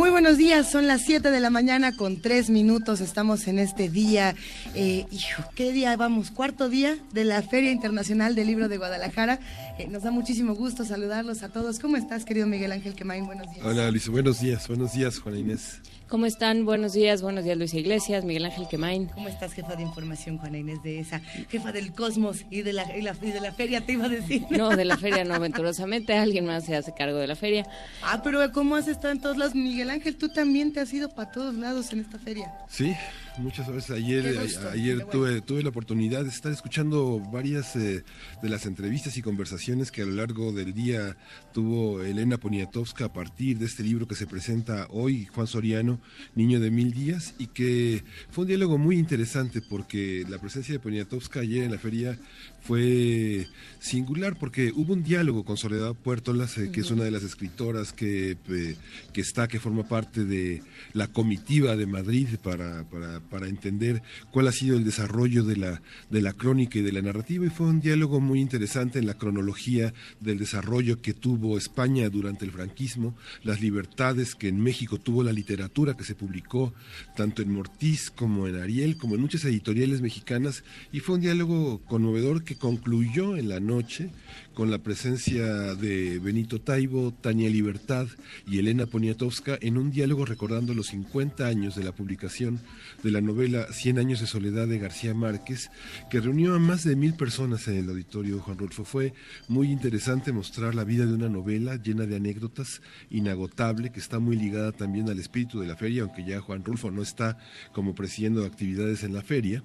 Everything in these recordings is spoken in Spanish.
Muy buenos días, son las 7 de la mañana con 3 minutos, estamos en este día, eh, hijo, ¿qué día vamos? Cuarto día de la Feria Internacional del Libro de Guadalajara. Eh, nos da muchísimo gusto saludarlos a todos. ¿Cómo estás, querido Miguel Ángel Quemain? Buenos días. Hola, Luis, buenos días, buenos días, Juana Inés. ¿Cómo están? Buenos días, buenos días Luis Iglesias, Miguel Ángel Quemain. ¿Cómo estás, jefa de información, Juana Inés de esa? Jefa del Cosmos y de la, y la, y de la feria, te iba a decir. No, de la feria no, aventurosamente, alguien más se hace cargo de la feria. Ah, pero ¿cómo has estado en todos lados? Miguel Ángel, tú también te has ido para todos lados en esta feria. Sí, muchas veces. Ayer, ayer tuve, tuve la oportunidad de estar escuchando varias eh, de las entrevistas y conversaciones que a lo largo del día tuvo Elena Poniatowska a partir de este libro que se presenta hoy, Juan Soriano, Niño de Mil Días, y que fue un diálogo muy interesante porque la presencia de Poniatowska ayer en la feria fue singular porque hubo un diálogo con Soledad Puertolas, eh, que es una de las escritoras que, eh, que está, que forma parte de la comitiva de Madrid para, para, para, entender cuál ha sido el desarrollo de la, de la crónica y de la narrativa. Y fue un diálogo muy interesante en la cronología del desarrollo que tuvo España durante el franquismo, las libertades que en México tuvo la literatura que se publicó tanto en Mortiz como en Ariel, como en muchas editoriales mexicanas. Y fue un diálogo conmovedor que concluyó en la noche con la presencia de Benito Taibo, Tania Libertad y Elena Poniatowska en un diálogo recordando los 50 años de la publicación de la novela Cien años de soledad de García Márquez, que reunió a más de mil personas en el auditorio Juan Rulfo. Fue muy interesante mostrar la vida de una novela llena de anécdotas, inagotable, que está muy ligada también al espíritu de la feria, aunque ya Juan Rulfo no está como presidiendo actividades en la feria.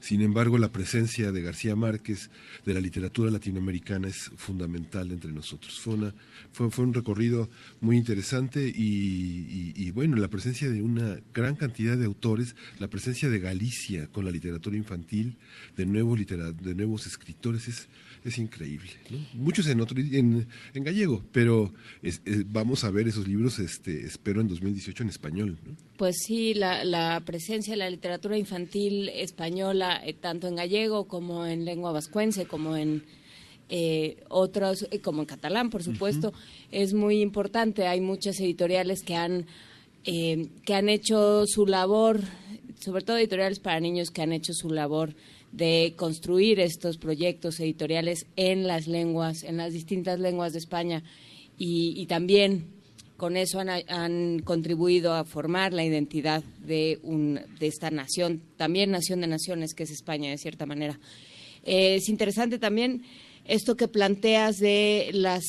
Sin embargo, la presencia de García Márquez, de la literatura latinoamericana, es fundamental entre nosotros. Fue, fue, un recorrido muy interesante y, bueno, la presencia de una gran cantidad de autores, la presencia de Galicia con la literatura infantil, de nuevos, de nuevos escritores, es, es increíble. Muchos en, otro, en, en gallego, pero vamos a ver esos libros, este, espero, en 2018 en español. Pues sí, la, la, presencia de la literatura infantil española, eh, tanto en gallego como en lengua vascuense, como en eh, otros, eh, como en catalán, por supuesto, es muy importante. Hay muchas editoriales que han, que han hecho su labor, sobre todo editoriales para niños que han hecho su labor de construir estos proyectos editoriales en las lenguas, en las distintas lenguas de España y, también con eso han, contribuido a formar la identidad de, un, de esta nación, también nación de naciones que es España de cierta manera. Eh, es interesante también esto que planteas de las,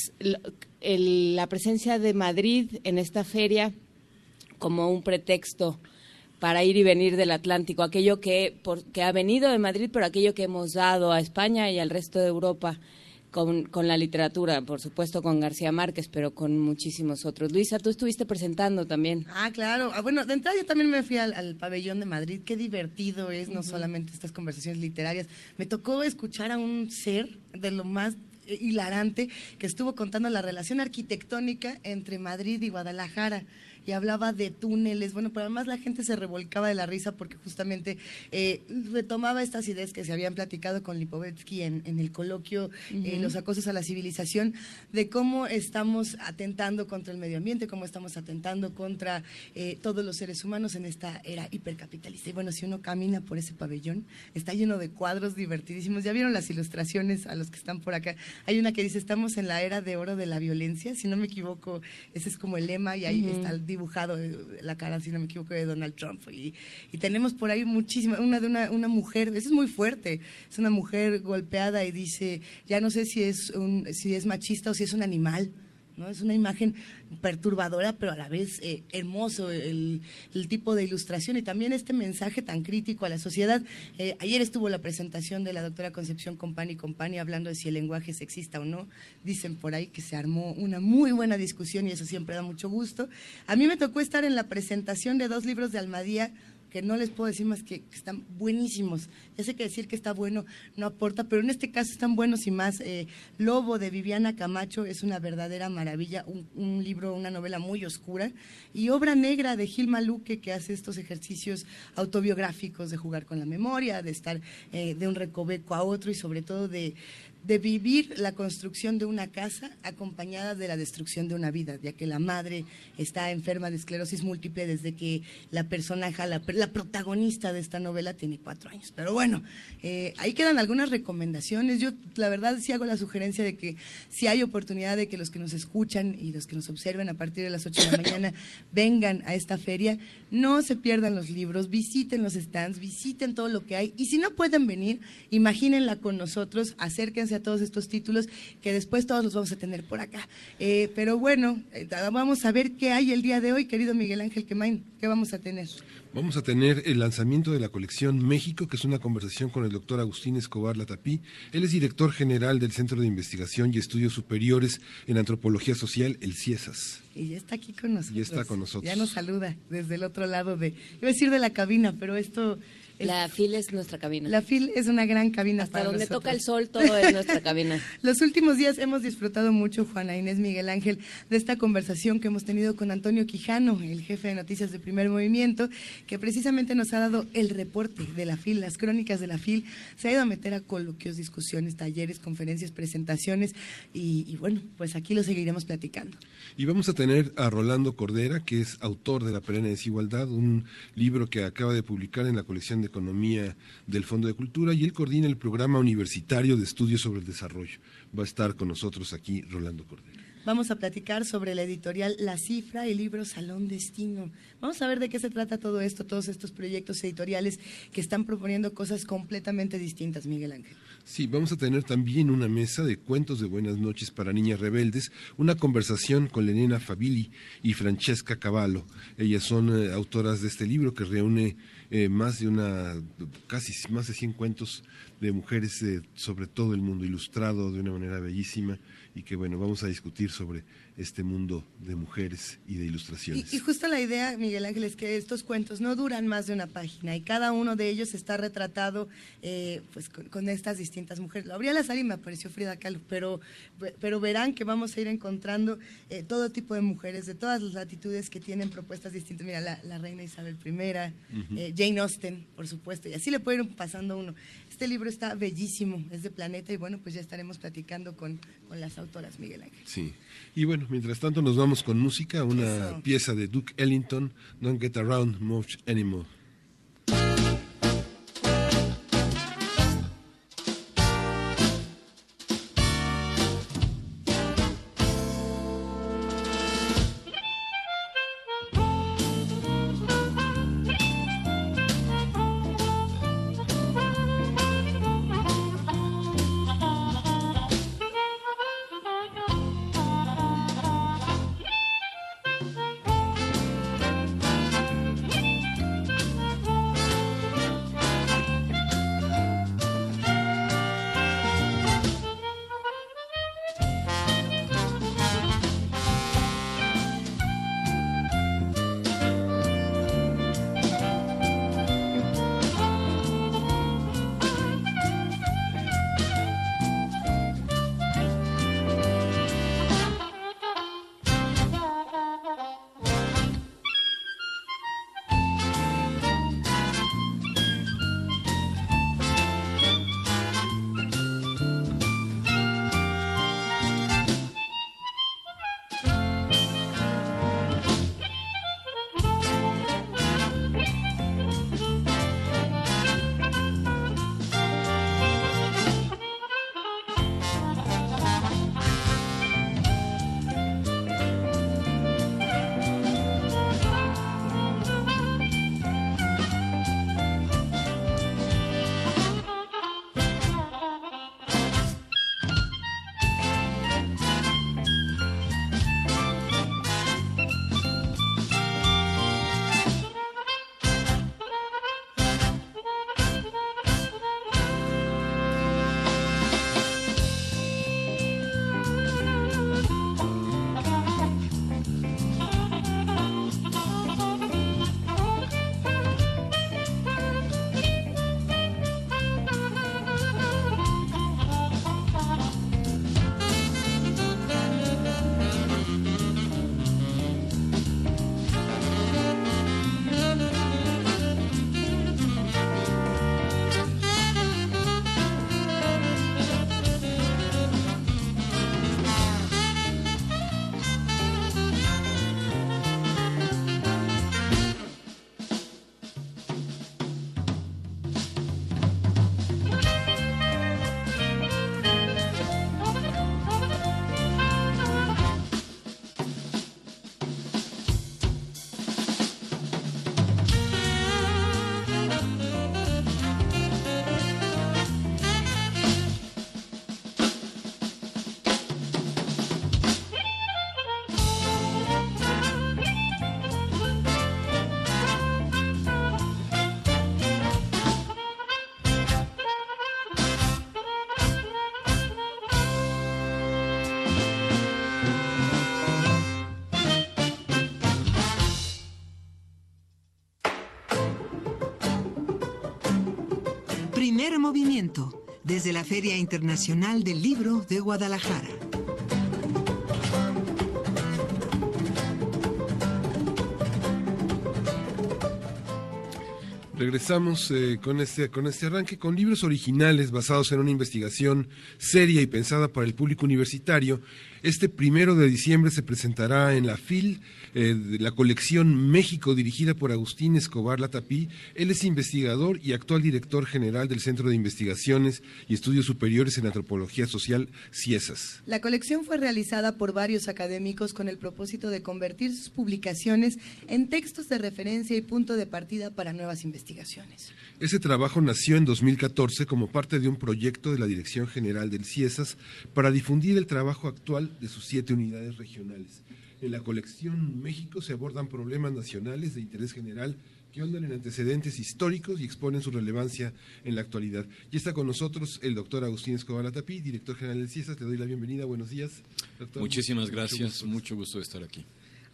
la presencia de Madrid en esta feria como un pretexto para ir y venir del Atlántico, aquello que, que ha venido de Madrid, pero aquello que hemos dado a España y al resto de Europa con, con, la literatura, por supuesto con García Márquez, pero con muchísimos otros. Luisa, tú estuviste presentando también. Ah, claro. Ah, bueno, de entrada yo también me fui al, pabellón de Madrid. Qué divertido es, no solamente estas conversaciones literarias. Me tocó escuchar a un ser de lo más hilarante que estuvo contando la relación arquitectónica entre Madrid y Guadalajara y hablaba de túneles. Bueno, pero además la gente se revolcaba de la risa porque justamente eh, retomaba estas ideas que se habían platicado con Lipovetsky en, el coloquio eh, Los acosos a la civilización, de cómo estamos atentando contra el medio ambiente, cómo estamos atentando contra eh, todos los seres humanos en esta era hipercapitalista. Y bueno, si uno camina por ese pabellón, está lleno de cuadros divertidísimos. Ya vieron las ilustraciones a los que están por acá. Hay una que dice, estamos en la era de oro de la violencia, si no me equivoco, ese es como el lema y ahí está el dibujado eh, la cara, si no me equivoco, de Donald Trump. Y, tenemos por ahí muchísimas, una de una, una, mujer, eso es muy fuerte, es una mujer golpeada y dice, ya no sé si es, un, si es machista o si es un animal. ¿No? Es una imagen perturbadora, pero a la vez eh, hermoso el, tipo de ilustración y también este mensaje tan crítico a la sociedad. Eh, ayer estuvo la presentación de la doctora Concepción Compani Compani hablando de si el lenguaje es sexista o no. Dicen por ahí que se armó una muy buena discusión y eso siempre da mucho gusto. A mí me tocó estar en la presentación de dos libros de Almadía que no les puedo decir más que, están buenísimos. Ya sé que decir que está bueno no aporta, pero en este caso están buenos y más. Eh, Lobo de Viviana Camacho es una verdadera maravilla, un, libro, una novela muy oscura. Y Obra Negra de Gil Maluque, que hace estos ejercicios autobiográficos de jugar con la memoria, de estar eh, de un recoveco a otro y sobre todo de de vivir la construcción de una casa acompañada de la destrucción de una vida, ya que la madre está enferma de esclerosis múltiple desde que la personaje, la, la protagonista de esta novela tiene cuatro años. Pero bueno, eh, ahí quedan algunas recomendaciones. Yo la verdad sí hago la sugerencia de que si hay oportunidad de que los que nos escuchan y los que nos observen a partir de las ocho de la mañana vengan a esta feria, no se pierdan los libros, visiten los stands, visiten todo lo que hay y si no pueden venir, imagínenla con nosotros, acérquense todos estos títulos que después todos los vamos a tener por acá. Eh, pero bueno, eh, vamos a ver qué hay el día de hoy, querido Miguel Ángel Quemain, ¿qué vamos a tener? Vamos a tener el lanzamiento de la colección México, que es una conversación con el doctor Agustín Escobar Latapí. Él es director general del Centro de Investigación y Estudios Superiores en Antropología Social, el CIESAS. Y ya está aquí con nosotros. Ya está con nosotros. Ya nos saluda desde el otro lado de, iba a decir de la cabina, pero esto la FIL es nuestra cabina. La FIL es una gran cabina Hasta donde toca el sol, todo es nuestra cabina. Los últimos días hemos disfrutado mucho, Juana Inés Miguel Ángel, de esta conversación que hemos tenido con Antonio Quijano, el jefe de noticias de Primer Movimiento, que precisamente nos ha dado el reporte de la FIL, las crónicas de la FIL. Se ha ido a meter a coloquios, discusiones, talleres, conferencias, presentaciones y, y bueno, pues aquí lo seguiremos platicando. Y vamos a tener a Rolando Cordera, que es autor de La Perena Desigualdad, un libro que acaba de publicar en la colección de Economía del Fondo de Cultura y él coordina el programa universitario de estudios sobre el desarrollo. Va a estar con nosotros aquí Rolando Cordero. Vamos a platicar sobre la editorial La Cifra y libro Salón Destino. Vamos a ver de qué se trata todo esto, todos estos proyectos editoriales que están proponiendo cosas completamente distintas, Miguel Ángel. Sí, vamos a tener también una mesa de cuentos de buenas noches para niñas rebeldes, una conversación con Lenena Fabili y Francesca Cavallo. Ellas son eh, autoras de este libro que reúne eh, más de una, casi más de 100 cuentos de mujeres sobre todo el mundo, ilustrado de una manera bellísima y que bueno, vamos a discutir sobre este mundo de mujeres y de ilustraciones. Y, justo la idea, Miguel Ángel, es que estos cuentos no duran más de una página y cada uno de ellos está retratado eh, pues con, estas distintas mujeres. Lo abría la sala y me apareció Frida Kahlo, pero, pero verán que vamos a ir encontrando eh, todo tipo de mujeres de todas las latitudes que tienen propuestas distintas. Mira, la, reina Isabel I, eh, Jane Austen, por supuesto, y así le puede ir pasando uno. Este libro está bellísimo, es de Planeta y bueno, pues ya estaremos platicando con, con las autoras, Miguel Ángel. Sí, y bueno, mientras tanto nos vamos con música, una pieza de Duke Ellington, Don't Get Around Much Anymore. Movimiento, desde la Feria Internacional del Libro de Guadalajara. Regresamos eh, con, este, con este arranque con libros originales basados en una investigación seria y pensada para el público universitario este primero de diciembre se presentará en la FIL eh, la colección México dirigida por Agustín Escobar Latapí. Él es investigador y actual director general del Centro de Investigaciones y Estudios Superiores en Antropología Social, CIESAS. La colección fue realizada por varios académicos con el propósito de convertir sus publicaciones en textos de referencia y punto de partida para nuevas investigaciones. Ese trabajo nació en 2014 como parte de un proyecto de la Dirección General del CIESAS para difundir el trabajo actual de sus siete unidades regionales. En la colección México se abordan problemas nacionales de interés general que andan en antecedentes históricos y exponen su relevancia en la actualidad. Y está con nosotros el doctor Agustín Escobar Latapí, director general del CIESAS. Te doy la bienvenida. Buenos días. Muchísimas gracias. Mucho gusto de estar aquí.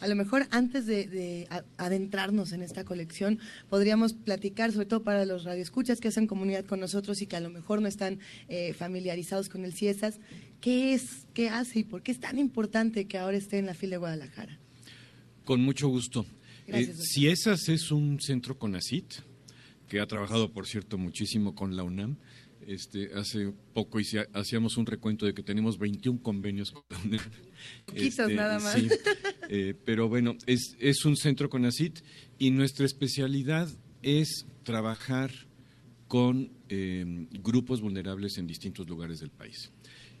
A lo mejor antes de, adentrarnos en esta colección, podríamos platicar, sobre todo para los radioescuchas que hacen comunidad con nosotros y que a lo mejor no están eh, familiarizados con el CIESAS, ¿qué es, qué hace y por qué es tan importante que ahora esté en la fila de Guadalajara? Con mucho gusto. Eh, CIESAS es un centro con ACIT, que ha trabajado, por cierto, muchísimo con la UNAM. Este, hace poco hacíamos un recuento de que tenemos 21 convenios con UNAM este, nada más. Eh, pero bueno, es, es un centro con ACIT y nuestra especialidad es trabajar con em, grupos vulnerables en distintos lugares del país.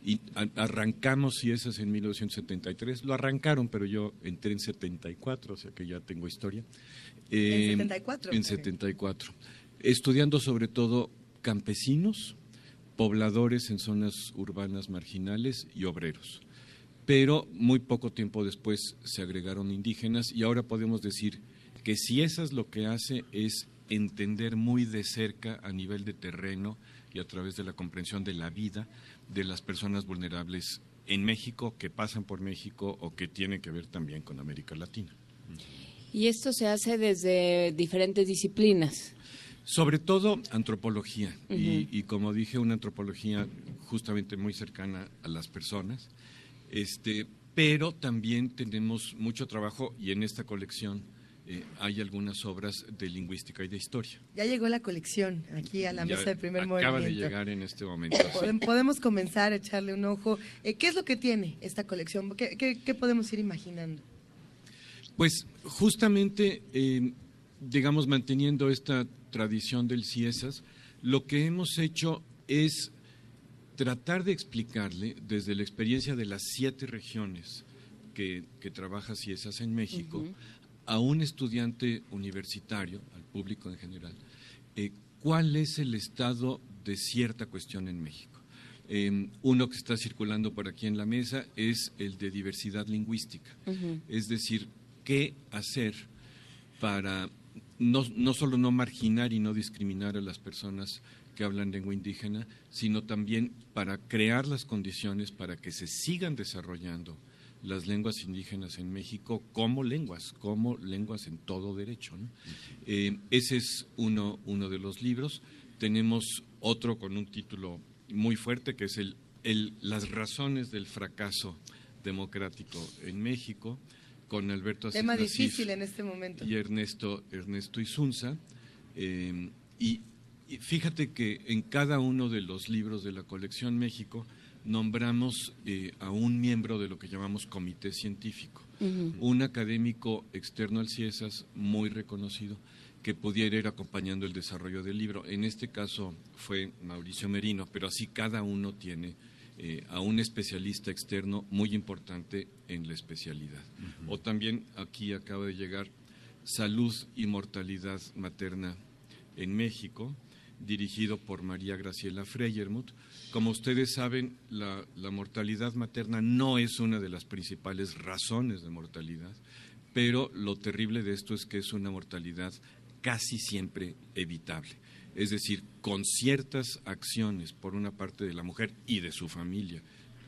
Y arrancamos CIESAS en 1973, lo arrancaron, pero yo entré en 74, o sea que ya tengo historia. ¿En 74? Em, en 74. Estudiando sobre todo campesinos, pobladores en zonas urbanas marginales y obreros pero muy poco tiempo después se agregaron indígenas y ahora podemos decir que si eso es lo que hace es entender muy de cerca a nivel de terreno y a través de la comprensión de la vida de las personas vulnerables en México, que pasan por México o que tienen que ver también con América Latina. Y esto se hace desde diferentes disciplinas. Sobre todo antropología, y, y, como dije, una antropología justamente muy cercana a las personas, este, pero también tenemos mucho trabajo y en esta colección eh, hay algunas obras de lingüística y de historia. Ya llegó la colección aquí a la mesa de primer movimiento. Acaba de llegar en este momento. Podemos comenzar a echarle un ojo. Eh, ¿Qué es lo que tiene esta colección? ¿Qué, podemos ir imaginando? Pues justamente, eh, digamos, manteniendo esta tradición del CIESAS, lo que hemos hecho es tratar de explicarle desde la experiencia de las siete regiones que, trabaja CIESAS en México a un estudiante universitario, al público en general, eh, cuál es el estado de cierta cuestión en México. Em, uno que está circulando por aquí en la mesa es el de diversidad lingüística, es decir, qué hacer para no, no solo no marginar y no discriminar a las personas que hablan lengua indígena, sino también para crear las condiciones para que se sigan desarrollando las lenguas indígenas en México como lenguas, como lenguas en todo derecho. Eh, ese es uno, uno de los libros. Tenemos otro con un título muy fuerte que es el, el Las razones del fracaso democrático en México con Alberto Tema difícil en este momento. Y Ernesto, Ernesto Isunza. Eh, y fíjate que en cada uno de los libros de la colección México nombramos eh, a un miembro de lo que llamamos comité científico, un académico externo al CIESAS muy reconocido que pudiera ir acompañando el desarrollo del libro. En este caso fue Mauricio Merino, pero así cada uno tiene eh, a un especialista externo muy importante en la especialidad. O también aquí acaba de llegar Salud y Mortalidad Materna en México, dirigido por María Graciela Freyermuth. Como ustedes saben, la, mortalidad materna no es una de las principales razones de mortalidad, pero lo terrible de esto es que es una mortalidad casi siempre evitable. Es decir, con ciertas acciones por una parte de la mujer y de su familia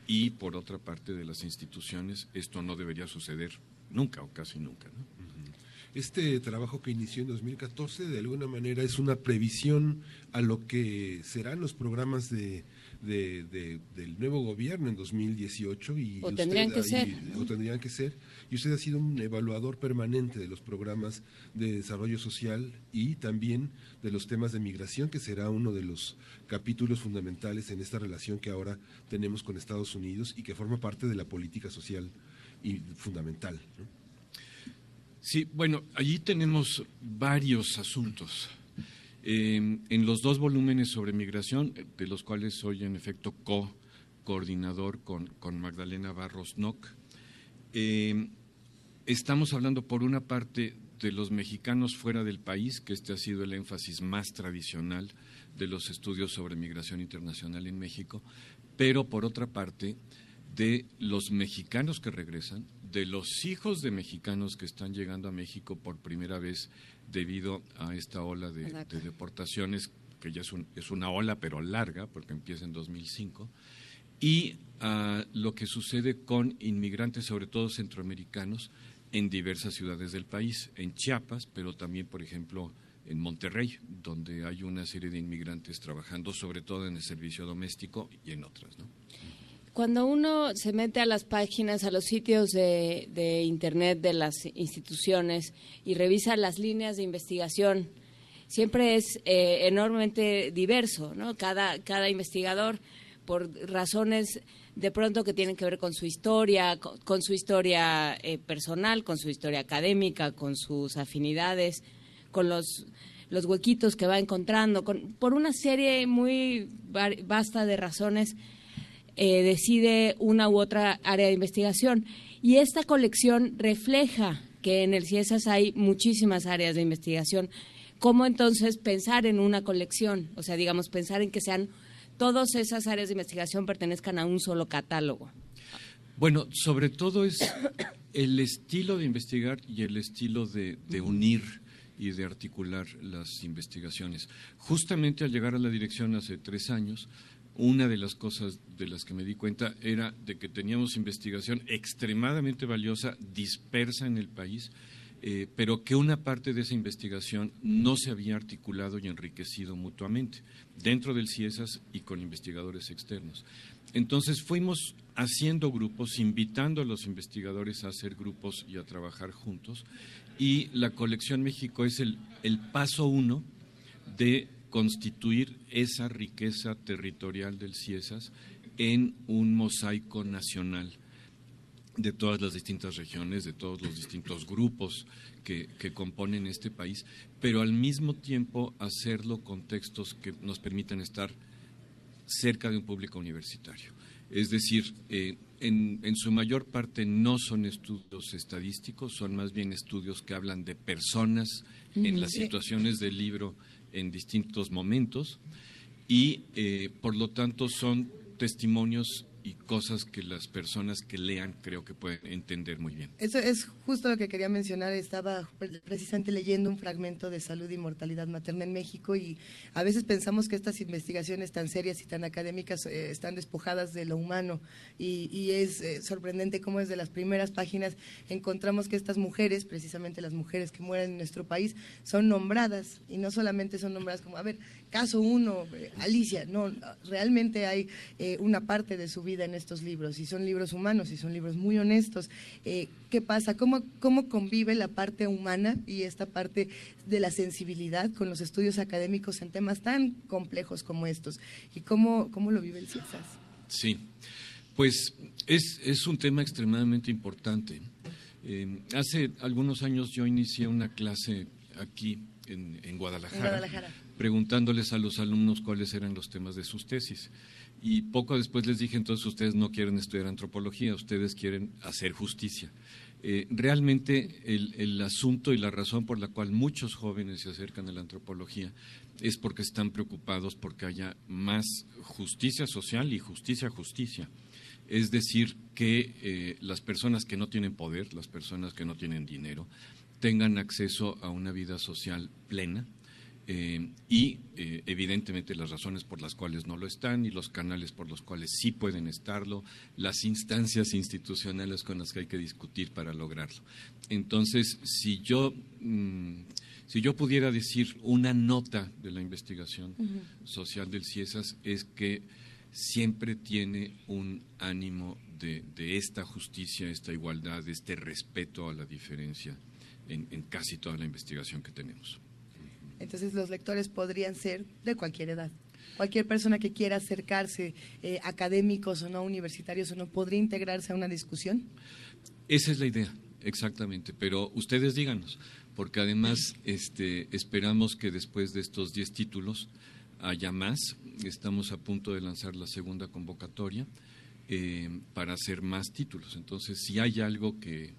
y por otra parte de las instituciones, esto no debería suceder nunca o casi nunca. Este trabajo que inició en 2014 de alguna manera es una previsión a lo que serán los programas de, del nuevo gobierno en 2018 y o tendrían que ser. o tendrían que ser. Y usted ha sido un evaluador permanente de los programas de desarrollo social y también de los temas de migración que será uno de los capítulos fundamentales en esta relación que ahora tenemos con Estados Unidos y que forma parte de la política social y fundamental sí bueno allí tenemos varios asuntos Em, en los dos volúmenes sobre migración, de los cuales soy en efecto co-coordinador con, Magdalena Barros Nock, em, estamos hablando por una parte de los mexicanos fuera del país, que este ha sido el énfasis más tradicional de los estudios sobre migración internacional en México, pero por otra parte de los mexicanos que regresan, de los hijos de mexicanos que están llegando a México por primera vez debido a esta ola de, deportaciones, que ya es, es, una ola pero larga, porque empieza en 2005, y a lo que sucede con inmigrantes, sobre todo centroamericanos, en diversas ciudades del país, en Chiapas, pero también, por ejemplo, en Monterrey, donde hay una serie de inmigrantes trabajando, sobre todo en el servicio doméstico y en otras. ¿no? Cuando uno se mete a las páginas, a los sitios de, Internet de las instituciones y revisa las líneas de investigación, siempre es eh, enormemente diverso, ¿no? Cada, cada investigador, por razones de pronto que tienen que ver con su historia, con, su historia eh, personal, con su historia académica, con sus afinidades, con los, los huequitos que va encontrando, con, por una serie muy vasta de razones eh, decide una u otra área de investigación. Y esta colección refleja que en el CIESAS hay muchísimas áreas de investigación. ¿Cómo entonces pensar en una colección? O sea, digamos, pensar en que sean todas esas áreas de investigación pertenezcan a un solo catálogo. Bueno, sobre todo es el estilo de investigar y el estilo de, de unir y de articular las investigaciones. Justamente al llegar a la dirección hace tres años, una de las cosas de las que me di cuenta era de que teníamos investigación extremadamente valiosa, dispersa en el país, eh, pero que una parte de esa investigación no se había articulado y enriquecido mutuamente dentro del CIESAS y con investigadores externos. Entonces fuimos haciendo grupos, invitando a los investigadores a hacer grupos y a trabajar juntos, y la colección México es el, el paso uno de constituir esa riqueza territorial del CIESAS en un mosaico nacional de todas las distintas regiones, de todos los distintos grupos que, componen este país, pero al mismo tiempo hacerlo con textos que nos permitan estar cerca de un público universitario. Es decir, eh, en, en, su mayor parte no son estudios estadísticos, son más bien estudios que hablan de personas en las situaciones del libro en distintos momentos y eh, por lo tanto son testimonios y cosas que las personas que lean creo que pueden entender muy bien. Eso es justo lo que quería mencionar. Estaba precisamente leyendo un fragmento de salud y mortalidad materna en México y a veces pensamos que estas investigaciones tan serias y tan académicas eh, están despojadas de lo humano y, es eh, sorprendente cómo desde las primeras páginas encontramos que estas mujeres, precisamente las mujeres que mueren en nuestro país, son nombradas y no solamente son nombradas como, a ver, caso uno, eh, Alicia, no, realmente hay una parte de su vida en estos libros y son libros humanos y son libros muy honestos. Eh, ¿Qué pasa? ¿Cómo, ¿Cómo convive la parte humana y esta parte de la sensibilidad con los estudios académicos en temas tan complejos como estos? ¿Y cómo, cómo lo vive el CIESAS? Sí, pues es, es un tema extremadamente importante. Eh, hace algunos años yo inicié una clase aquí en, en, Guadalajara, en Guadalajara, preguntándoles a los alumnos cuáles eran los temas de sus tesis. Y poco después les dije, entonces ustedes no quieren estudiar antropología, ustedes quieren hacer justicia. Eh, realmente el, asunto y la razón por la cual muchos jóvenes se acercan a la antropología es porque están preocupados porque haya más justicia social y justicia justicia. Es decir, que eh, las personas que no tienen poder, las personas que no tienen dinero, tengan acceso a una vida social plena, eh, y eh, evidentemente las razones por las cuales no lo están y los canales por los cuales sí pueden estarlo, las instancias institucionales con las que hay que discutir para lograrlo. Entonces, si yo, mm, si yo pudiera decir una nota de la investigación social del CIESAS es que siempre tiene un ánimo de, esta justicia, esta igualdad, este respeto a la diferencia en casi toda la investigación que tenemos. Entonces los lectores podrían ser de cualquier edad. Cualquier persona que quiera acercarse, eh, académicos o no, universitarios o no, podría integrarse a una discusión. Esa es la idea, exactamente. Pero ustedes díganos, porque además este, esperamos que después de estos 10 títulos haya más. Estamos a punto de lanzar la segunda convocatoria eh, para hacer más títulos. Entonces, si hay algo que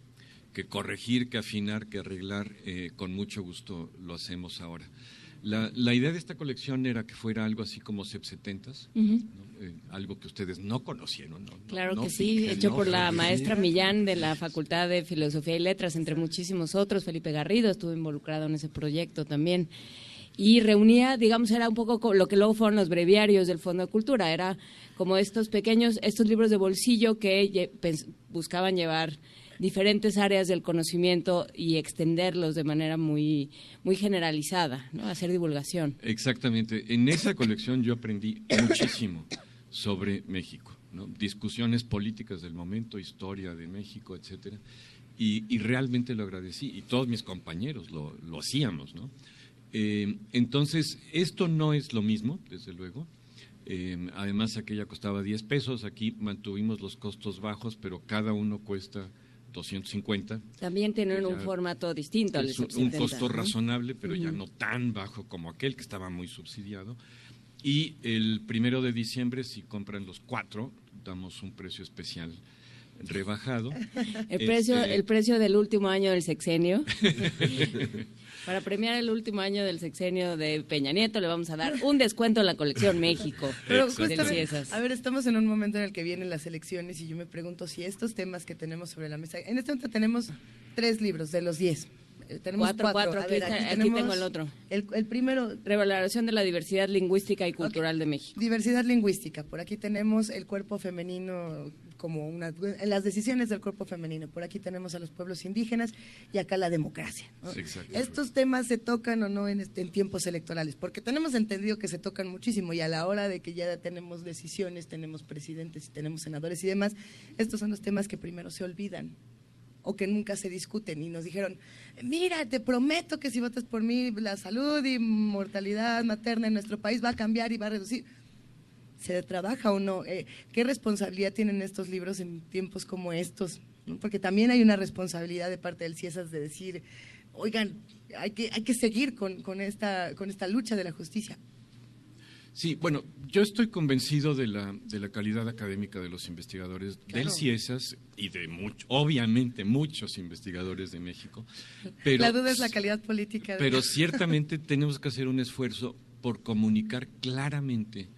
que corregir, que afinar, que arreglar, eh, con mucho gusto lo hacemos ahora. La, idea de esta colección era que fuera algo así como 70 eh, algo que ustedes no conocieron. claro que sí, hecho por la maestra Millán de la Facultad de Filosofía y Letras, entre muchísimos otros. Felipe Garrido estuvo involucrado en ese proyecto también. Y reunía, digamos, era un poco lo que luego fueron los breviarios del Fondo de Cultura. Era como estos pequeños, estos libros de bolsillo que buscaban llevar diferentes áreas del conocimiento y extenderlos de manera muy, muy generalizada, ¿no? hacer divulgación. Exactamente. En esa colección yo aprendí muchísimo sobre México, ¿no? discusiones políticas del momento, historia de México, etcétera. Y, realmente lo agradecí, y todos mis compañeros lo, lo hacíamos. ¿no? Eh, entonces, esto no es lo mismo, desde luego. Eh, además, aquella costaba 10 pesos, aquí mantuvimos los costos bajos, pero cada uno cuesta 250. También tienen un formato distinto. Es un, costo razonable, pero ya no tan bajo como aquel que estaba muy subsidiado. Y el primero de diciembre, si compran los cuatro, damos un precio especial rebajado. El precio, este, el precio del último año del sexenio. Para premiar el último año del sexenio de Peña Nieto, le vamos a dar un descuento en la colección México. Pero a ver, estamos en un momento en el que vienen las elecciones y yo me pregunto si estos temas que tenemos sobre la mesa, en este momento tenemos tres libros de los diez. Eh, tenemos cuatro, cuatro. Aquí, tengo el otro. El, primero. Revaloración de la diversidad lingüística y cultural de México. Diversidad lingüística. Por aquí tenemos el cuerpo femenino como una, en las decisiones del cuerpo femenino. Por aquí tenemos a los pueblos indígenas y acá la democracia. Estos temas se tocan o no en, este, en, tiempos electorales, porque tenemos entendido que se tocan muchísimo y a la hora de que ya tenemos decisiones, tenemos presidentes y tenemos senadores y demás, estos son los temas que primero se olvidan o que nunca se discuten y nos dijeron, mira, te prometo que si votas por mí, la salud y mortalidad materna en nuestro país va a cambiar y va a reducir se trabaja o no. Eh, ¿Qué responsabilidad tienen estos libros en tiempos como estos? Porque también hay una responsabilidad de parte del CIESAS de decir, oigan, hay que, hay que seguir con, con, esta, con esta lucha de la justicia. Sí, bueno, yo estoy convencido de la, de la calidad académica de los investigadores del CIESAS y de mucho, obviamente muchos investigadores de México. Pero, la duda es la calidad política. Pero ciertamente tenemos que hacer un esfuerzo por comunicar claramente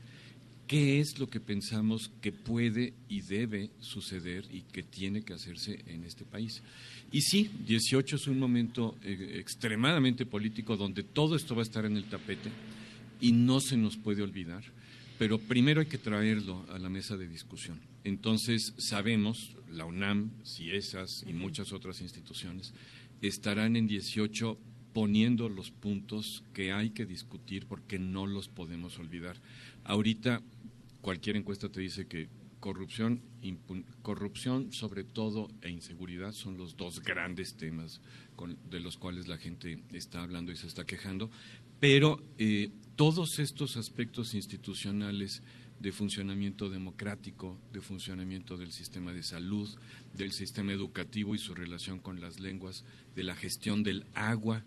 qué es lo que pensamos que puede y debe suceder y que tiene que hacerse en este país. Y sí, 18 es un momento eh, extremadamente político donde todo esto va a estar en el tapete y no se nos puede olvidar, pero primero hay que traerlo a la mesa de discusión. Entonces sabemos, la UNAM, CIESAS y muchas otras instituciones estarán en 18 poniendo los puntos que hay que discutir porque no los podemos olvidar. Ahorita cualquier encuesta te dice que corrupción, corrupción sobre todo e inseguridad son los dos grandes temas de los cuales la gente está hablando y se está quejando, pero eh, todos estos aspectos institucionales de funcionamiento democrático, de funcionamiento del sistema de salud, del sistema educativo y su relación con las lenguas, de la gestión del agua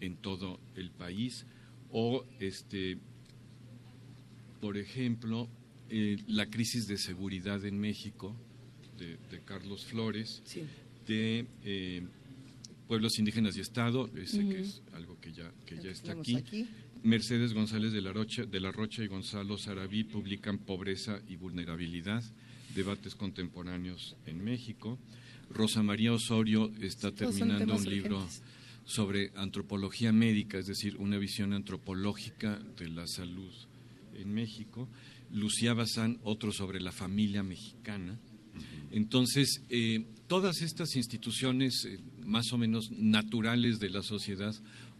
en todo el país, o este, por ejemplo, eh, la crisis de seguridad en México, de, Carlos Flores, de eh, Pueblos Indígenas y Estado, ese que es algo que ya, que ya está aquí. Mercedes González de la, Rocha, de la Rocha y Gonzalo Sarabí publican Pobreza y Vulnerabilidad, debates contemporáneos en México. Rosa María Osorio está terminando un libro sobre antropología médica, es decir, una visión antropológica de la salud en México. Lucía Bazán, otro sobre la familia mexicana. Entonces, eh, todas estas instituciones eh, más o menos naturales de la sociedad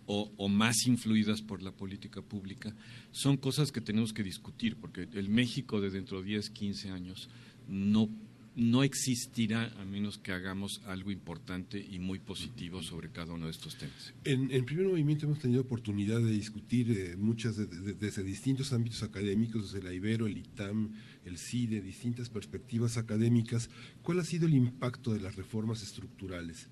o, más influidas por la política pública, son cosas que tenemos que discutir, porque el México de dentro de 10, 15 años no, no existirá a menos que hagamos algo importante y muy positivo sobre cada uno de estos temas. En, el primer movimiento hemos tenido oportunidad de discutir eh, muchas desde distintos ámbitos académicos, desde la Ibero, el ITAM, el CIDE, distintas perspectivas académicas. ¿Cuál ha sido el impacto de las reformas estructurales?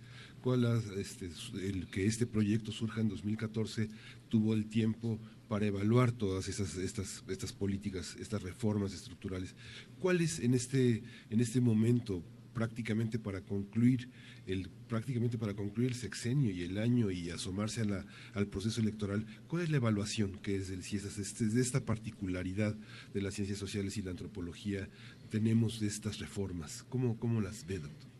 este, el que este proyecto surja en 2014 tuvo el tiempo para evaluar todas esas, estas, estas políticas, estas reformas estructurales. ¿Cuáles en este, en este momento, prácticamente para concluir el prácticamente para concluir el sexenio y el año y asomarse a la, al proceso electoral, ¿cuál es la evaluación que es del CIESAS, este, de esta particularidad de las ciencias sociales y la antropología tenemos de estas reformas? ¿Cómo, cómo las ve, doctor?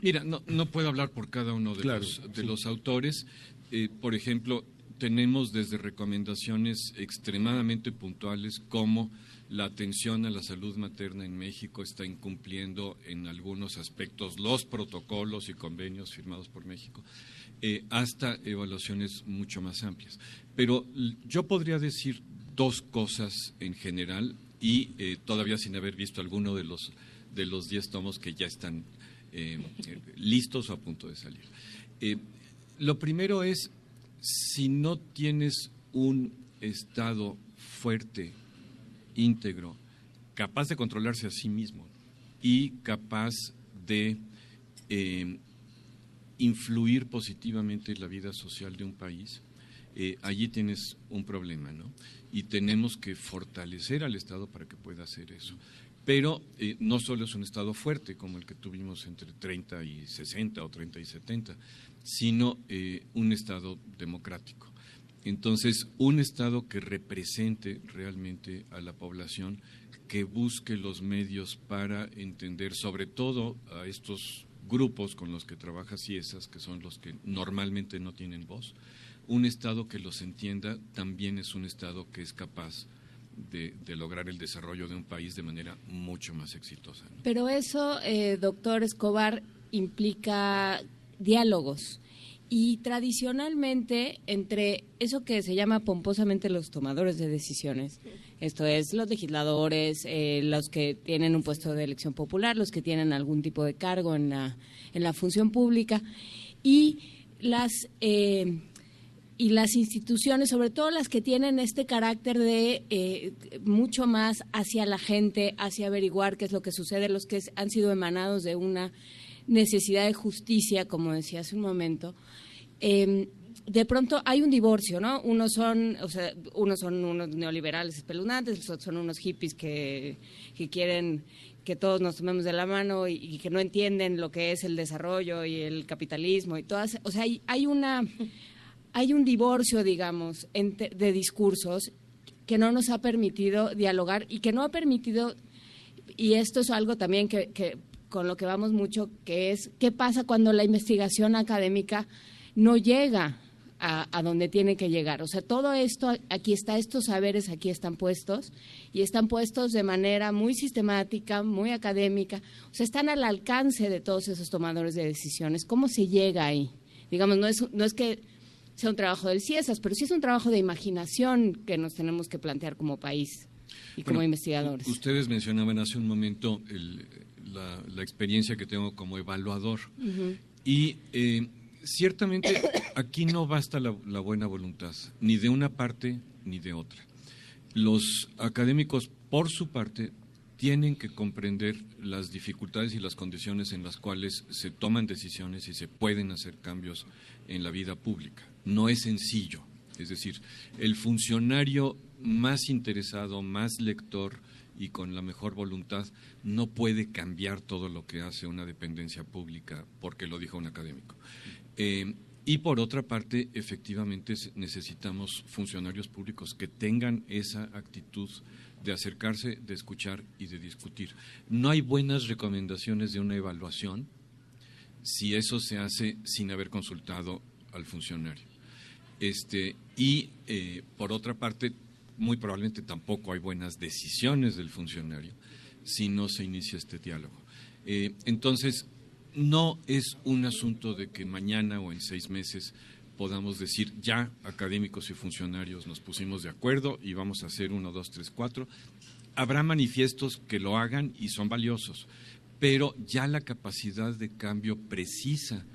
Mira, no, no puedo hablar por cada uno de, los, de los autores. Eh, por ejemplo, tenemos desde recomendaciones extremadamente puntuales como la atención a la salud materna en México está incumpliendo en algunos aspectos los protocolos y convenios firmados por México, eh, hasta evaluaciones mucho más amplias. Pero yo podría decir dos cosas en general y eh, todavía sin haber visto alguno de los de los diez tomos que ya están eh, listos o a punto de salir. Lo primero es, si no tienes un Estado fuerte, íntegro, capaz de controlarse a sí mismo y capaz de eh, influir positivamente en la vida social de un país, allí tienes un problema, ¿no? Y tenemos que fortalecer al Estado para que pueda hacer eso pero eh, no solo es un Estado fuerte como el que tuvimos entre 30 y 60 o 30 y 70, sino eh, un Estado democrático. Entonces, un Estado que represente realmente a la población, que busque los medios para entender sobre todo a estos grupos con los que trabaja CIESAS, que son los que normalmente no tienen voz, un Estado que los entienda también es un Estado que es capaz lograr el desarrollo de un país de manera mucho más exitosa. Pero eso, eh, doctor Escobar, implica diálogos. Y tradicionalmente, entre eso que se llama pomposamente los tomadores de decisiones, esto es los legisladores, eh, los que tienen un puesto de elección popular, los que tienen algún tipo de cargo en la, en la función pública, y las eh, y las instituciones, sobre todo las que tienen este carácter de eh, mucho más hacia la gente, hacia averiguar qué es lo que sucede, los que han sido emanados de una necesidad de justicia, como decía hace un momento, em, de pronto hay un divorcio, ¿no? Unos son, o sea, unos son unos neoliberales espeluznantes, otros son unos hippies que, que quieren que todos nos tomemos de la mano y, que no entienden lo que es el desarrollo y el capitalismo y todas, o sea, hay, hay una hay un divorcio, digamos, de discursos que no nos ha permitido dialogar y que no ha permitido, y esto es algo también que, con lo que vamos mucho, que es qué pasa cuando la investigación académica no llega a, a, donde tiene que llegar. O sea, todo esto, aquí está, estos saberes aquí están puestos y están puestos de manera muy sistemática, muy académica. O sea, están al alcance de todos esos tomadores de decisiones. ¿Cómo se llega ahí? Digamos, no es, no es que sea un trabajo del CIESAS, pero sí es un trabajo de imaginación que nos tenemos que plantear como país y como investigadores. Ustedes mencionaban hace un momento la, experiencia que tengo como evaluador y eh, ciertamente aquí no basta la, buena voluntad, ni de una parte ni de otra. Los académicos, por su parte, tienen que comprender las dificultades y las condiciones en las cuales se toman decisiones y se pueden hacer cambios en la vida pública. No es sencillo. Es decir, el funcionario más interesado, más lector y con la mejor voluntad no puede cambiar todo lo que hace una dependencia pública porque lo dijo un académico. Eh, y por otra parte, efectivamente necesitamos funcionarios públicos que tengan esa actitud de acercarse, de escuchar y de discutir. No hay buenas recomendaciones de una evaluación si eso se hace sin haber consultado al funcionario. Este, y eh, por otra parte, muy probablemente tampoco hay buenas decisiones del funcionario si no se inicia este diálogo. Eh, entonces, no es un asunto de que mañana o en seis meses podamos decir ya académicos y funcionarios nos pusimos de acuerdo y vamos a hacer uno, dos, tres, cuatro. Habrá manifiestos que lo hagan y son valiosos, pero ya la capacidad de cambio precisa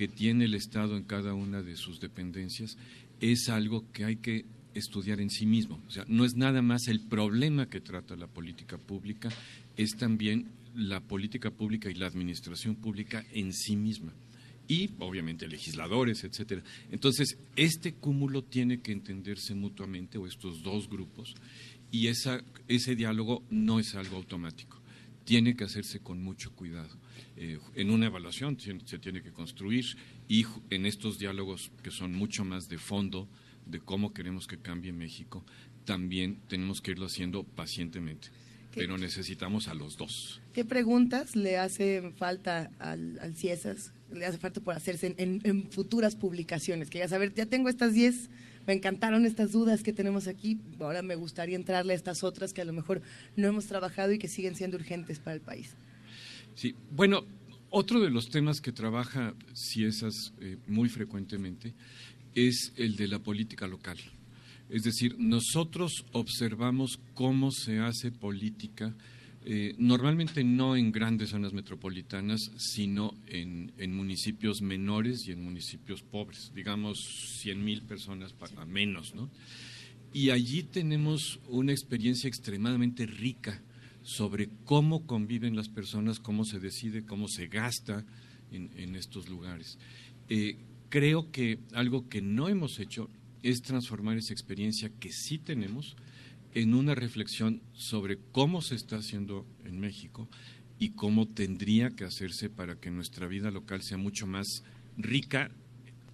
que tiene el Estado en cada una de sus dependencias es algo que hay que estudiar en sí mismo. O sea, no es nada más el problema que trata la política pública, es también la política pública y la administración pública en sí misma. Y, obviamente, legisladores, etcétera. Entonces, este cúmulo tiene que entenderse mutuamente, o estos dos grupos, y ese diálogo no es algo automático. Tiene que hacerse con mucho cuidado. Eh, en una evaluación se tiene que construir y en estos diálogos que son mucho más de fondo, de cómo queremos que cambie México, también tenemos que irlo haciendo pacientemente. Pero necesitamos a los dos. ¿Qué preguntas le hace falta al, al CIESAS? Le hace falta por hacerse en, futuras publicaciones. Que ya saber, ya tengo estas 10, me encantaron estas dudas que tenemos aquí, ahora me gustaría entrarle a estas otras que a lo mejor no hemos trabajado y que siguen siendo urgentes para el país. Sí, bueno, otro de los temas que trabaja CIESAS eh, muy frecuentemente es el de la política local. Es decir, nosotros observamos cómo se hace política, eh, normalmente no en grandes zonas metropolitanas, sino en, municipios menores y en municipios pobres, digamos 100 mil personas para menos, ¿no? Y allí tenemos una experiencia extremadamente rica sobre cómo conviven las personas, cómo se decide, cómo se gasta en, estos lugares. Eh, creo que algo que no hemos hecho es transformar esa experiencia que sí tenemos en una reflexión sobre cómo se está haciendo en México y cómo tendría que hacerse para que nuestra vida local sea mucho más rica,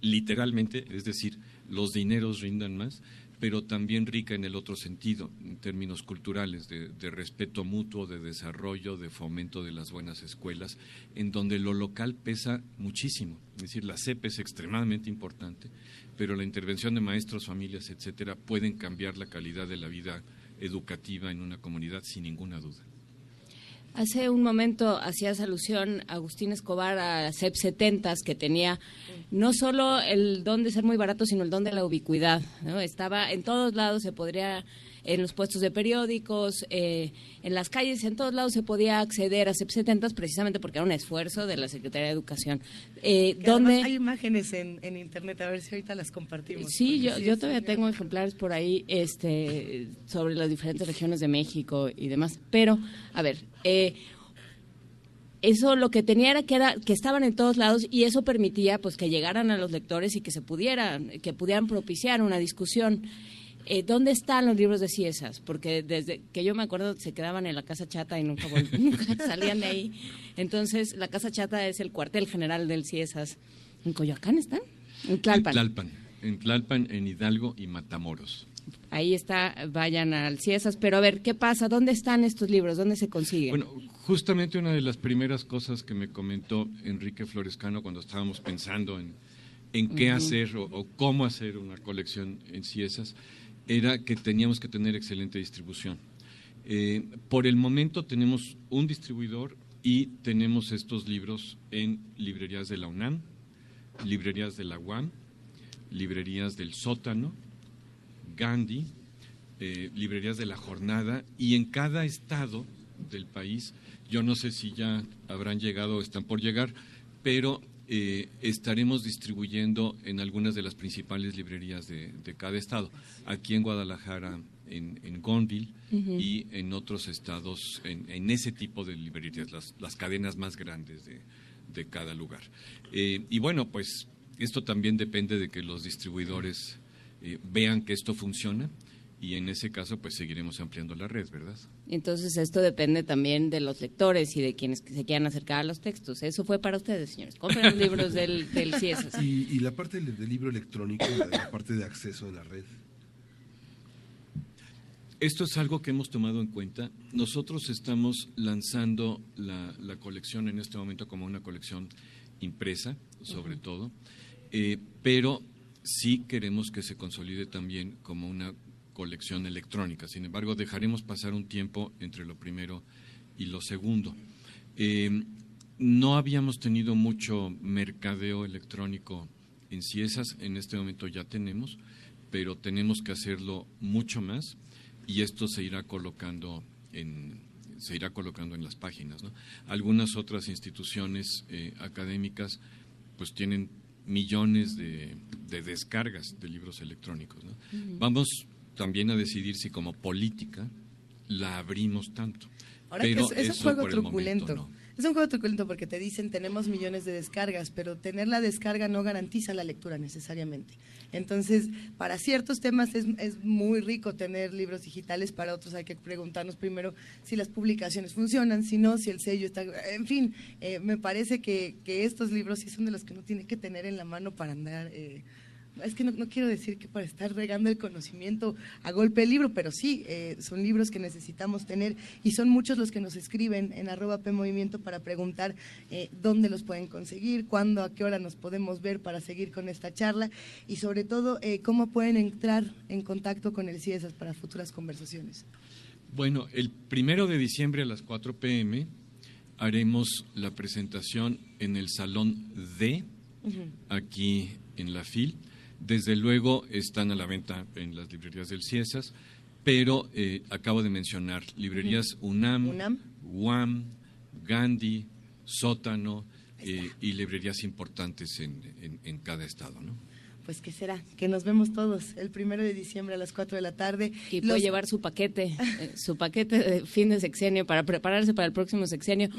literalmente, es decir, los dineros rindan más, pero también rica en el otro sentido, en términos culturales, de, respeto mutuo, de desarrollo, de fomento de las buenas escuelas, en donde lo local pesa muchísimo. Es decir, la CEP es extremadamente importante, pero la intervención de maestros, familias, etcétera, pueden cambiar la calidad de la vida educativa en una comunidad sin ninguna duda. Hace un momento hacías alusión, Agustín Escobar, a CEP 70 que tenía no solo el don de ser muy barato, sino el don de la ubicuidad. Estaba en todos lados, se podría, en los puestos de periódicos, eh, en las calles, en todos lados se podía acceder a CEP 70 precisamente porque era un esfuerzo de la Secretaría de Educación. Eh, donde hay imágenes en, en, Internet, a ver si ahorita las compartimos. Sí, yo, yo todavía tengo ejemplares por ahí este, sobre las diferentes regiones de México y demás. Pero, a ver, eh, eso lo que tenía era que era que estaban en todos lados y eso permitía pues que llegaran a los lectores y que se pudieran que pudieran propiciar una discusión eh, ¿Dónde están los libros de Ciesas? Porque desde que yo me acuerdo se quedaban en la Casa Chata y nunca, salían de ahí. Entonces, la Casa Chata es el cuartel general del Ciesas. ¿En Coyoacán están? En Tlalpan. En Tlalpan, en, Tlalpan, en Hidalgo y Matamoros. Ahí está, vayan al Ciesas. Pero a ver, ¿qué pasa? ¿Dónde están estos libros? ¿Dónde se consiguen? Bueno, justamente una de las primeras cosas que me comentó Enrique Florescano cuando estábamos pensando en, en qué hacer o, cómo hacer una colección en Ciesas era que teníamos que tener excelente distribución. Eh, por el momento tenemos un distribuidor y tenemos estos libros en librerías de la UNAM, librerías de la UAM, librerías del sótano, Gandhi, eh, librerías de la jornada y en cada estado del país, yo no sé si ya habrán llegado o están por llegar, pero eh, estaremos distribuyendo en algunas de las principales librerías de, cada estado. Aquí en Guadalajara, en, en Gonville y en otros estados, en, ese tipo de librerías, las, cadenas más grandes de, cada lugar. Eh, y bueno, pues esto también depende de que los distribuidores eh, vean que esto funciona y en ese caso pues seguiremos ampliando la red, ¿verdad? Entonces esto depende también de los lectores y de quienes se quieran acercar a los textos. Eso fue para ustedes, señores. Compren los libros del, del CIESAS. Y, la parte del, libro electrónico, la, parte de acceso a la red. Esto es algo que hemos tomado en cuenta. Nosotros estamos lanzando la, colección en este momento como una colección impresa, sobre todo. eh, pero sí queremos que se consolide también como una colección electrónica. Sin embargo, dejaremos pasar un tiempo entre lo primero y lo segundo. Eh, no habíamos tenido mucho mercadeo electrónico en CIESAS, en este momento ya tenemos, pero tenemos que hacerlo mucho más y esto se irá colocando en, se irá colocando en las páginas. Algunas otras instituciones eh, académicas pues tienen millones de, descargas de libros electrónicos. Vamos también a decidir si como política la abrimos tanto. Ahora Pero que es, un juego truculento. Es un juego truculento porque te dicen tenemos millones de descargas, pero tener la descarga no garantiza la lectura necesariamente. Entonces, para ciertos temas es, es muy rico tener libros digitales, para otros hay que preguntarnos primero si las publicaciones funcionan, si no, si el sello está... En fin, eh, me parece que, que, estos libros sí son de los que uno tiene que tener en la mano para andar... Eh, es que no, quiero decir que para estar regando el conocimiento a golpe de libro, pero sí, eh, son libros que necesitamos tener y son muchos los que nos escriben en arroba P Movimiento para preguntar eh, dónde los pueden conseguir, cuándo, a qué hora nos podemos ver para seguir con esta charla y sobre todo eh, cómo pueden entrar en contacto con el CIESAS para futuras conversaciones. Bueno, el primero de diciembre a las 4 pm haremos la presentación en el Salón D, aquí en la FIL desde luego están a la venta en las librerías del CIESAS, pero eh, acabo de mencionar librerías UNAM, UAM, Gandhi, Sótano eh, y librerías importantes en, cada estado. ¿no? pues ¿qué será? Que nos vemos todos el primero de diciembre a las 4 de la tarde. Y puede llevar su paquete, eh, su paquete de fin de sexenio para prepararse para el próximo sexenio.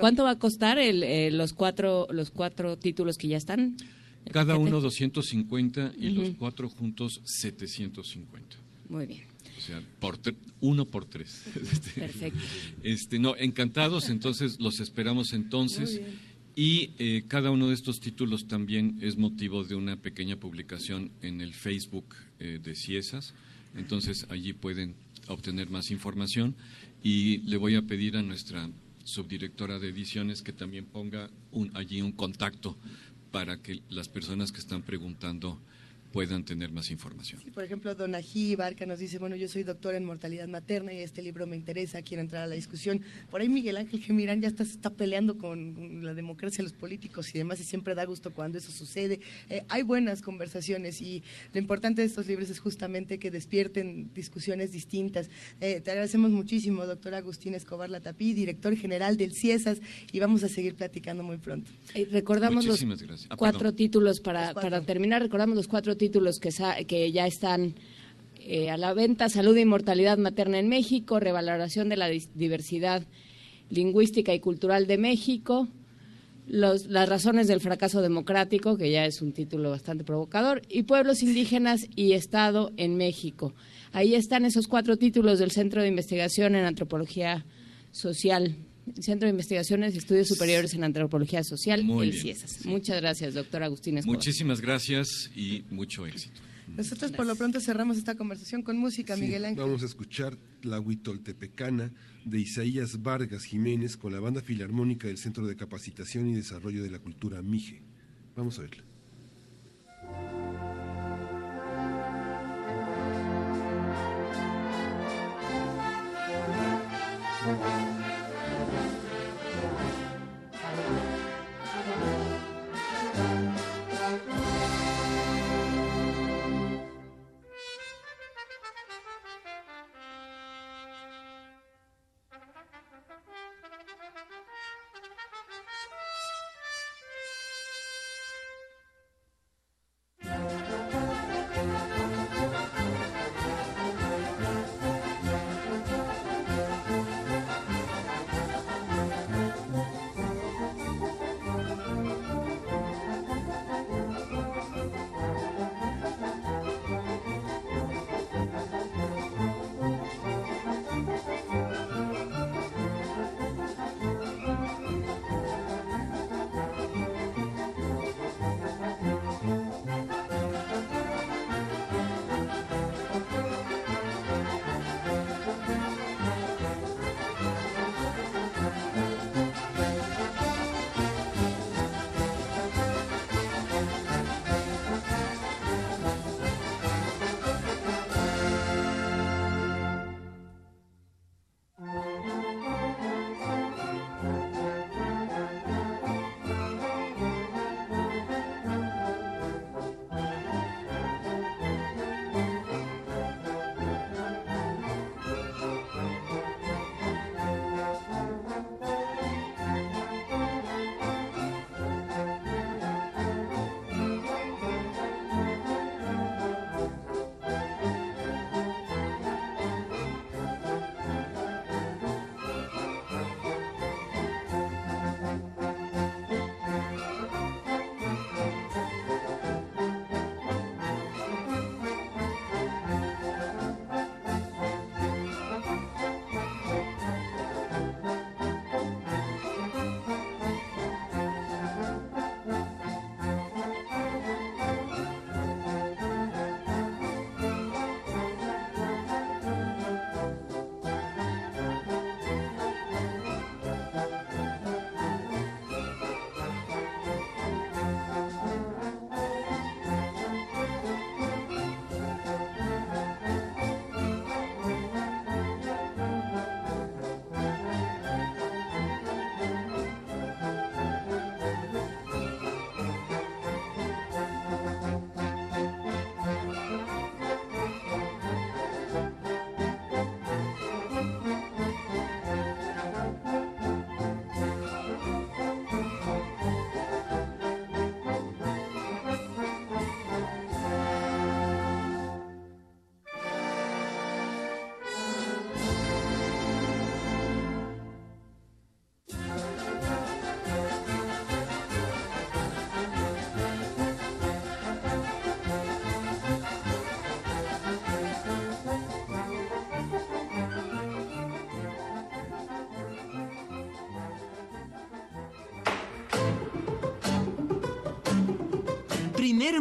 ¿Cuánto va a costar el, los, cuatro, los cuatro títulos que ya están? Cada uno 250 y los cuatro juntos 750. Muy bien. O sea, por uno por tres. Este, Perfecto. Este, no, encantados, entonces los esperamos entonces. Y eh, cada uno de estos títulos también es motivo de una pequeña publicación en el Facebook eh, de Ciesas. Entonces allí pueden obtener más información. Y le voy a pedir a nuestra subdirectora de ediciones que también ponga un, allí un contacto para que las personas que están preguntando puedan tener más información. por ejemplo, Don Ají Barca nos dice, bueno, yo soy doctor en mortalidad materna y este libro me interesa, quiero entrar a la discusión. Por ahí Miguel Ángel Gemirán ya está, está peleando con la democracia, los políticos y demás, y siempre da gusto cuando eso sucede. Eh, hay buenas conversaciones y lo importante de estos libros es justamente que despierten discusiones distintas. Eh, te agradecemos muchísimo, doctor Agustín Escobar Latapí, director general del CIESAS, y vamos a seguir platicando muy pronto. Eh, recordamos los ah, cuatro títulos para, para terminar, recordamos los cuatro títulos títulos que, que ya están eh, a la venta, Salud e Inmortalidad Materna en México, Revaloración de la Diversidad Lingüística y Cultural de México, las razones del fracaso democrático, que ya es un título bastante provocador, y Pueblos Indígenas y Estado en México. Ahí están esos cuatro títulos del Centro de Investigación en Antropología Social. Centro de Investigaciones y Estudios Superiores en Antropología Social, Muy el CIESAS. Muchas gracias, doctor Agustín Escobar. Muchísimas gracias y mucho éxito. Nosotros por lo pronto cerramos esta conversación con música, Miguel Ángel. Vamos a escuchar la Huitoltepecana de Isaías Vargas Jiménez con la Banda Filarmónica del Centro de Capacitación y Desarrollo de la Cultura MIGE. Vamos a verla. Thank.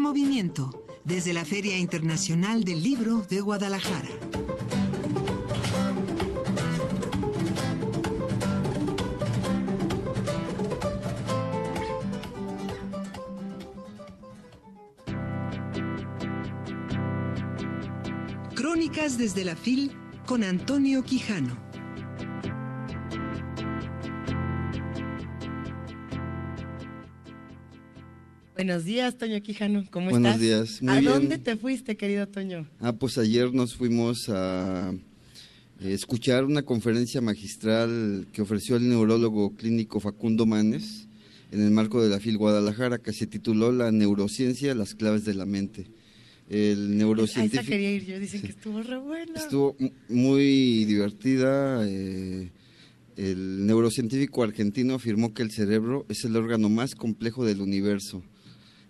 Movimiento desde la Feria Internacional del Libro de Guadalajara. Crónicas desde la FIL con Antonio Quijano. Buenos días, Toño Quijano. ¿Cómo Buenos estás? días. Muy ¿A bien. dónde te fuiste, querido Toño? Ah, pues ayer nos fuimos a eh, escuchar una conferencia magistral que ofreció el neurólogo clínico Facundo Manes en el marco de la FIL Guadalajara, que se tituló La neurociencia, las claves de la mente. El neurocientífico quería ir yo. Dicen Sí. que estuvo re buena. estuvo mu- muy divertida. eh, el neurocientífico argentino afirmó que el cerebro es el órgano más complejo del universo.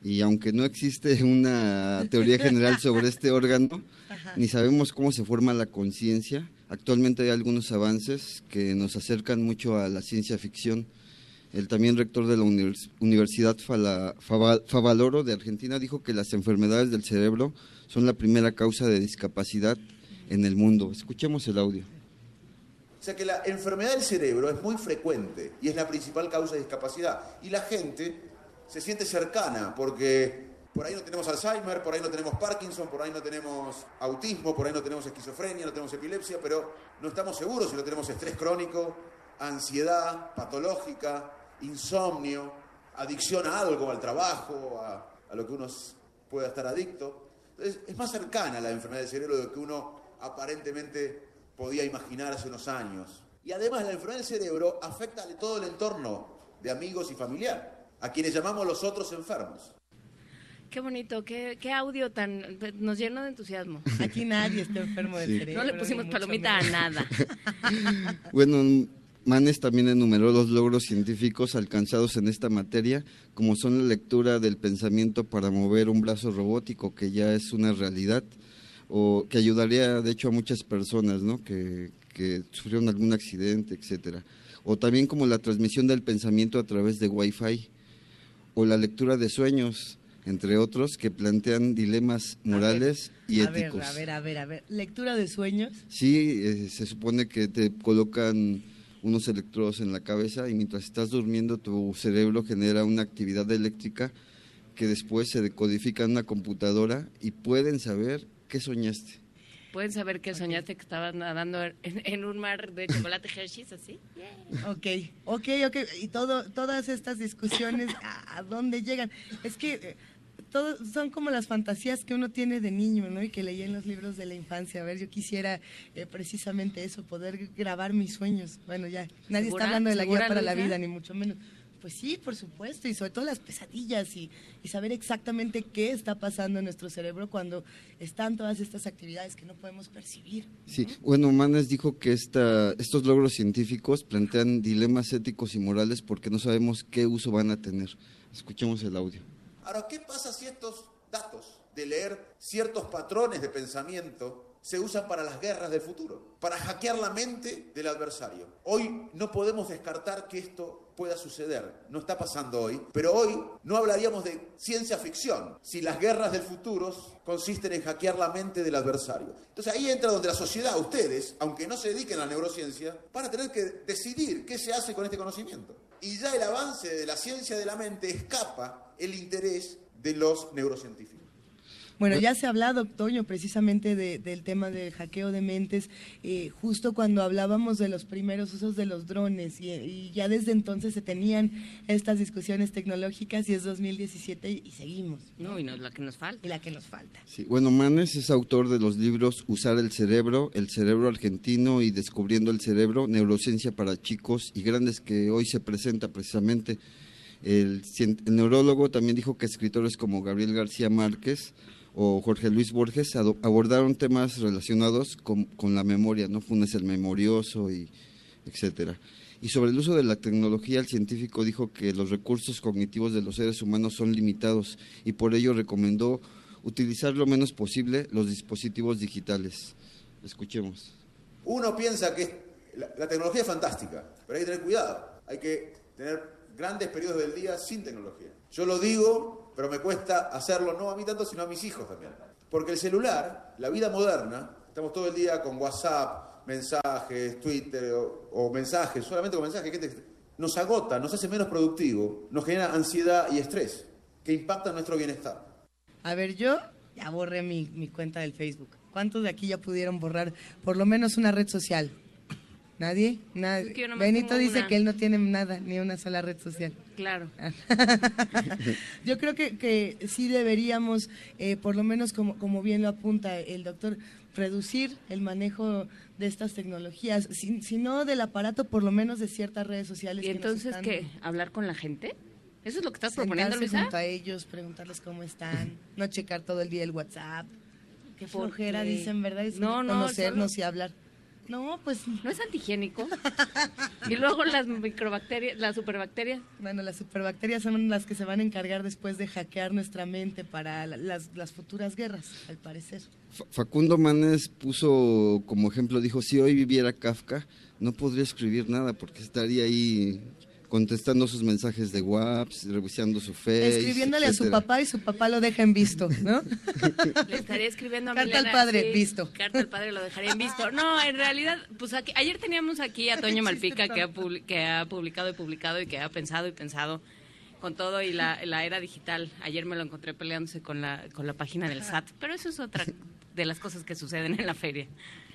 Y aunque no existe una teoría general sobre este órgano, ni sabemos cómo se forma la conciencia, actualmente hay algunos avances que nos acercan mucho a la ciencia ficción. El también rector de la univers- Universidad Fala- Fava- Favaloro de Argentina dijo que las enfermedades del cerebro son la primera causa de discapacidad en el mundo. Escuchemos el audio. O sea que la enfermedad del cerebro es muy frecuente y es la principal causa de discapacidad. Y la gente se siente cercana porque por ahí no tenemos Alzheimer, por ahí no tenemos Parkinson, por ahí no tenemos autismo, por ahí no tenemos esquizofrenia, no tenemos epilepsia, pero no estamos seguros si no tenemos estrés crónico, ansiedad patológica, insomnio, adicción a algo, al trabajo, a, a lo que uno pueda estar adicto. Entonces, es más cercana la enfermedad del cerebro de lo que uno aparentemente podía imaginar hace unos años. Y además la enfermedad del cerebro afecta a todo el entorno de amigos y familiar, a quienes llamamos los otros enfermos. Qué bonito, qué, qué audio tan... nos llenó de entusiasmo. Aquí nadie está enfermo del Sí. cerebro. No le pusimos palomita a nada. Bueno, Manes también enumeró los logros científicos alcanzados en esta materia, como son la lectura del pensamiento para mover un brazo robótico, que ya es una realidad, o que ayudaría de hecho a muchas personas, ¿no? Que, que sufrieron algún accidente, etcétera. O también como la transmisión del pensamiento a través de Wi-Fi, o la lectura de sueños, entre otros, que plantean dilemas morales y a ver, éticos. a ver, a ver, a ver. Lectura de sueños. Sí, eh, se supone que te colocan unos electrodos en la cabeza y mientras estás durmiendo tu cerebro genera una actividad eléctrica que después se decodifica en una computadora y pueden saber qué soñaste. ¿Pueden saber que soñaste que estabas nadando en, en un mar de chocolate Hershey's así? Ok, ok, ok. Y todo, todas estas discusiones, ¿a, a dónde llegan? Es que eh, todo, son como las fantasías que uno tiene de niño, ¿no? Y que leía en los libros de la infancia. A ver, yo quisiera eh, precisamente eso, poder grabar mis sueños. Bueno, ya, nadie está hablando de la guía ¿Segura, para la vida, ni mucho menos. Pues sí, por supuesto, y sobre todo las pesadillas y, y saber exactamente qué está pasando en nuestro cerebro cuando están todas estas actividades que no podemos percibir. Sí, bueno, Manes dijo que esta, estos logros científicos plantean dilemas éticos y morales porque no sabemos qué uso van a tener. Escuchemos el audio. Ahora, ¿qué pasa si estos datos de leer ciertos patrones de pensamiento se usan para las guerras del futuro? Para hackear la mente del adversario. Hoy no podemos descartar que esto pueda suceder. No está pasando hoy. Pero hoy no hablaríamos de ciencia ficción si las guerras del futuro consisten en hackear la mente del adversario. Entonces ahí entra donde la sociedad, ustedes, aunque no se dediquen a la neurociencia, van a tener que decidir qué se hace con este conocimiento. Y ya el avance de la ciencia de la mente escapa el interés de los neurocientíficos. Bueno, ya se ha hablado, Toño, precisamente de- del tema del hackeo de mentes, eh, justo cuando hablábamos de los primeros usos de los drones y, y ya desde entonces se tenían estas discusiones tecnológicas y es 2017 y, y seguimos. No, y no es la que nos falta. Y la que nos falta. Sí, bueno, Manes es autor de los libros Usar el cerebro, El cerebro argentino y Descubriendo el cerebro, Neurociencia para chicos y grandes que hoy se presenta precisamente. El, cien- el neurólogo también dijo que escritores como Gabriel García Márquez o Jorge Luis Borges abordaron temas relacionados con, la memoria, ¿no? Funes el memorioso y etcétera. Y sobre el uso de la tecnología, el científico dijo que los recursos cognitivos de los seres humanos son limitados y por ello recomendó utilizar lo menos posible los dispositivos digitales. Escuchemos. Uno piensa que la tecnología es fantástica, pero hay que tener cuidado. Hay que tener grandes periodos del día sin tecnología. Yo lo digo pero me cuesta hacerlo no a mí tanto, sino a mis hijos también. Porque el celular, la vida moderna, estamos todo el día con WhatsApp, mensajes, Twitter o, mensajes, solamente con mensajes, nos agota, nos hace menos productivo, nos genera ansiedad y estrés que impactan nuestro bienestar. A ver, yo ya borré mi, mi cuenta del Facebook. ¿Cuántos de aquí ya pudieron borrar por lo menos una red social? ¿Nadie? Nadie. Benito dice que él no tiene nada, ni una sola red social. Claro. Yo creo que, que sí deberíamos, eh, por lo menos como, como bien lo apunta el doctor, reducir el manejo de estas tecnologías, si, no del aparato, por lo menos de ciertas redes sociales. ¿Y entonces qué? ¿Hablar con la gente? ¿Eso es lo que estás proponiendo, Luisa? junto a ellos, preguntarles cómo están, no checar todo el día el WhatsApp. Qué flojera, dicen, ¿verdad? no, no, conocernos y hablar. No, pues no es antihigiénico. y luego las microbacterias, las superbacterias. Bueno, las superbacterias son las que se van a encargar después de hackear nuestra mente para las, las futuras guerras, al parecer. Facundo Manes puso como ejemplo, dijo, si hoy viviera Kafka, no podría escribir nada porque estaría ahí contestando sus mensajes de WhatsApp, revisando su fe. Escribiéndole a su papá y su papá lo deja en visto, ¿no? Le estaría escribiendo a Carta al padre, visto. Carta al padre lo dejaría en visto. No, en realidad, pues ayer teníamos aquí a Toño Malpica que ha, que ha publicado y publicado y que ha pensado y pensado con todo y la, la, era digital. Ayer me lo encontré peleándose con la, con la página del SAT, pero eso es otra de las cosas que suceden en la feria.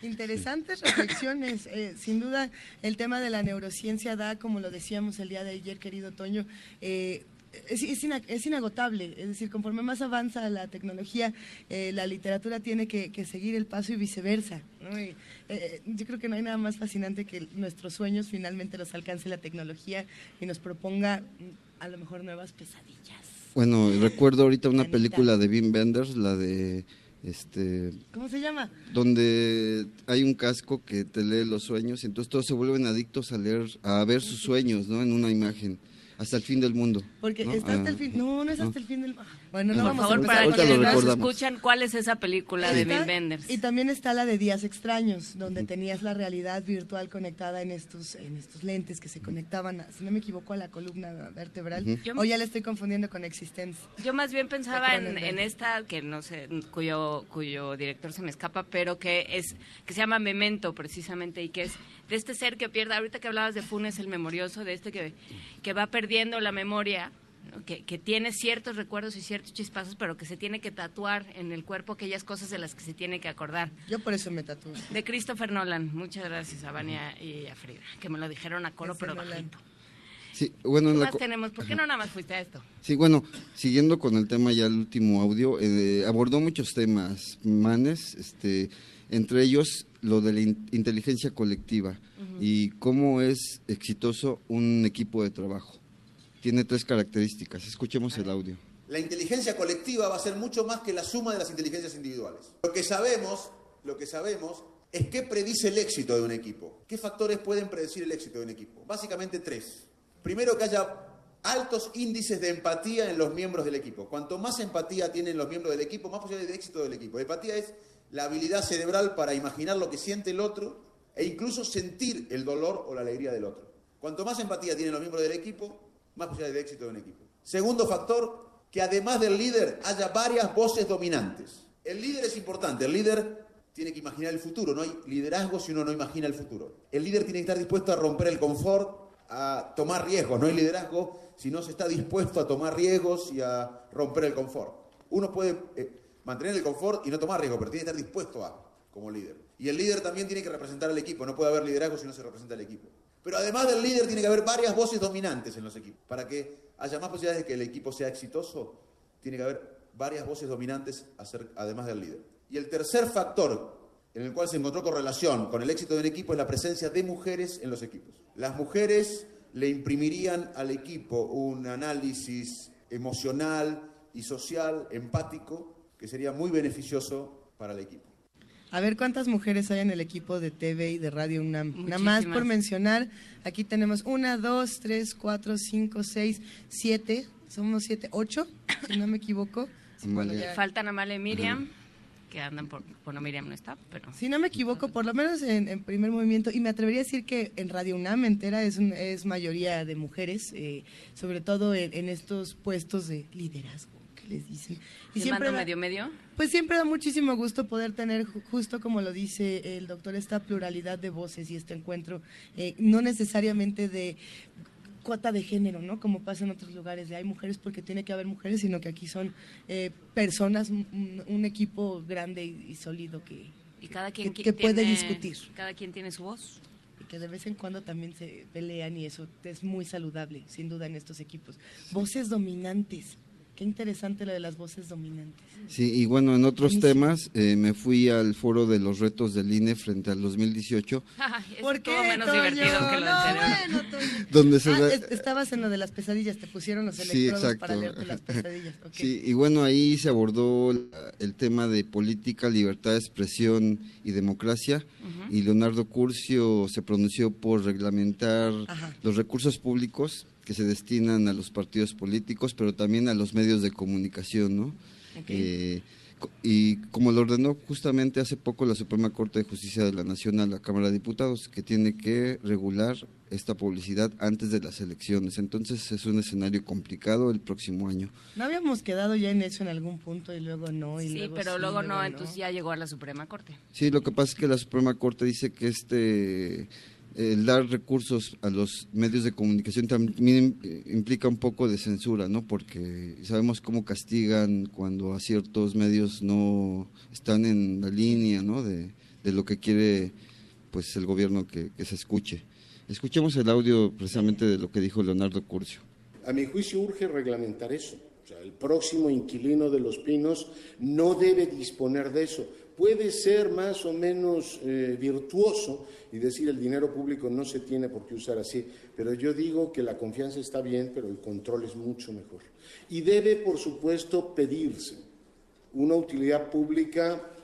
Interesantes reflexiones. Eh, sin duda, el tema de la neurociencia da, como lo decíamos el día de ayer, querido Toño, eh, es, es, inagotable, es decir, conforme más avanza la tecnología, eh, la literatura tiene que, seguir el paso y viceversa. yo creo que no hay nada más fascinante que nuestros sueños finalmente los alcance la tecnología y nos proponga mm, a lo mejor nuevas pesadillas. Bueno, recuerdo ahorita una película de Wim Wenders, la de este ¿Cómo se llama? Donde hay un casco que te lee los sueños y entonces todos se vuelven adictos a leer, a ver sus sueños, ¿no? En una imagen hasta el fin del mundo. Porque está hasta el ah, fin, no, no es hasta el fin del mundo. Bueno, no, por favor, para quienes nos escuchan, ¿cuál es esa película de Wim Wenders? Y también está la de Días Extraños, donde tenías la realidad virtual conectada en estos en estos lentes que se conectaban, si no me equivoco, a la columna vertebral. O ya le estoy confundiendo con Existence. Yo más bien pensaba en, en, esta, que no sé, cuyo, cuyo director se me escapa, pero que, es, que se llama Memento, precisamente, y que es de este ser que pierde, ahorita que hablabas de Funes el memorioso, de este que, que va perdiendo la memoria, que, que, tiene ciertos recuerdos y ciertos chispazos, pero que se tiene que tatuar en el cuerpo aquellas cosas de las que se tiene que acordar. Yo por eso me tatúo. De Christopher Nolan. Muchas gracias a Vania y a Frida, que me lo dijeron a coro, pero bajito. Sí, bueno, ¿Qué más tenemos? ¿Por qué no nada más fuiste a esto? Sí, bueno, siguiendo con el tema ya el último audio, eh, abordó muchos temas, Manes, este, entre ellos lo de la inteligencia colectiva y cómo es exitoso un equipo de trabajo. Tiene tres características. Escuchemos el audio. La inteligencia colectiva va a ser mucho más que la suma de las inteligencias individuales. Lo que sabemos, lo que sabemos es qué predice el éxito de un equipo. ¿Qué factores pueden predecir el éxito de un equipo? Básicamente tres. Primero que haya altos índices de empatía en los miembros del equipo. Cuanto más empatía tienen los miembros del equipo, más posibilidades de éxito del equipo. La empatía es la habilidad cerebral para imaginar lo que siente el otro e incluso sentir el dolor o la alegría del otro. Cuanto más empatía tienen los miembros del equipo, más posibilidades de éxito de un equipo. Segundo factor, que además del líder haya varias voces dominantes. El líder es importante, el líder tiene que imaginar el futuro, no hay liderazgo si uno no imagina el futuro. El líder tiene que estar dispuesto a romper el confort, a tomar riesgos, no hay liderazgo si no se está dispuesto a tomar riesgos y a romper el confort. Uno puede eh, mantener el confort y no tomar riesgo, pero tiene que estar dispuesto a, como líder. Y el líder también tiene que representar al equipo, no puede haber liderazgo si no se representa al equipo. Pero además del líder tiene que haber varias voces dominantes en los equipos. Para que haya más posibilidades de que el equipo sea exitoso, tiene que haber varias voces dominantes además del líder. Y el tercer factor en el cual se encontró correlación con el éxito de un equipo es la presencia de mujeres en los equipos. Las mujeres le imprimirían al equipo un análisis emocional y social, empático, que sería muy beneficioso para el equipo. A ver cuántas mujeres hay en el equipo de TV y de Radio UNAM. Nada más por mencionar, aquí tenemos una, dos, tres, cuatro, cinco, seis, siete, somos siete, ocho, si no me equivoco. Faltan Amalia y Miriam, que andan por, bueno, Miriam no está, pero... Si no me equivoco, por lo menos en, primer movimiento, y me atrevería a decir que en Radio UNAM entera es, es mayoría de mujeres, eh, sobre todo en estos puestos de liderazgo les dicen. Y siempre medio medio. Pues siempre da muchísimo gusto poder tener, justo como lo dice el doctor, esta pluralidad de voces y este encuentro, eh, no necesariamente de cuota de género, ¿no? Como pasa en otros lugares, de hay mujeres porque tiene que haber mujeres, sino que aquí son eh, personas, un, equipo grande y, sólido que, y cada quien que, puede discutir. Cada quien tiene su voz. Y que de vez en cuando también se pelean y eso es muy saludable, sin duda, en estos equipos. Voces dominantes. Qué interesante lo de las voces dominantes. Sí, y bueno, en otros temas eh, me fui al foro de los retos del INE frente al 202018. ¿Por qué, menos divertido que lo no, donde se ah, estabas en lo de las pesadillas, te pusieron los electrodos para leerte las pesadillas. Sí, y bueno, ahí se abordó el tema de política, libertad de expresión y democracia, y Leonardo Curcio se pronunció por reglamentar los recursos públicos que se destinan a los partidos políticos, pero también a los medios de comunicación, ¿no? Eh, y como lo ordenó justamente hace poco la Suprema Corte de Justicia de la Nación a la Cámara de Diputados, que tiene que regular esta publicidad antes de las elecciones. Entonces es un escenario complicado el próximo año. ¿No habíamos quedado ya en eso en algún punto y luego no? Y sí, pero luego, no, entonces ya llegó a la Suprema Corte. Sí, lo que pasa es que la Suprema Corte dice que este el dar recursos a los medios de comunicación también implica un poco de censura, ¿no? Porque sabemos cómo castigan cuando a ciertos medios no están en la línea, ¿no? De, lo que quiere pues el gobierno que, se escuche. Escuchemos el audio precisamente de lo que dijo Leonardo Curcio. A mi juicio urge reglamentar eso. El próximo inquilino de Los Pinos no debe disponer de eso puede ser más o menos eh, virtuoso y decir el dinero público no se tiene por qué usar así, pero yo digo que la confianza está bien, pero el control es mucho mejor. Y debe, por supuesto, pedirse una utilidad pública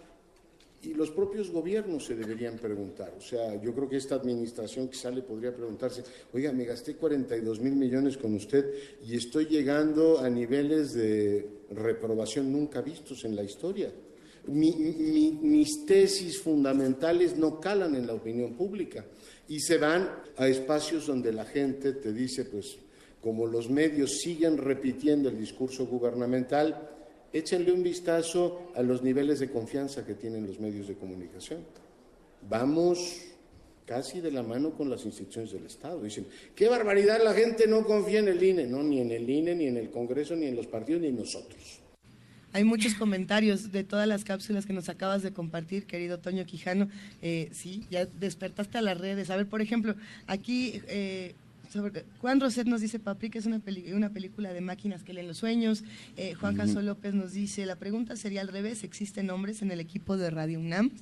y los propios gobiernos se deberían preguntar. O sea, yo creo que esta administración que sale podría preguntarse, oiga, me gasté 42 mil millones con usted y estoy llegando a niveles de reprobación nunca vistos en la historia mis tesis fundamentales no calan en la opinión pública y se van a espacios donde la gente te dice, pues como los medios siguen repitiendo el discurso gubernamental, échenle un vistazo a los niveles de confianza que tienen los medios de comunicación. Vamos casi de la mano con las instituciones del Estado. Dicen, qué barbaridad, la gente no confía en el INE. No, ni en el INE, ni en el Congreso, ni en los partidos, ni en nosotros. Hay muchos comentarios de todas las cápsulas que nos acabas de compartir, querido Toño Quijano. Eh, sí, ya despertaste a las redes. A ver, por ejemplo, aquí eh, Juan Roset nos dice, Papi, que es una, una película de máquinas que leen los sueños. Eh, Juan Caso López nos dice, la pregunta sería al revés, ¿existen hombres en el equipo de Radio UNAM?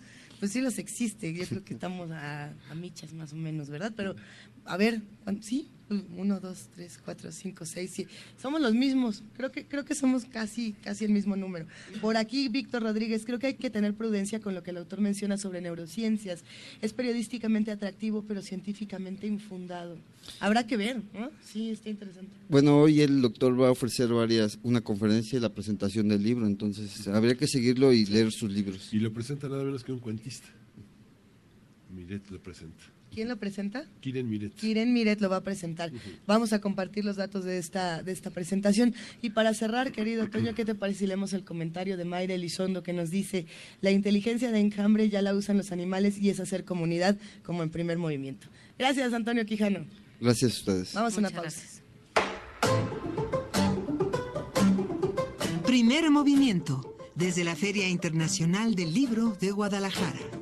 Pues sí los existe, yo creo que estamos a, a michas más o menos, ¿verdad? Pero, a ver, ¿sí? Uno, dos, tres, cuatro, cinco, seis, siete. Somos los mismos. Creo que, creo que somos casi, casi el mismo número. Por aquí, Víctor Rodríguez, creo que hay que tener prudencia con lo que el autor menciona sobre neurociencias. Es periodísticamente atractivo, pero científicamente infundado. Habrá que ver, ¿no? Sí, está interesante. Bueno, hoy el doctor va a ofrecer varias, una conferencia y la presentación del libro, entonces habría que seguirlo y leer sus libros. Y lo presenta nada menos que un cuentista. Miret lo presenta. ¿Quién lo presenta? Kiren Miret. Kiren Miret lo va a presentar. Vamos a compartir los datos de esta, de esta presentación. Y para cerrar, querido Toño, ¿qué te parece si leemos el comentario de Mayra Elizondo que nos dice, la inteligencia de enjambre ya la usan los animales y es hacer comunidad como en primer movimiento? Gracias, Antonio Quijano. Gracias a ustedes. Vamos a una pausa. Primer movimiento, desde la Feria Internacional del Libro de Guadalajara.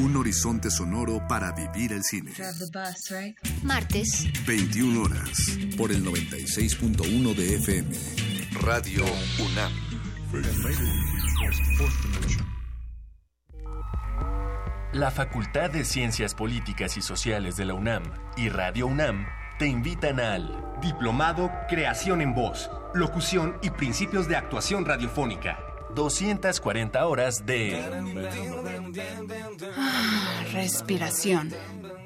un horizonte sonoro para vivir el cine. Martes. 21 horas. Por el 96.1 de FM. Radio UNAM. La Facultad de Ciencias Políticas y Sociales de la UNAM y Radio UNAM te invitan al Diplomado Creación en Voz, Locución y Principios de Actuación Radiofónica. 240 horas de ah, respiración,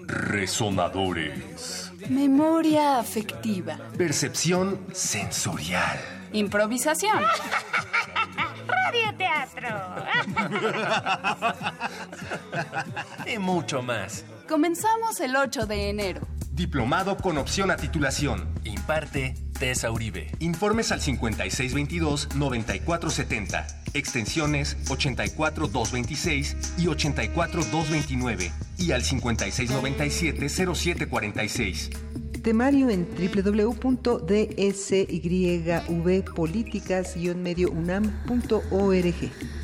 resonadores, memoria afectiva, percepción sensorial, improvisación, radioteatro y mucho más. Comenzamos el 8 de enero. Diplomado con opción a titulación. Imparte Tessa Uribe. Informes al 5622-9470. Extensiones 84226 y 84229. Y al 5697-0746. Temario en www.dsyvpoliticas-mediounam.org.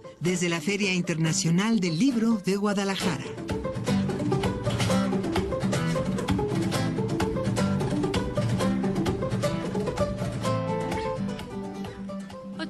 desde la Feria Internacional del Libro de Guadalajara.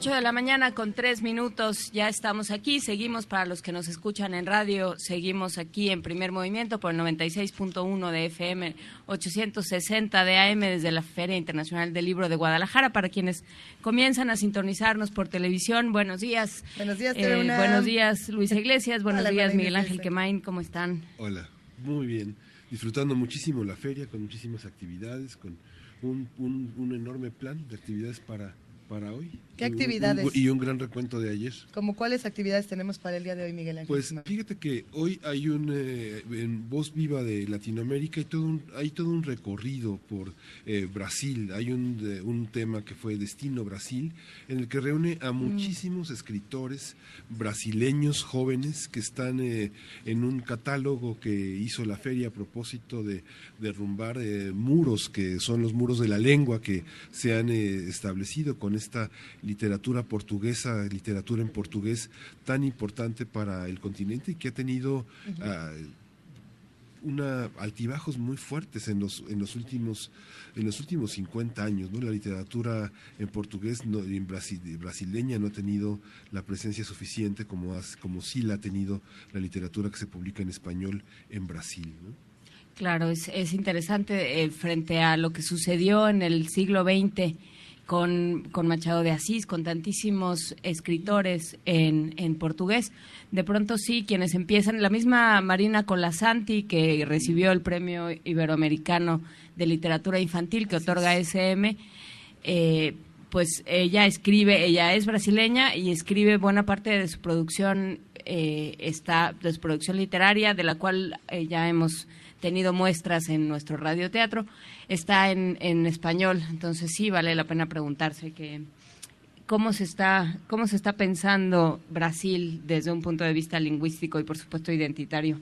8 de la mañana con tres minutos, ya estamos aquí, seguimos para los que nos escuchan en radio, seguimos aquí en primer movimiento por el 96.1 de FM, 860 de AM desde la Feria Internacional del Libro de Guadalajara, para quienes comienzan a sintonizarnos por televisión, buenos días. Buenos días, eh, Buenos días, Luisa Iglesias, buenos días, Miguel Ángel Quemain, ¿cómo están? Hola, muy bien, disfrutando muchísimo la feria, con muchísimas actividades, con un, un enorme plan de actividades para para hoy. ¿Qué actividades? y un gran recuento de ayer. ¿Cómo cuáles actividades tenemos para el día de hoy, Miguel Ángel? Pues fíjate que hoy hay un, eh, en Voz Viva de Latinoamérica, hay todo un, hay todo un recorrido por eh, Brasil. Hay un, un tema que fue Destino Brasil, en el que reúne a mm. muchísimos escritores brasileños jóvenes que están eh, en un catálogo que hizo la feria a propósito de derrumbar muros, que son los muros de la lengua que se han establecido con esta literatura portuguesa, literatura en portugués tan importante para el continente y que ha tenido ah, una altibajos muy fuertes en los en los últimos en los últimos 50 años, ¿no? La literatura en portugués no, en brasileña no ha tenido la presencia suficiente como como sí la ha tenido la literatura que se publica en español en Brasil, Claro, es, es interesante eh, frente a lo que sucedió en el siglo XX con, con, Machado de Asís, con tantísimos escritores en, en, portugués. De pronto sí, quienes empiezan, la misma Marina Colasanti, que recibió el Premio Iberoamericano de Literatura Infantil que otorga SM, eh, pues ella escribe, ella es brasileña y escribe buena parte de su producción, eh, está, de su producción literaria, de la cual eh, ya hemos tenido muestras en nuestro radioteatro, está en, en español, entonces sí vale la pena preguntarse que cómo se está cómo se está pensando Brasil desde un punto de vista lingüístico y por supuesto identitario.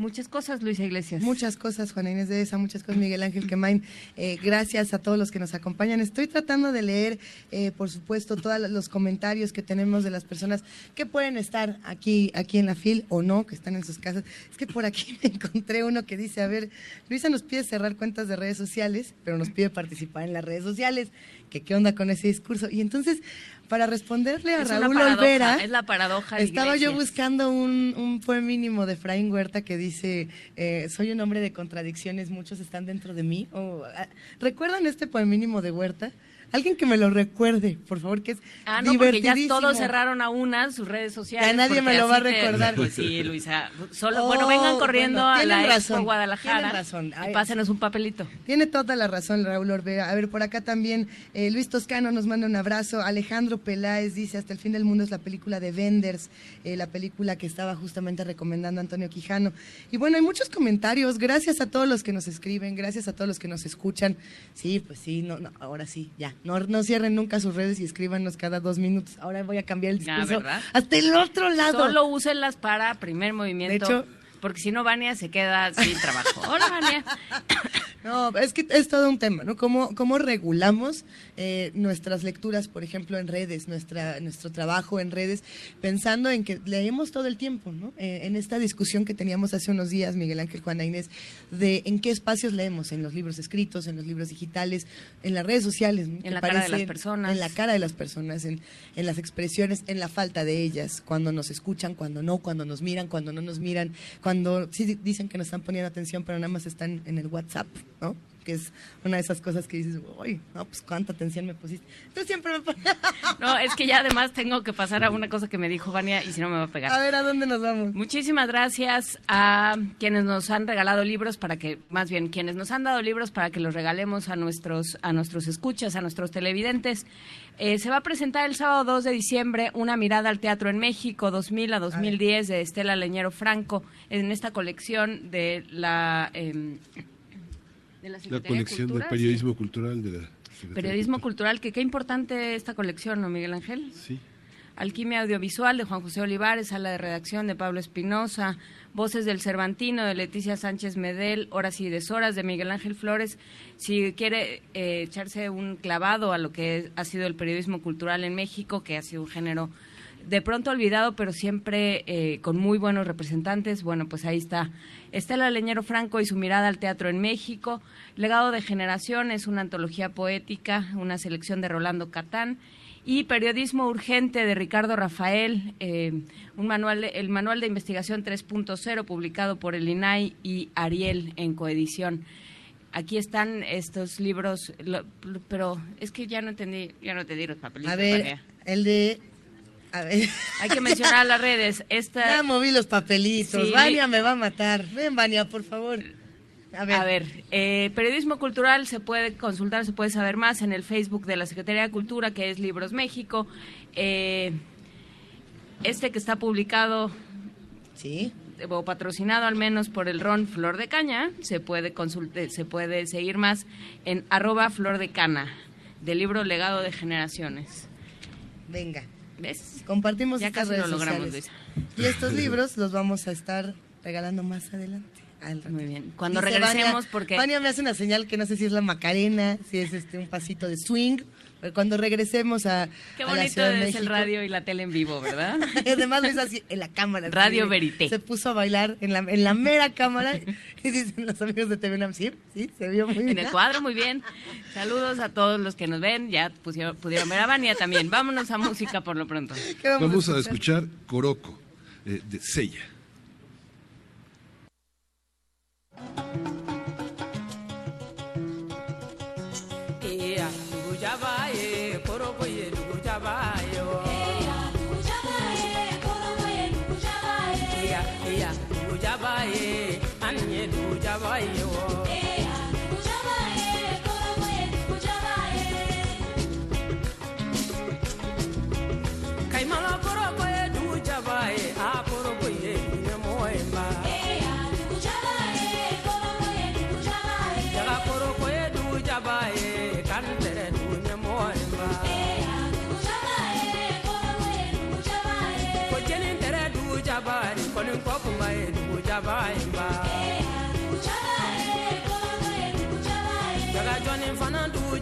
Muchas cosas, Luisa Iglesias. Muchas cosas, Juana Inés de esa, muchas cosas, Miguel Ángel Quemain. Eh, gracias a todos los que nos acompañan. Estoy tratando de leer, eh, por supuesto, todos los comentarios que tenemos de las personas que pueden estar aquí, aquí en la FIL o no, que están en sus casas. Es que por aquí me encontré uno que dice, a ver, Luisa nos pide cerrar cuentas de redes sociales, pero nos pide participar en las redes sociales. Que qué onda con ese discurso. Y entonces, para responderle a Es Raúl paradoja, Olvera, es la paradoja de estaba yo buscando un, un poema mínimo de Efraín Huerta que dice, eh, soy un hombre de contradicciones, muchos están dentro de mí. O, ah, ¿Recuerdan este poemínimo de Huerta? Alguien que me lo recuerde, por favor, que es Ah, no, porque ya todos cerraron a una sus redes sociales. Ya nadie me lo va a te- recordar. Pues sí, Luisa. Solo, Oh, bueno, vengan corriendo bueno, a la tienen Expo razón, Guadalajara tienen razón. y pásenos un papelito. Tiene toda la razón Raúl Orbea. A ver, por acá también eh, Luis Toscano nos manda un abrazo. Alejandro Peláez dice, Hasta el fin del mundo es la película de Venders, eh, la película que estaba justamente recomendando Antonio Quijano. Y bueno, hay muchos comentarios. Gracias a todos los que nos escriben, gracias a todos los que nos escuchan. Sí, pues sí, no, no, ahora sí, ya. No, no cierren nunca sus redes y escríbanos cada dos minutos. Ahora voy a cambiar el discurso ¿verdad? hasta el otro lado. Solo úsenlas para primer movimiento. De hecho- porque si no, Vania se queda sin trabajo. Hola, Vania. No, es que es todo un tema, ¿no? ¿Cómo, cómo regulamos eh, nuestras lecturas, por ejemplo, en redes, nuestra, nuestro trabajo en redes, pensando en que leemos todo el tiempo, ¿no? Eh, en esta discusión que teníamos hace unos días, Miguel Ángel, Juana Inés, de en qué espacios leemos, en los libros escritos, en los libros digitales, en las redes sociales. ¿no? En Que la cara de las personas. En la cara de las personas, en, en las expresiones, en la falta de ellas, cuando nos escuchan, cuando no, cuando nos miran, cuando no nos miran, cuando sí dicen que nos están poniendo atención, pero nada más están en el WhatsApp, ¿no? Que es una de esas cosas que dices, uy, no, pues cuánta atención me pusiste. Tú siempre me pones... No, es que ya además tengo que pasar a una cosa que me dijo Vania y si no me va a pegar. A ver, ¿a dónde nos vamos? Muchísimas gracias a quienes nos han regalado libros para que, más bien, quienes nos han dado libros para que los regalemos a nuestros, a nuestros escuchas, a nuestros televidentes. Eh, se va a presentar el sábado 2 de diciembre Una mirada al teatro en México 2000 a 2010 de Estela Leñero Franco en esta colección de la... em, de la Secretaría colección de Cultura, periodismo cultural de la Secretaría Periodismo de cultural, que qué importante esta colección, ¿no, Miguel Ángel? Sí. Alquimia Audiovisual de Juan José Olivares, sala de redacción de Pablo Espinosa, Voces del Cervantino de Leticia Sánchez Medel, Horas y Deshoras de Miguel Ángel Flores. Si quiere eh, echarse un clavado a lo que ha sido el periodismo cultural en México, que ha sido un género de pronto olvidado, pero siempre eh, con muy buenos representantes. Bueno, pues ahí está Estela Leñero Franco y su mirada al teatro en México. Legado de Generaciones, una antología poética, una selección de Rolando Catán. Y Periodismo Urgente de Ricardo Rafael, eh, un manual, el manual de investigación 3.0 publicado por el INAI y Ariel en coedición. Aquí están estos libros, lo- pero es que ya no entendí, ya no entendí los papelitos. A ver, el de... A ver. Hay que mencionar las redes. Esta, Ya moví los papelitos. Sí, Vania me va a matar. Ven, Vania, por favor. A ver. A ver, eh, periodismo cultural se puede consultar, se puede saber más en el Facebook de la Secretaría de Cultura, que es Libros México. Eh, este que está publicado sí. o patrocinado al menos por el RON Flor de Caña, se puede consulte, se puede seguir más en arroba Flor de Cana, del libro Legado de Generaciones. Venga. ¿Ves? Compartimos Ya estas casi lo redes logramos, sociales. Y estos libros los vamos a estar regalando más adelante. Muy bien. Cuando Dice regresemos, Vania- porque... Vania me hace una señal que no sé si es la Macarena, si es este un pasito de swing. Cuando regresemos a, Qué a la bonito Ciudad de es el México- radio y la tele en vivo, ¿verdad? Y Además lo hizo así en la cámara. Radio así, Verité. Se puso a bailar en la, en la mera cámara. Y dicen los amigos de TV UNAM, sí, sí, se vio muy bien. En el cuadro, muy bien. Saludos a todos los que nos ven. Ya pusieron, pudieron ver a Vania también. Vámonos a música por lo pronto. Vamos a escuchar Coroco, eh, de Sella.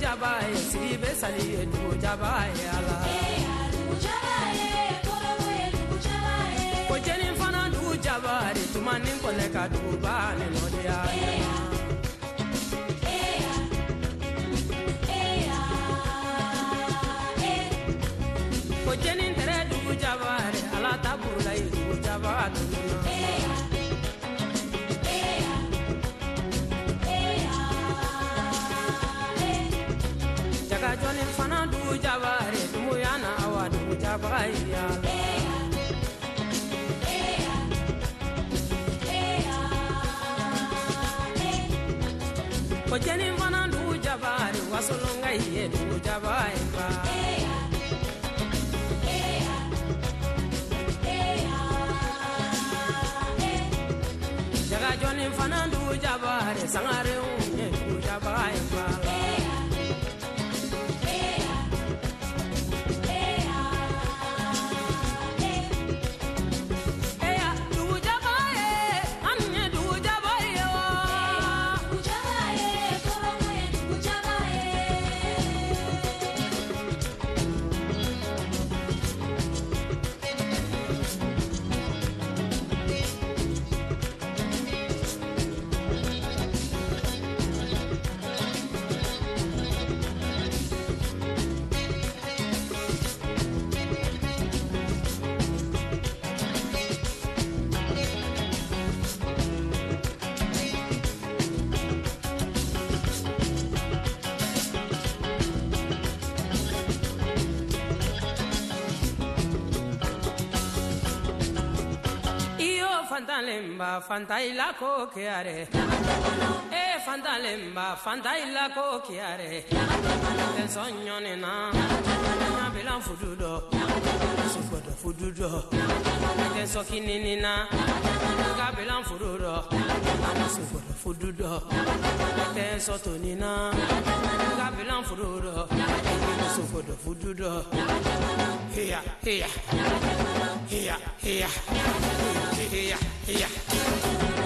Jaba ye sigi bɛ sali ye dugu jaba ye ala. Ko jeni fana dugu jaba de tuma ni kɔlɛ ka duguba ni nɔdiya lemba fanta ila ko kiare e fanta lemba fanta ila ko kiare ten sogno ne na na bela fududo. So fodo fududo. Ten so kinini na ga bilan fududo. So fodo fududo. Ten so tonina ga bilan fududo. So fodo fududo here, here, here, here, here, here.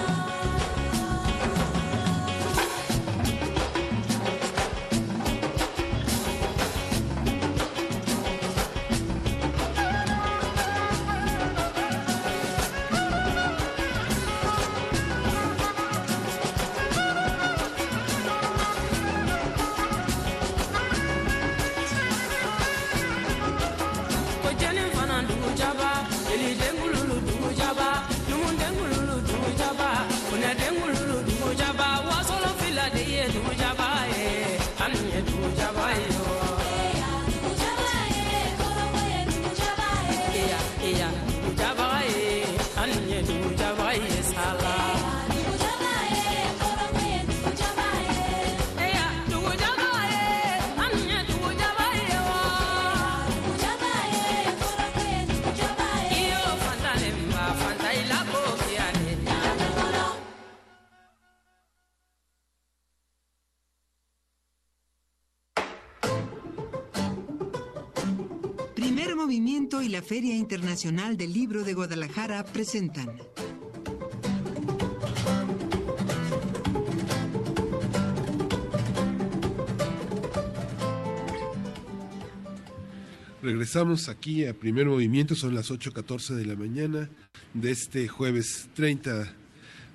Feria Internacional del Libro de Guadalajara presentan. Regresamos aquí a Primer Movimiento, son las 8.14 de la mañana de este jueves 30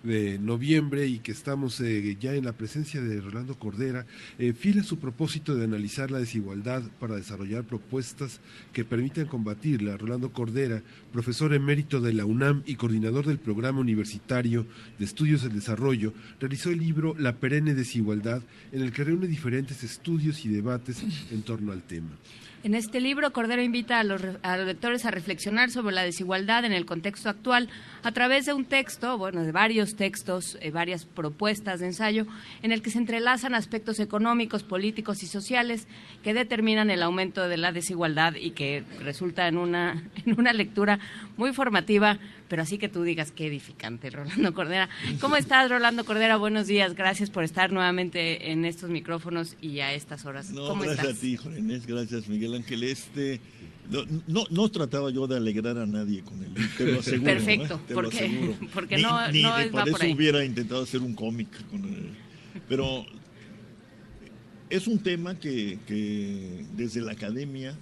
de noviembre y que estamos eh, ya en la presencia de Rolando Cordera, eh, fiel a su propósito de analizar la desigualdad para desarrollar propuestas que permitan combatirla. Rolando Cordera, profesor emérito de la UNAM y coordinador del Programa Universitario de Estudios del Desarrollo, realizó el libro La perenne desigualdad, en el que reúne diferentes estudios y debates en torno al tema. En este libro, Cordero invita a los, a los lectores a reflexionar sobre la desigualdad en el contexto actual. A través de un texto, bueno, de varios textos, eh, varias propuestas de ensayo, en el que se entrelazan aspectos económicos, políticos y sociales que determinan el aumento de la desigualdad y que resulta en una, en una lectura muy formativa, pero así que tú digas qué edificante, Rolando Cordera. ¿Cómo estás, Rolando Cordera? Buenos días, gracias por estar nuevamente en estos micrófonos y a estas horas. No, ¿Cómo gracias estás? a ti, Jorenés, gracias Miguel Ángel. Este, no, no, no trataba yo de alegrar a nadie con él, te lo aseguro. Perfecto, ¿eh? Te lo aseguro. porque Ni- no- ni no de va para por eso ahí. hubiera intentado hacer un cómic. con él. Pero es un tema que, que desde la academia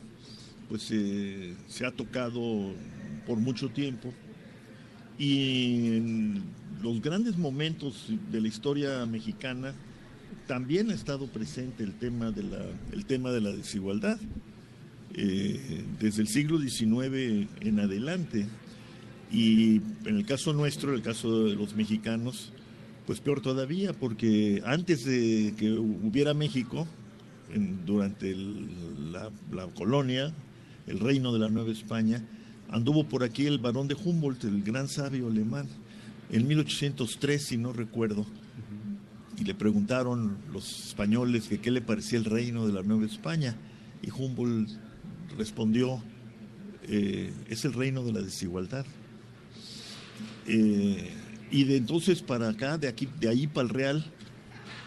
pues eh, se ha tocado por mucho tiempo y en los grandes momentos de la historia mexicana también ha estado presente el tema de la, el tema de la desigualdad. Eh, desde el siglo XIX en adelante. Y en el caso nuestro, en el caso de los mexicanos, pues peor todavía, porque antes de que hubiera México, durante la, la, colonia, el reino de la Nueva España, anduvo por aquí el barón de Humboldt, el gran sabio alemán, en 1803, si no recuerdo, y le preguntaron los españoles que qué le parecía el reino de la Nueva España, y Humboldt respondió, eh, es el reino de la desigualdad. Eh, y de entonces para acá, de aquí, de ahí para el Real,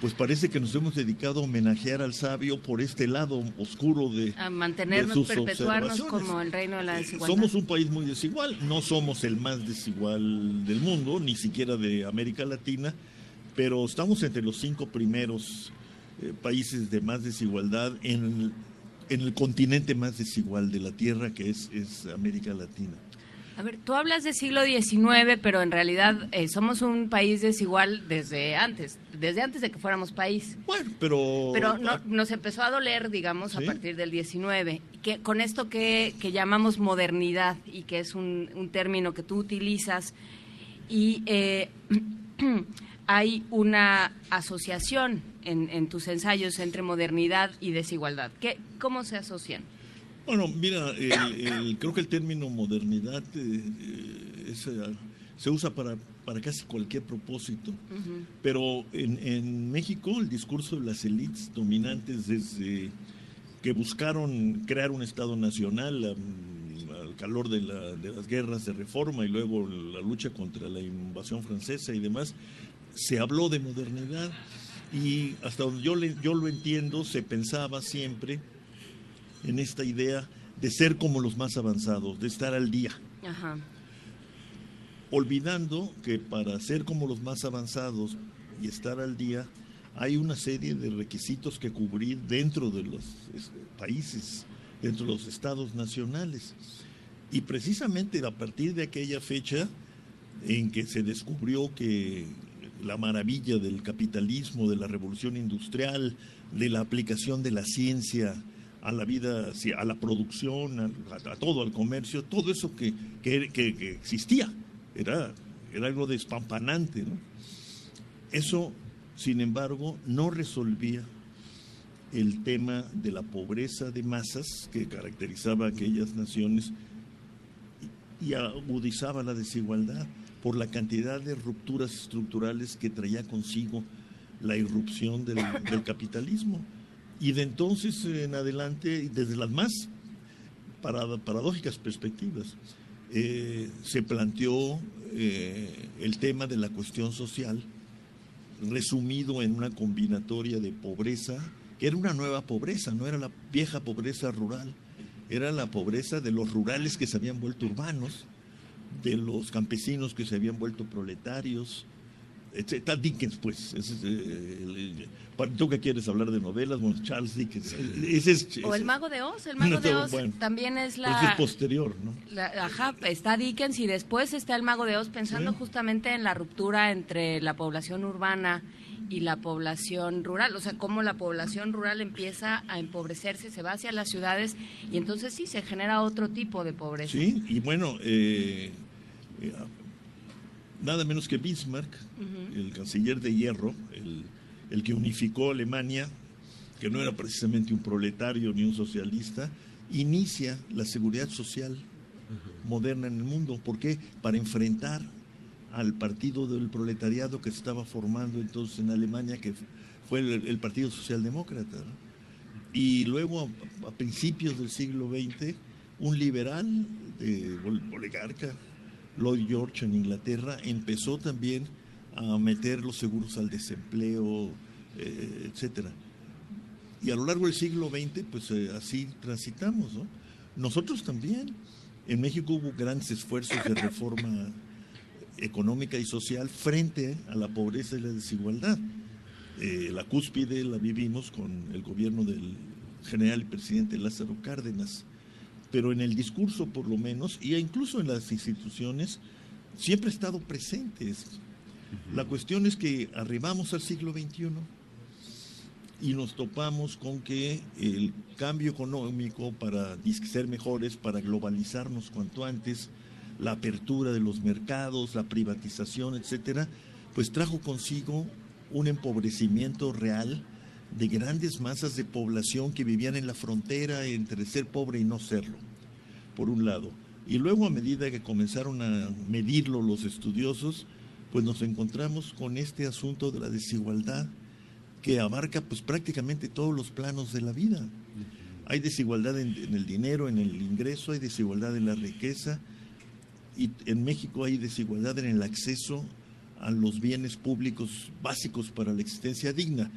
pues parece que nos hemos dedicado a homenajear al sabio por este lado oscuro de a mantenernos, perpetuarnos como el reino de la desigualdad. Somos un país muy desigual, no somos el más desigual del mundo, ni siquiera de América Latina, pero estamos entre los cinco primeros eh, países de más desigualdad en en el continente más desigual de la Tierra, que es, es América Latina. A ver, tú hablas de siglo XIX, pero en realidad eh, somos un país desigual desde antes, desde antes de que fuéramos país. Bueno, pero... Pero nos empezó a doler, digamos, a partir del XIX. Que, con esto que, que llamamos modernidad y que es un, un término que tú utilizas. Y eh, hay una asociación en, tus ensayos entre modernidad y desigualdad. ¿Qué, ¿Cómo se asocian? Bueno, mira, creo que el término modernidad eh, eh, eh, se usa para, para casi cualquier propósito, pero en, en, México el discurso de las élites dominantes desde que buscaron crear un Estado nacional al calor de, de las guerras de reforma y luego la lucha contra la invasión francesa y demás, se habló de modernidad. Y hasta donde yo, yo lo entiendo, se pensaba siempre en esta idea de ser como los más avanzados, de estar al día. Olvidando que para ser como los más avanzados y estar al día, hay una serie de requisitos que cubrir dentro de los países, dentro de los estados nacionales. Y precisamente a partir de aquella fecha en que se descubrió que la maravilla del capitalismo, de la revolución industrial, de la aplicación de la ciencia a la vida, a la producción, a, todo, al comercio, todo eso que, que, existía. Era, era algo despampanante. Eso, sin embargo, no resolvía el tema de la pobreza de masas que caracterizaba a aquellas naciones y agudizaba la desigualdad por la cantidad de rupturas estructurales que traía consigo la irrupción del, capitalismo. Y de entonces en adelante, desde las más paradójicas perspectivas, eh, se planteó eh, el tema de la cuestión social, resumido en una combinatoria de pobreza, que era una nueva pobreza, no era la vieja pobreza rural, era la pobreza de los rurales que se habían vuelto urbanos, de los campesinos que se habían vuelto proletarios. Está Dickens, pues. Eh, ¿Tú qué quieres hablar de novelas? Charles Dickens. o El Mago de Oz. El Mago de Oz también es la. es posterior, ¿no? ajá, está Dickens y después está El Mago de Oz pensando justamente en la ruptura entre la población urbana y la población rural, o sea, cómo la población rural empieza a empobrecerse, se va hacia las ciudades y entonces sí se genera otro tipo de pobreza. Sí, y bueno, eh, eh, nada menos que Bismarck, el canciller de hierro, el, que unificó Alemania, que no era precisamente un proletario ni un socialista, inicia la seguridad social moderna en el mundo. ¿Por qué? Para enfrentar al partido del proletariado que se estaba formando entonces en Alemania, que fue el, Partido Socialdemócrata. Y luego, a, principios del siglo XX, un liberal de oligarca, Lloyd George en Inglaterra, empezó también a meter los seguros al desempleo, eh, etcétera. Y a lo largo del siglo XX, pues eh, así transitamos, ¿no? Nosotros también. En México hubo grandes esfuerzos de reforma económica y social frente a la pobreza y la desigualdad. Eh, la cúspide la vivimos con el gobierno del general y presidente Lázaro Cárdenas, pero en el discurso por lo menos, y incluso en las instituciones, siempre ha estado presente. La cuestión es que arribamos al siglo XXI y nos topamos con que el cambio económico para ser mejores, para globalizarnos cuanto antes, la apertura de los mercados, la privatización, etcétera, pues trajo consigo un empobrecimiento real de grandes masas de población que vivían en la frontera entre ser pobre y no serlo, por un lado. Y luego a medida que comenzaron a medirlo los estudiosos, pues nos encontramos con este asunto de la desigualdad que abarca pues prácticamente todos los planos de la vida. Hay desigualdad en, el dinero, en el ingreso, hay desigualdad en la riqueza y en México hay desigualdad en el acceso a los bienes públicos básicos para la existencia digna.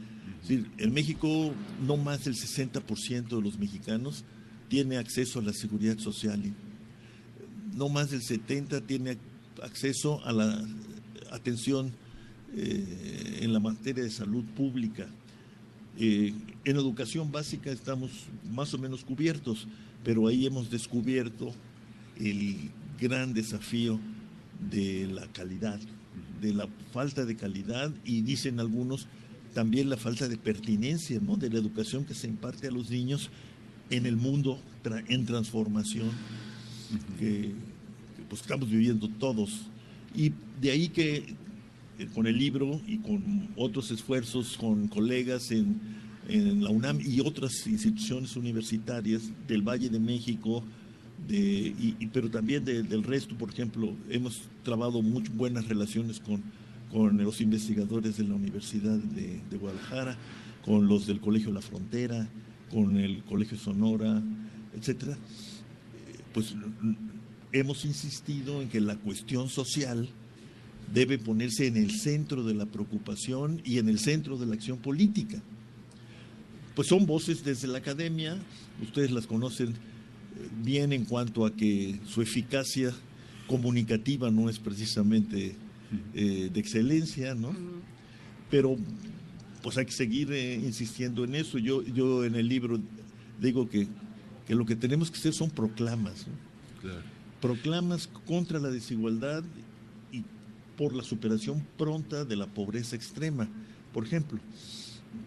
En México no más del 60% de los mexicanos tiene acceso a la seguridad social. No más del 70% tiene acceso a la atención eh, en la materia de salud pública. Eh, en educación básica estamos más o menos cubiertos, pero ahí hemos descubierto el gran desafío de la calidad, de la falta de calidad y dicen algunos también la falta de pertinencia ¿no? de la educación que se imparte a los niños en el mundo en transformación que, pues, estamos viviendo todos. Y de ahí que eh, con el libro y con otros esfuerzos con colegas en, en la UNAM y otras instituciones universitarias del Valle de México, de, y, pero también del resto, por ejemplo, hemos trabajado muy buenas relaciones con, con los investigadores de la Universidad de, Guadalajara, con los del Colegio La Frontera, con el Colegio Sonora, etcétera. Pues hemos insistido en que la cuestión social debe ponerse en el centro de la preocupación y en el centro de la acción política. Pues son voces desde la academia, ustedes las conocen eh, bien en cuanto a que su eficacia comunicativa no es precisamente eh, de excelencia, ¿no? Pero pues hay que seguir eh, insistiendo en eso. Yo, yo en el libro digo que, que lo que tenemos que hacer son proclamas, proclamas contra la desigualdad por la superación pronta de la pobreza extrema. Por ejemplo,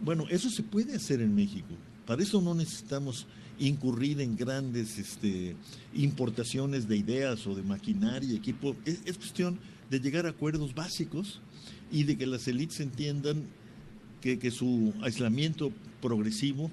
bueno, eso se puede hacer en México. Para eso no necesitamos incurrir en grandes este, importaciones de ideas o de maquinaria, equipo. Es, cuestión de llegar a acuerdos básicos y de que las élites entiendan que, que su aislamiento progresivo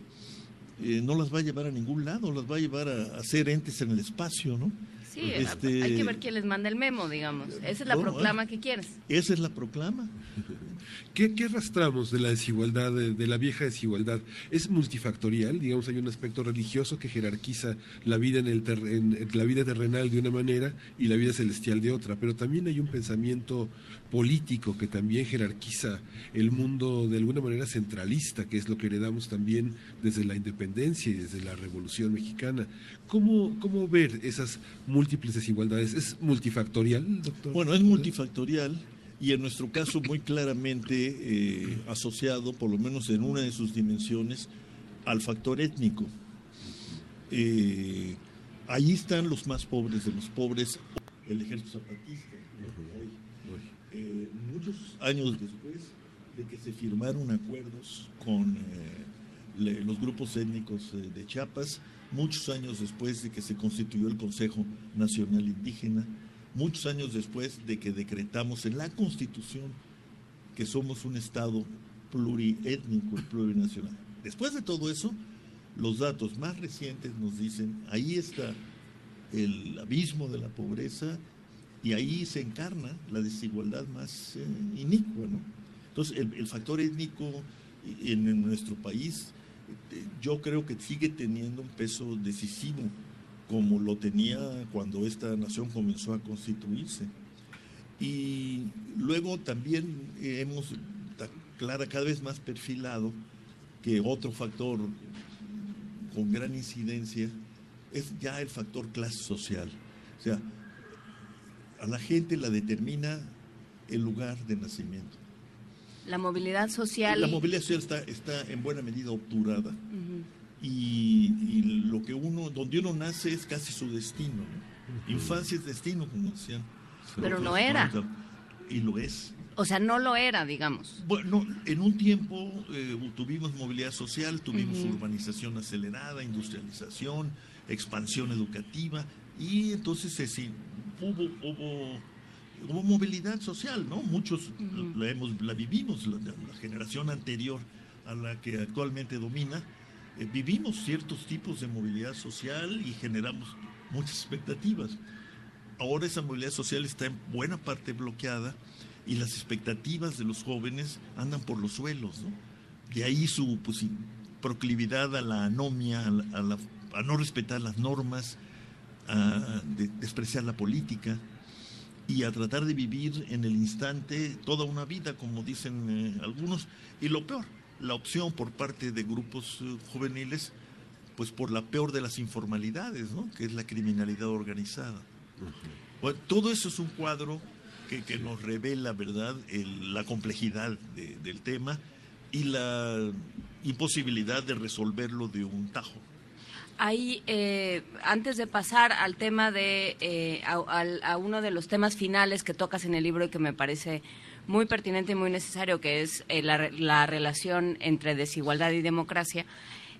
eh, no las va a llevar a ningún lado, las va a llevar a, a ser entes en el espacio, ¿no? Sí, este, hay que ver quién les manda el memo, digamos. Esa es la proclama que quieres. Esa es la proclama. ¿Qué, qué arrastramos de la desigualdad, de, la vieja desigualdad? ¿Es multifactorial? Digamos, hay un aspecto religioso que jerarquiza la vida, en, el en, la vida terrenal de una manera y la vida celestial de otra, pero también hay un pensamiento político que también jerarquiza el mundo de alguna manera centralista, que es lo que heredamos también desde la independencia y desde la Revolución Mexicana. ¿Cómo, cómo ver esas múltiples desigualdades? ¿Es multifactorial, doctor? Bueno, es multifactorial y en nuestro caso muy claramente eh, asociado, por lo menos en una de sus dimensiones, al factor étnico. Eh, ahí están los más pobres de los pobres, el ejército zapatista muchos años después de que se firmaron acuerdos con eh, los grupos étnicos eh, de Chiapas, muchos años después de que se constituyó el Consejo Nacional Indígena, muchos años después de que decretamos en la Constitución que somos un Estado pluriétnico y plurinacional. Después de todo eso, los datos más recientes nos dicen, ahí está el abismo de la pobreza y ahí se encarna la desigualdad más eh, inicua. Entonces, el, factor étnico en, nuestro país, eh, yo creo que sigue teniendo un peso decisivo, como lo tenía cuando esta nación comenzó a constituirse. Y luego también hemos clara, cada vez más perfilado que otro factor con gran incidencia es ya el factor clase social. O sea, a la gente la determina el lugar de nacimiento. La movilidad social. La movilidad social está, está en buena medida obturada. y, lo que uno, donde uno nace es casi su destino. Infancia es destino, como decían. Pero no era. Y lo es. O sea, no lo era, digamos. Bueno, en un tiempo eh, tuvimos movilidad social, tuvimos urbanización acelerada, industrialización, expansión educativa, y entonces sí, hubo, hubo, hubo, movilidad social, ¿no? Muchos la, hemos, la vivimos, la, generación anterior a la que actualmente domina, eh, vivimos ciertos tipos de movilidad social y generamos muchas expectativas. Ahora esa movilidad social está en buena parte bloqueada y las expectativas de los jóvenes andan por los suelos, ¿no? De ahí su pues, proclividad a la anomia, a, no respetar las normas, a despreciar la política y a tratar de vivir en el instante toda una vida, como dicen eh, algunos. Y lo peor, la opción por parte de grupos eh, juveniles, pues por la peor de las informalidades, ¿no? que es la criminalidad organizada. bueno, todo eso es un cuadro que, nos revela, ¿verdad?, la complejidad del tema y la imposibilidad de resolverlo de un tajo. Ahí, eh, antes de pasar al tema de, eh, a, uno de los temas finales que tocas en el libro y que me parece muy pertinente y muy necesario, que es eh, la, la, relación entre desigualdad y democracia,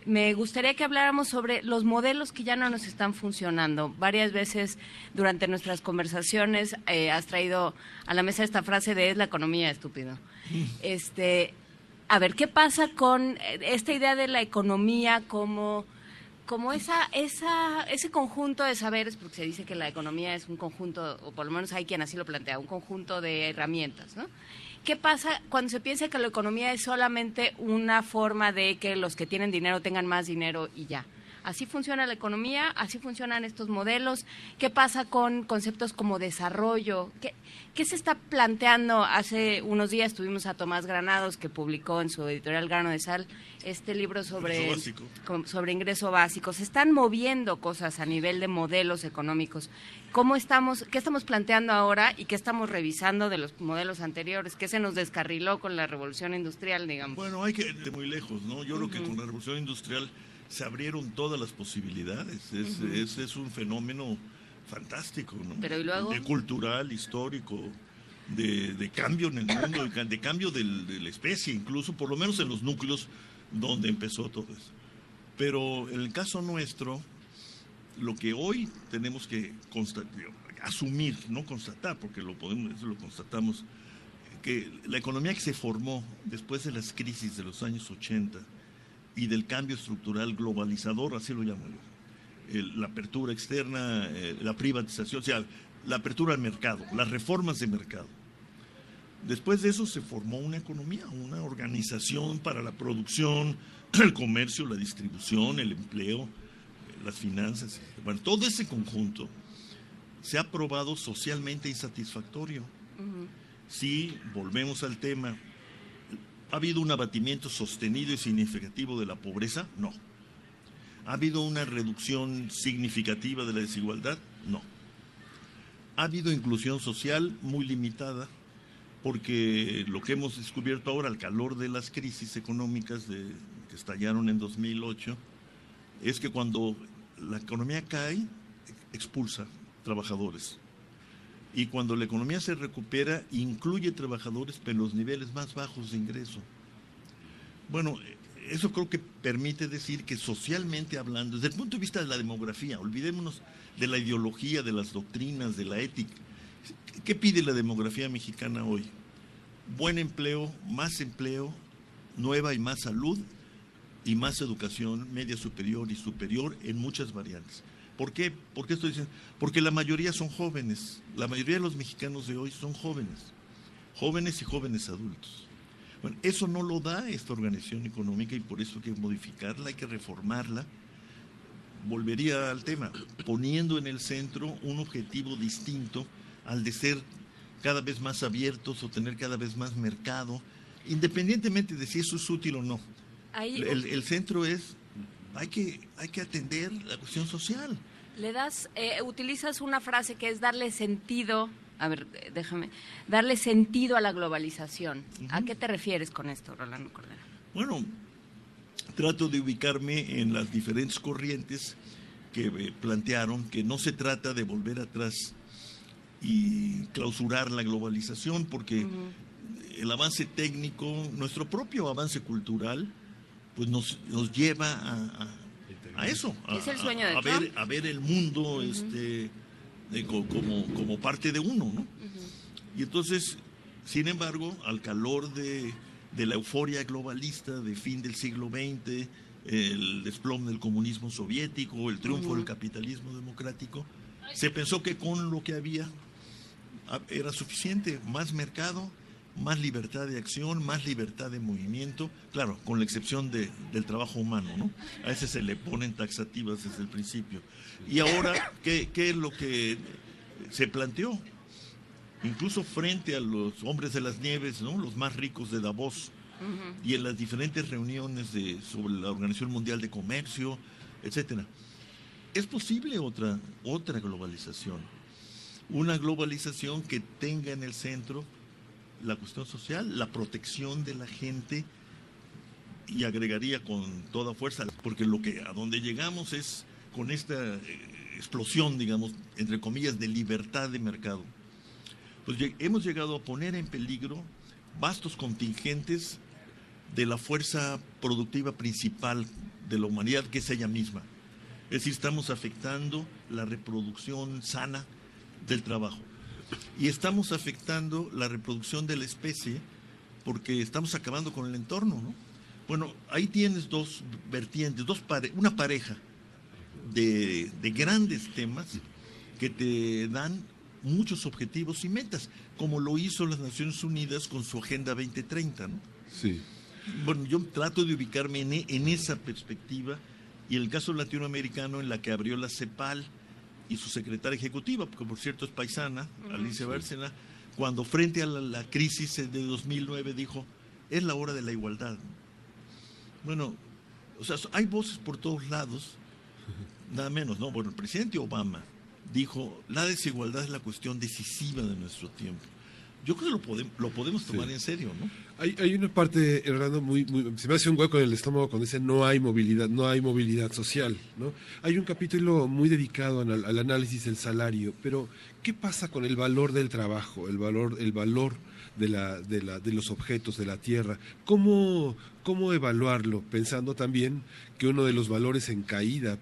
me gustaría que habláramos sobre los modelos que ya no nos están funcionando. Varias veces durante nuestras conversaciones eh, has traído a la mesa esta frase de es la economía estúpido. Mm. Este, a ver, ¿qué pasa con eh, esta idea de la economía como como esa, esa, ese conjunto de saberes, porque se dice que la economía es un conjunto, o por lo menos hay quien así lo plantea, un conjunto de herramientas, ¿no? ¿Qué pasa cuando se piensa que la economía es solamente una forma de que los que tienen dinero tengan más dinero y ya? Así funciona la economía, así funcionan estos modelos. ¿Qué pasa con conceptos como desarrollo? ¿Qué, ¿Qué, se está planteando? Hace unos días tuvimos a Tomás Granados, que publicó en su editorial Grano de Sal este libro sobre, sobre ingreso básico. Se están moviendo cosas a nivel de modelos económicos. ¿Cómo estamos, ¿Qué estamos planteando ahora y qué estamos revisando de los modelos anteriores? ¿Qué se nos descarriló con la revolución industrial, digamos? Bueno, hay que ir de muy lejos, ¿no? Yo creo que con la revolución industrial se abrieron todas las posibilidades. Es, es, un fenómeno fantástico, ¿no? Pero ¿y luego? De cultural, histórico, de, cambio en el mundo, de, cambio de la especie, incluso, por lo menos en los núcleos donde empezó todo eso. Pero en el caso nuestro, lo que hoy tenemos que asumir, no constatar, porque lo podemos, eso lo constatamos, que la economía que se formó después de las crisis de los años 80 y del cambio estructural globalizador, así lo llamo yo. la apertura externa, eh, la privatización, o sea, la apertura al mercado, las reformas de mercado. Después de eso se formó una economía, una organización para la producción, el comercio, la distribución, el empleo, eh, las finanzas. Bueno, todo ese conjunto se ha probado socialmente insatisfactorio. Si volvemos al tema ¿Ha habido un abatimiento sostenido y significativo de la pobreza? No. ¿Ha habido una reducción significativa de la desigualdad? No. ¿Ha habido inclusión social muy limitada? Porque lo que hemos descubierto ahora al calor de las crisis económicas que estallaron en 2008 es que cuando la economía cae, expulsa trabajadores. Y cuando la economía se recupera, incluye trabajadores, en los niveles más bajos de ingreso. Bueno, eso creo que permite decir que socialmente hablando, desde el punto de vista de la demografía, olvidémonos de la ideología, de las doctrinas, de la ética. ¿Qué pide la demografía mexicana hoy? Buen empleo, más empleo, nueva y más salud y más educación media superior y superior en muchas variantes. ¿Por qué? ¿Por qué estoy diciendo? Porque la mayoría son jóvenes. La mayoría de los mexicanos de hoy son jóvenes. Jóvenes y jóvenes adultos. Bueno, eso no lo da esta organización económica y por eso hay que modificarla, hay que reformarla. Volvería al tema, poniendo en el centro un objetivo distinto al de ser cada vez más abiertos o tener cada vez más mercado, independientemente de si eso es útil o no. El, el centro es hay que, hay que atender la cuestión social. Le das, eh, utilizas una frase que es darle sentido a ver, déjame, darle sentido a la globalización. ¿A qué te refieres con esto, Rolando Cordero? Bueno, trato de ubicarme en las diferentes corrientes que eh, plantearon que no se trata de volver atrás y clausurar la globalización, porque el avance técnico, nuestro propio avance cultural, pues nos, nos lleva a, a, eso, a, es el sueño de a, ver, a ver el mundo este, como, como parte de uno, ¿no? Y entonces, sin embargo, al calor de, de la euforia globalista de fin del siglo XX, el desplome del comunismo soviético, el triunfo del capitalismo democrático, se pensó que con lo que había era suficiente, más mercado, más libertad de acción, más libertad de movimiento, claro, con la excepción de, del trabajo humano, ¿no? A ese se le ponen taxativas desde el principio. Y ahora, ¿qué, qué es lo que se planteó? Incluso frente a los hombres de las nieves, ¿no? Los más ricos de Davos, y en las diferentes reuniones de, sobre la Organización Mundial de Comercio, etcétera. Es posible otra, otra globalización, una globalización que tenga en el centro la cuestión social, la protección de la gente y agregaría con toda fuerza, porque lo que a donde llegamos es con esta eh, explosión, digamos, entre comillas, de libertad de mercado. Pues hemos llegado a poner en peligro vastos contingentes de la fuerza productiva principal de la humanidad, que es ella misma. Es decir, estamos afectando la reproducción sana del trabajo. Y estamos afectando la reproducción de la especie porque estamos acabando con el entorno, ¿no? Bueno, ahí tienes dos vertientes, dos una pareja de, de grandes temas que te dan muchos objetivos y metas, como lo hizo las Naciones Unidas con su Agenda 2030, ¿no? Sí. Bueno, yo trato de ubicarme en, en esa perspectiva y el caso latinoamericano en la que abrió la CEPAL y su secretaria ejecutiva, que por cierto es paisana, Alicia Bárcena, cuando frente a la, crisis de 2009 dijo, es la hora de la igualdad. Bueno, o sea, hay voces por todos lados, nada menos, ¿no? Bueno, el presidente Obama dijo, la desigualdad es la cuestión decisiva de nuestro tiempo yo creo que lo, podemos, lo podemos tomar en serio, ¿no? Hay, hay una parte, Hernando, muy, muy, se me hace un hueco en el estómago cuando dice no hay movilidad, no hay movilidad social, ¿no? Hay un capítulo muy dedicado al, al análisis del salario, pero ¿qué pasa con el valor del trabajo, el valor, el valor de, la, de, la, de los objetos de la tierra. ¿Cómo, ¿Cómo evaluarlo? Pensando también que uno de los valores en caída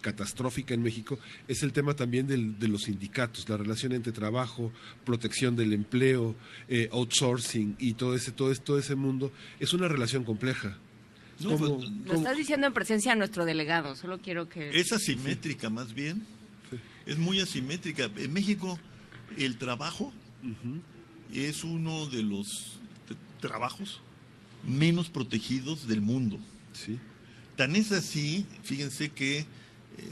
catastrófica en México es el tema también del, de los sindicatos, la relación entre trabajo, protección del empleo, eh, outsourcing y todo ese, todo, todo ese mundo. Es una relación compleja. Pues, lo estás diciendo en presencia de nuestro delegado, solo quiero que... Es asimétrica más bien, es muy asimétrica. En México el trabajo es uno de los trabajos menos protegidos del mundo. Sí. Tan es así, fíjense que eh,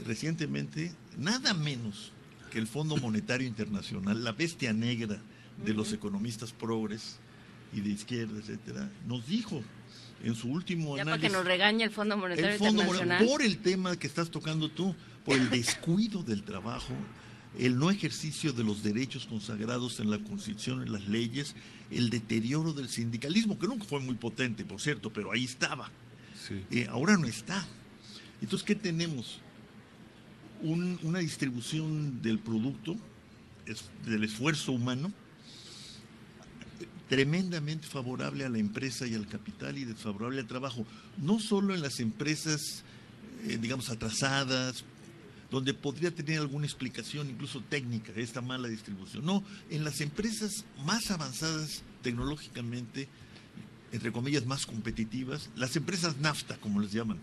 recientemente, nada menos que el Fondo Monetario Internacional, la bestia negra de los economistas progres y de izquierda, etcétera, nos dijo en su último ya análisis. Para que nos regañe el Fondo Monetario el Fondo Internacional. por el tema que estás tocando tú, por el descuido del trabajo, el no ejercicio de los derechos consagrados en la Constitución, en las leyes, el deterioro del sindicalismo, que nunca fue muy potente, por cierto, pero ahí estaba. Eh, ahora no está. Entonces, ¿qué tenemos? una distribución del producto, del esfuerzo humano, tremendamente favorable a la empresa y al capital y desfavorable al trabajo. No solo en las empresas, eh, digamos, atrasadas, donde podría tener alguna explicación, incluso técnica, esta mala distribución. No, en las empresas más avanzadas tecnológicamente, entre comillas, más competitivas, las empresas NAFTA, como les llaman,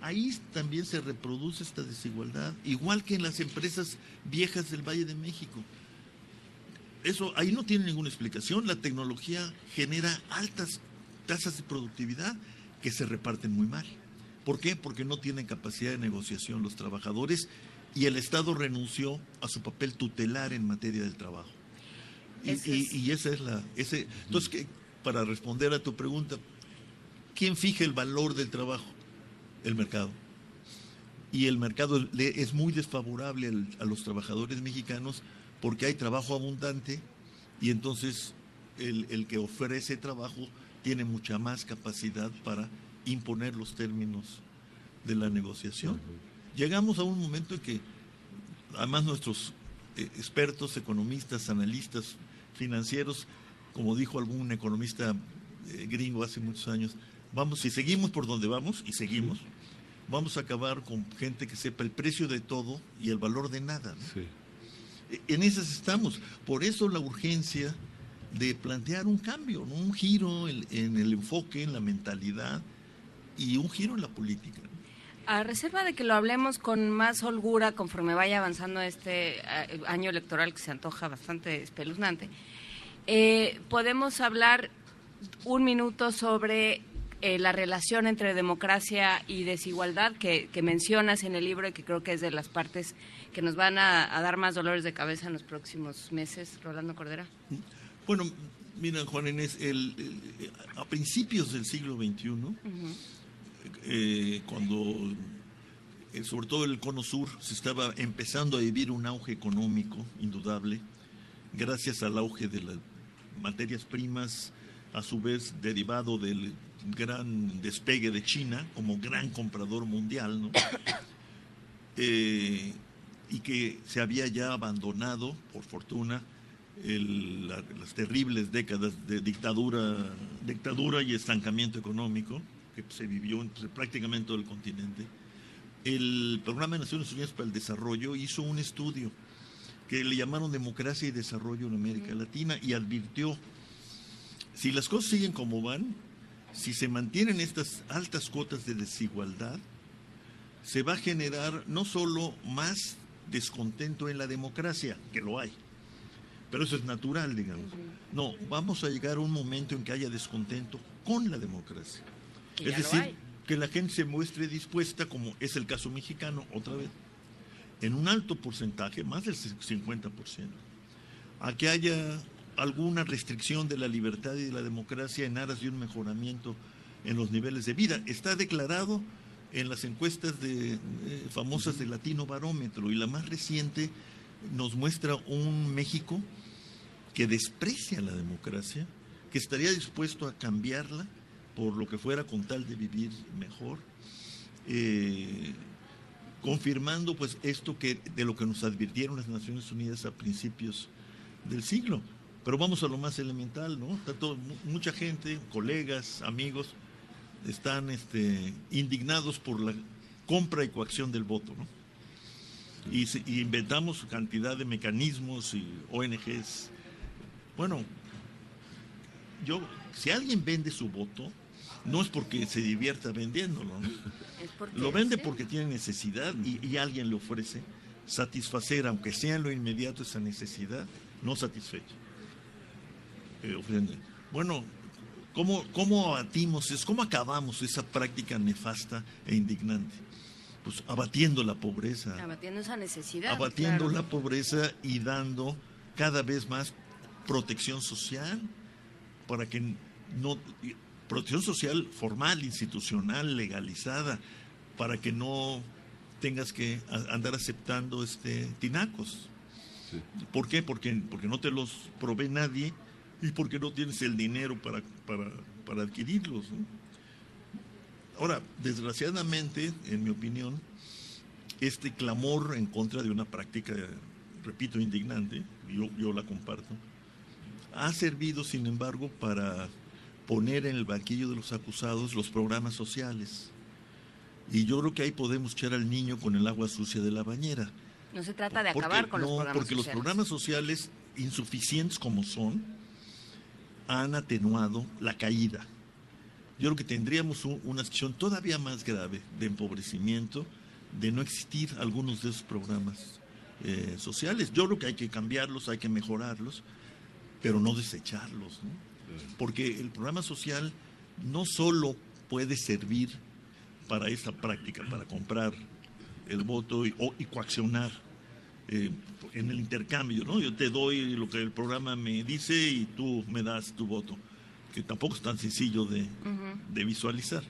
ahí también se reproduce esta desigualdad, igual que en las empresas viejas del Valle de México. Eso ahí no tiene ninguna explicación. La tecnología genera altas tasas de productividad que se reparten muy mal. ¿Por qué? Porque no tienen capacidad de negociación los trabajadores y el Estado renunció a su papel tutelar en materia del trabajo. Y, esa es la... Ese, entonces, para responder a tu pregunta, ¿quién fija el valor del trabajo? El mercado. Y el mercado es muy desfavorable a los trabajadores mexicanos porque hay trabajo abundante y entonces el, el que ofrece trabajo tiene mucha más capacidad para imponer los términos de la negociación. Llegamos a un momento en que además nuestros eh, expertos, economistas, analistas financieros, como dijo algún economista eh, gringo hace muchos años, vamos, si seguimos por donde vamos, y seguimos, vamos a acabar con gente que sepa el precio de todo y el valor de nada. E, en esas estamos. Por eso la urgencia de plantear un cambio, un giro en el enfoque, en la mentalidad y un giro en la política a reserva de que lo hablemos con más holgura conforme vaya avanzando este eh, año electoral que se antoja bastante espeluznante, eh, podemos hablar un minuto sobre eh, la relación entre democracia y desigualdad que, mencionas en el libro y que creo que es de las partes que nos van a, dar más dolores de cabeza en los próximos meses. Rolando Cordera. Bueno, mira, Juan Inés, a principios del siglo XXI, eh, cuando eh, sobre todo el cono sur se estaba empezando a vivir un auge económico indudable, gracias al auge de las materias primas, a su vez derivado del gran despegue de China como gran comprador mundial, eh, y que se había ya abandonado, por fortuna, las terribles décadas de dictadura, dictadura y estancamiento económico que se vivió en prácticamente todo el continente, el Programa de Naciones Unidas para el Desarrollo hizo un estudio que le llamaron Democracia y Desarrollo en América Latina y advirtió, si las cosas siguen como van, si se mantienen estas altas cuotas de desigualdad, se va a generar no solo más descontento en la democracia, que lo hay, pero eso es natural, digamos. No, vamos a llegar a un momento en que haya descontento con la democracia es decir, que la gente se muestre dispuesta, como es el caso mexicano, otra vez, en un alto porcentaje, más del 50%, a que haya alguna restricción de la libertad y de la democracia en aras de un mejoramiento en los niveles de vida. Está declarado en las encuestas de, eh, famosas de Latino Barómetro y la más reciente nos muestra un México que desprecia la democracia, que estaría dispuesto a cambiarla por lo que fuera con tal de vivir mejor, eh, confirmando pues esto que de lo que nos advirtieron las Naciones Unidas a principios del siglo. Pero vamos a lo más elemental, ¿no? mucha gente, colegas, amigos, están este, indignados por la compra y coacción del voto, ¿no? Y, y, inventamos cantidad de mecanismos y ONGs. Bueno, yo, si alguien vende su voto, no es porque se divierta vendiéndolo, lo vende porque tiene necesidad y, alguien le ofrece satisfacer, aunque sea en lo inmediato, esa necesidad no satisfecha. Eh, bueno, ¿cómo, ¿cómo abatimos, es, cómo acabamos esa práctica nefasta e indignante? Pues abatiendo la pobreza. Abatiendo esa necesidad. Abatiendo la pobreza y dando cada vez más protección social para que no protección social formal, institucional, legalizada, para que no tengas que andar aceptando este tinacos. ¿Por qué? Porque, porque no te los provee nadie y porque no tienes el dinero para, para, adquirirlos. Ahora, desgraciadamente, en mi opinión, este clamor en contra de una práctica, repito, indignante, yo, yo la comparto, ha servido, sin embargo, para poner en el banquillo de los acusados los programas sociales. Y yo creo que ahí podemos echar al niño con el agua sucia de la bañera. No se trata de acabar con los programas porque los programas sociales, insuficientes como son, han atenuado la caída. Yo creo que tendríamos una situación todavía más grave de empobrecimiento, de no existir algunos de esos programas eh, sociales. Yo creo que hay que cambiarlos, hay que mejorarlos, pero no desecharlos. ¿no? Porque el programa social no solo puede servir para esta práctica, para comprar el voto y, coaccionar eh, en el intercambio, ¿no? Yo te doy lo que el programa me dice y tú me das tu voto, que tampoco es tan sencillo de, visualizar.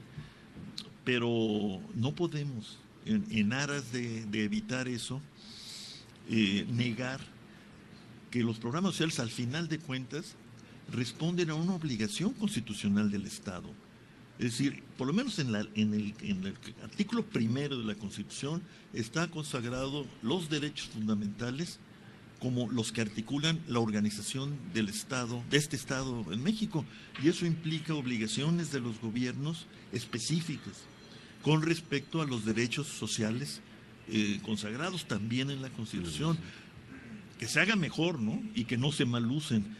Pero no podemos, en, aras de, evitar eso, eh, negar que los programas sociales al final de cuentas responden a una obligación constitucional del Estado. Es decir, por lo menos en, en, el, en, el, artículo primero de la Constitución está consagrado los derechos fundamentales como los que articulan la organización del Estado, de este Estado en México. Y eso implica obligaciones de los gobiernos específicas con respecto a los derechos sociales eh, consagrados también en la Constitución. Que se haga mejor, ¿no? Y que no se malucen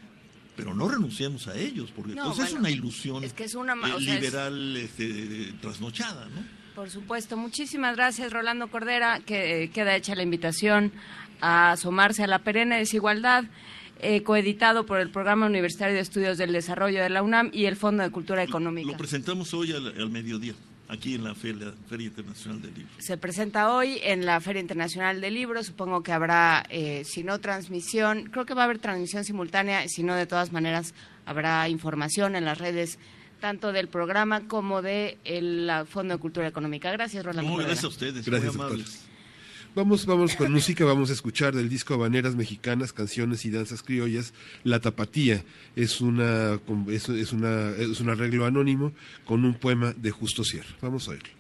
pero no renunciemos a ellos, porque entonces es una ilusión es que es una, eh, liberal este, trasnochada, ¿no? Por supuesto. Muchísimas gracias, Rolando Cordera, que eh, queda hecha la invitación a asomarse a la perenne desigualdad. Eh, coeditado por el Programa Universitario de Estudios del Desarrollo de la UNAM y el Fondo de Cultura Económica. Lo presentamos hoy al mediodía aquí en la Feria, Internacional del Libro. Se presenta hoy en la Feria Internacional del Libro. Supongo que habrá, eh, si no transmisión, creo que va a haber transmisión simultánea, si no, de todas maneras, habrá información en las redes tanto del programa como del de Fondo de Cultura Económica. Gracias, Rolando. gracias a ustedes, gracias, muy amables. Vamos, vamos con música, vamos a escuchar del disco Habaneras Mexicanas, Canciones y Danzas Criollas, La Tapatía. Es, una, es, una, es un arreglo anónimo con un poema de Justo Sierra. Vamos a oírlo.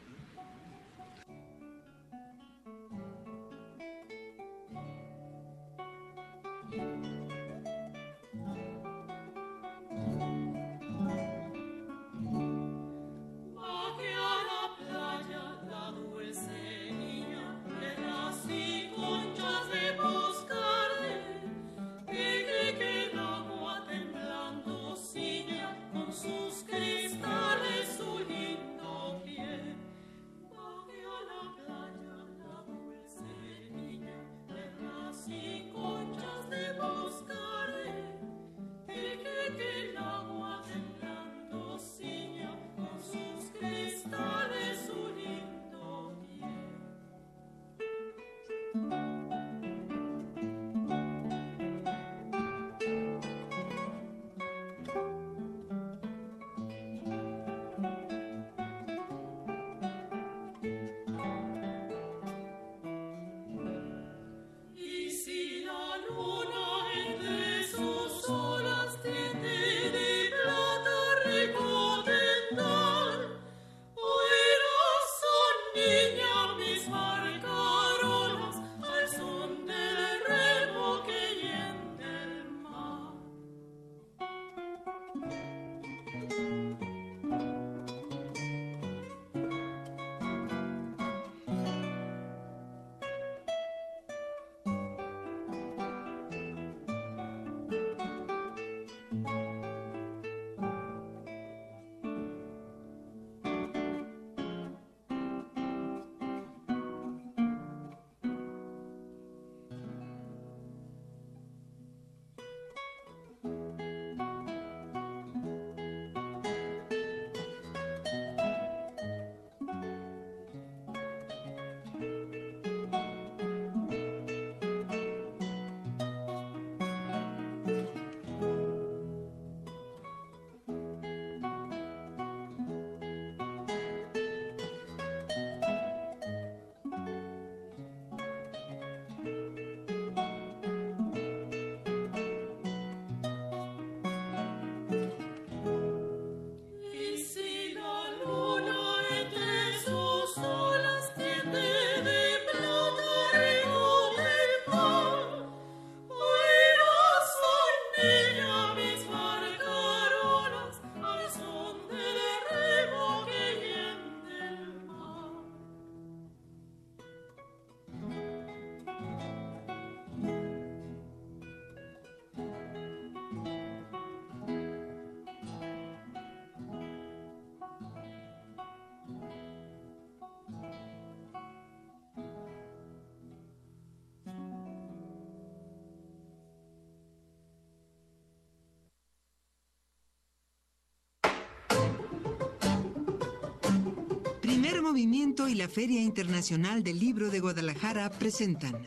Movimiento y la Feria Internacional del Libro de Guadalajara presentan.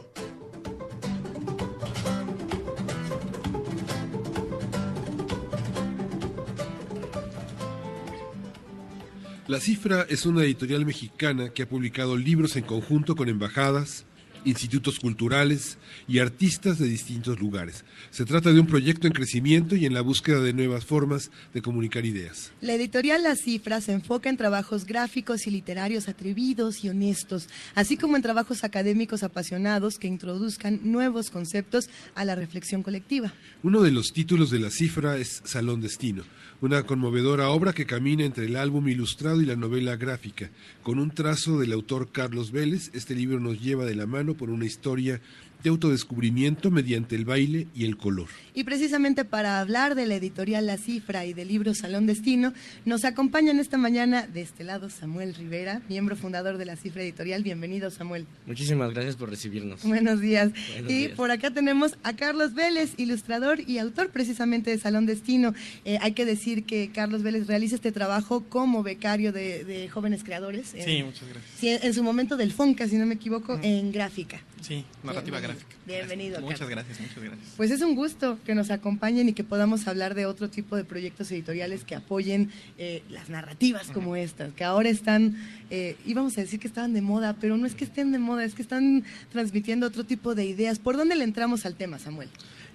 La Cifra es una editorial mexicana que ha publicado libros en conjunto con embajadas, institutos culturales y artistas de distintos lugares. Se trata de un proyecto en crecimiento y en la búsqueda de nuevas formas de comunicar ideas. La editorial La Cifra se enfoca en trabajos gráficos y literarios atrevidos y honestos, así como en trabajos académicos apasionados que introduzcan nuevos conceptos a la reflexión colectiva. Uno de los títulos de La Cifra es Salón Destino, una conmovedora obra que camina entre el álbum ilustrado y la novela gráfica. Con un trazo del autor Carlos Vélez, este libro nos lleva de la mano por una historia de autodescubrimiento mediante el baile y el color. Y precisamente para hablar de la editorial La Cifra y del libro Salón Destino, nos acompañan esta mañana de este lado Samuel Rivera, miembro fundador de La Cifra Editorial. Bienvenido, Samuel. Muchísimas gracias por recibirnos. Buenos días. y por acá tenemos a Carlos Vélez, ilustrador y autor precisamente de Salón Destino. Eh, hay que decir que Carlos Vélez realiza este trabajo como becario de, jóvenes creadores. Sí, muchas gracias. En su momento del FONCA, si no me equivoco, en gráfica. Sí, narrativa gráfica. Bienvenido. Muchas gracias, muchas gracias. Pues es un gusto que nos acompañen y que podamos hablar de otro tipo de proyectos editoriales que apoyen eh, las narrativas como estas, que ahora están, eh, íbamos a decir que estaban de moda, pero no es que estén de moda, es que están transmitiendo otro tipo de ideas. ¿Por dónde le entramos al tema, Samuel?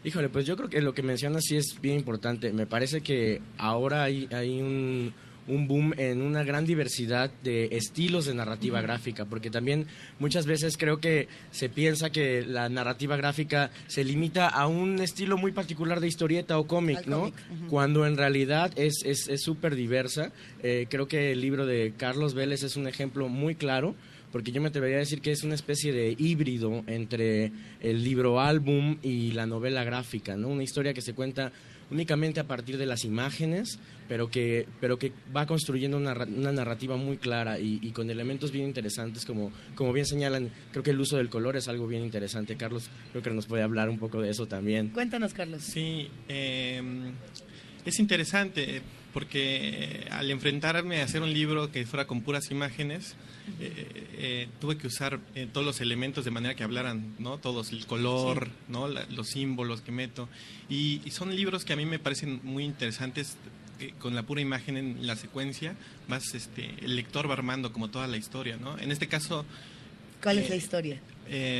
Híjole, pues yo creo que lo que mencionas sí es bien importante. Me parece que ahora hay, hay un un boom en una gran diversidad de estilos de narrativa gráfica, porque también muchas veces creo que se piensa que la narrativa gráfica se limita a un estilo muy particular de historieta o cómic, ¿no? Cuando en realidad es súper es, diversa. Eh, creo que el libro de Carlos Vélez es un ejemplo muy claro porque yo me atrevería a decir que es una especie de híbrido entre el libro álbum y la novela gráfica, ¿no? Una historia que se cuenta únicamente a partir de las imágenes, pero que, pero que va construyendo una, una narrativa muy clara y, con elementos bien interesantes, como, como bien señalan, creo que el uso del color es algo bien interesante. Carlos, creo que nos puede hablar un poco de eso también. Cuéntanos, Carlos. Sí, eh, es interesante porque al enfrentarme a hacer un libro que fuera con puras imágenes, eh, eh, tuve que usar eh, todos los elementos de manera que hablaran, ¿no? Todos, el color, ¿no? los símbolos que meto. Y, son libros que a mí me parecen muy interesantes con la pura imagen en la secuencia, más este, el lector va armando como toda la historia, ¿no? En este caso... ¿Cuál es la historia?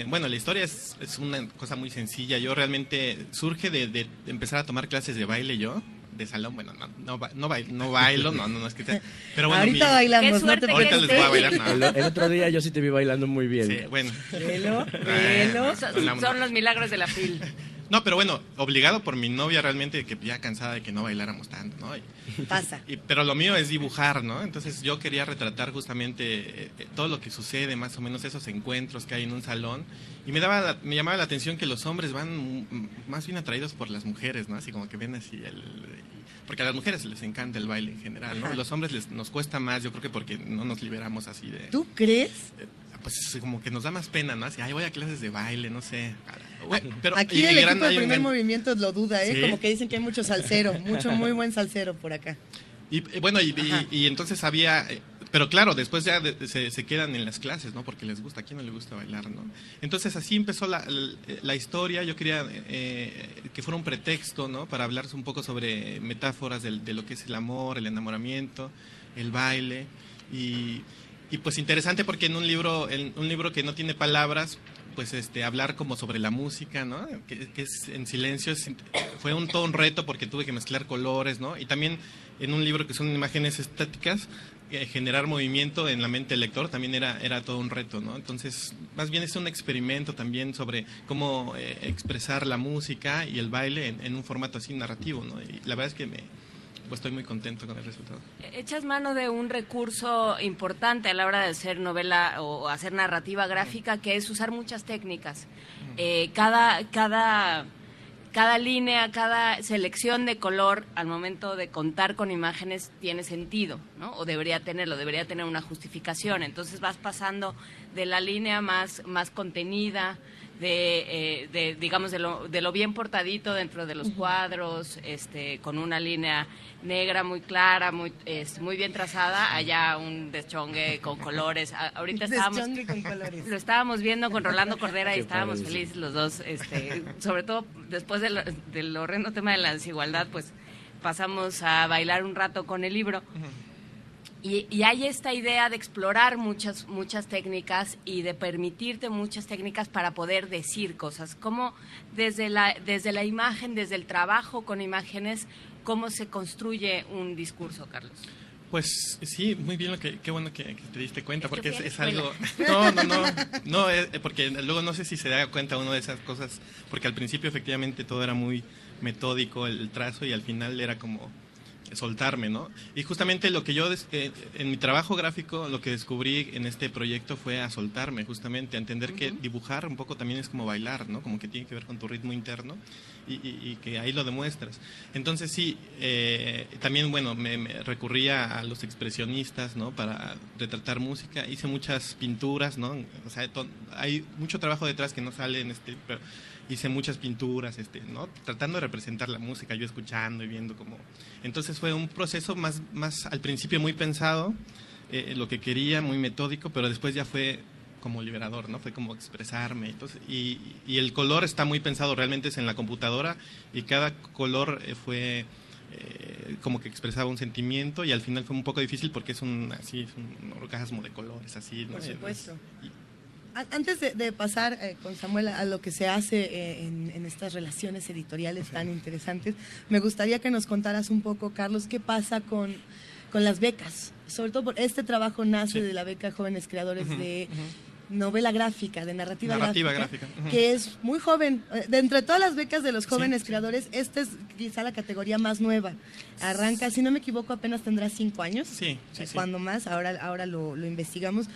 bueno, la historia es, es, una cosa muy sencilla. Yo realmente surge de, de, empezar a tomar clases de baile yo de salón, bueno, no, no, no, bailo, no, bailo, no, no, es que Pero bueno, ahorita bailamos, no te Ahorita les voy a bailar, no. el, otro día yo sí te vi bailando muy bien. Sí, bueno. Velo, velo. Son, los milagros de la fil. No, pero bueno, obligado por mi novia realmente, que ya cansada de que no bailáramos tanto, ¿no? Pasa. Y, pero lo mío es dibujar, ¿no? Entonces yo quería retratar justamente eh, todo lo que sucede, más o menos esos encuentros que hay en un salón. Y me, daba me llamaba la atención que los hombres van más bien atraídos por las mujeres, ¿no? Así como que ven así el... Porque a las mujeres les encanta el baile en general, ¿no? A los hombres les, nos cuesta más, yo creo que porque no nos liberamos así de... ¿Tú crees? Eh, pues como que nos da más pena, ¿no? Así, ay, voy a clases de baile, no sé. Pero, Aquí el equipo de primer movimiento lo duda, ¿eh? Como que dicen que hay mucho salsero, mucho muy buen salsero por acá. Y bueno, y, entonces había, eh, pero claro, después ya se, quedan en las clases, ¿no? Porque les gusta, ¿a quién no le gusta bailar, no? Entonces así empezó la, la, historia, yo quería eh, que fuera un pretexto, ¿no? Para hablar un poco sobre metáforas de, de lo que es el amor, el enamoramiento, el baile y y pues interesante porque en un libro, en un libro que no tiene palabras, pues este hablar como sobre la música, ¿no? Que, es en silencio, fue un todo un reto porque tuve que mezclar colores, ¿no? Y también en un libro que son imágenes estáticas, eh, generar movimiento en la mente del lector también era, era todo un reto, ¿no? Entonces, más bien es un experimento también sobre cómo eh, expresar la música y el baile en, en, un formato así narrativo, ¿no? Y la verdad es que me, estoy muy contento con el resultado. Echas mano de un recurso importante a la hora de hacer novela o hacer narrativa gráfica, que es usar muchas técnicas. Eh, cada, cada, cada línea, cada selección de color al momento de contar con imágenes tiene sentido, ¿no? O debería tenerlo, debería tener una justificación. Entonces vas pasando de la línea más, más contenida, de, eh, de, digamos, de lo, de lo bien portadito dentro de los cuadros, este, con una línea negra muy clara, muy, muy bien trazada, allá un deschongue con colores. ahorita estábamos, con colores. lo estábamos viendo con Rolando Cordera y estábamos felices los dos, este, sobre todo después del, del horrendo tema de la desigualdad, pues pasamos a bailar un rato con el libro. Y, hay esta idea de explorar muchas, muchas técnicas y de permitirte muchas técnicas para poder decir cosas. ¿Cómo desde la, desde la imagen, desde el trabajo con imágenes, cómo se construye un discurso, Carlos? Pues sí, muy bien, lo que, qué bueno que, te diste cuenta, porque es, algo... No, no, no, no, eh, porque luego no sé si se da cuenta uno de esas cosas, porque al principio efectivamente todo era muy metódico, el trazo, y al final era como soltarme, ¿no? Y justamente lo que yo, eh, en mi trabajo gráfico, lo que descubrí en este proyecto fue a soltarme, justamente, a entender que dibujar un poco también es como bailar, ¿no? Como que tiene que ver con tu ritmo interno y, que ahí lo demuestras. Entonces sí, eh, también, bueno, me, recurría a los expresionistas, ¿no? Para retratar música, hice muchas pinturas, ¿no? O sea, hay mucho trabajo detrás que no sale en este... Pero, hice muchas pinturas, este, ¿no? Tratando de representar la música, yo escuchando y viendo cómo... Entonces fue un proceso más, más al principio muy pensado, eh, lo que quería, muy metódico, pero después ya fue como liberador, ¿no? Fue como expresarme. Entonces, y, y el color está muy pensado, realmente es en la computadora y cada color eh, fue... Eh, como que expresaba un sentimiento y al final fue un poco difícil porque es un así es un orgasmo de colores así por supuesto antes de, pasar eh, con Samuel a lo que se hace eh, en, estas relaciones editoriales tan interesantes, me gustaría que nos contaras un poco, Carlos, qué pasa con, con las becas. Sobre todo por este trabajo nace de la beca Jóvenes Creadores de novela gráfica, de narrativa, gráfica, que es muy joven. Eh, de entre todas las becas de los jóvenes creadores, esta es quizá la categoría más nueva. Arranca, si no me equivoco, apenas tendrá cinco años. Sí, Cuando más, ahora, ahora lo, lo investigamos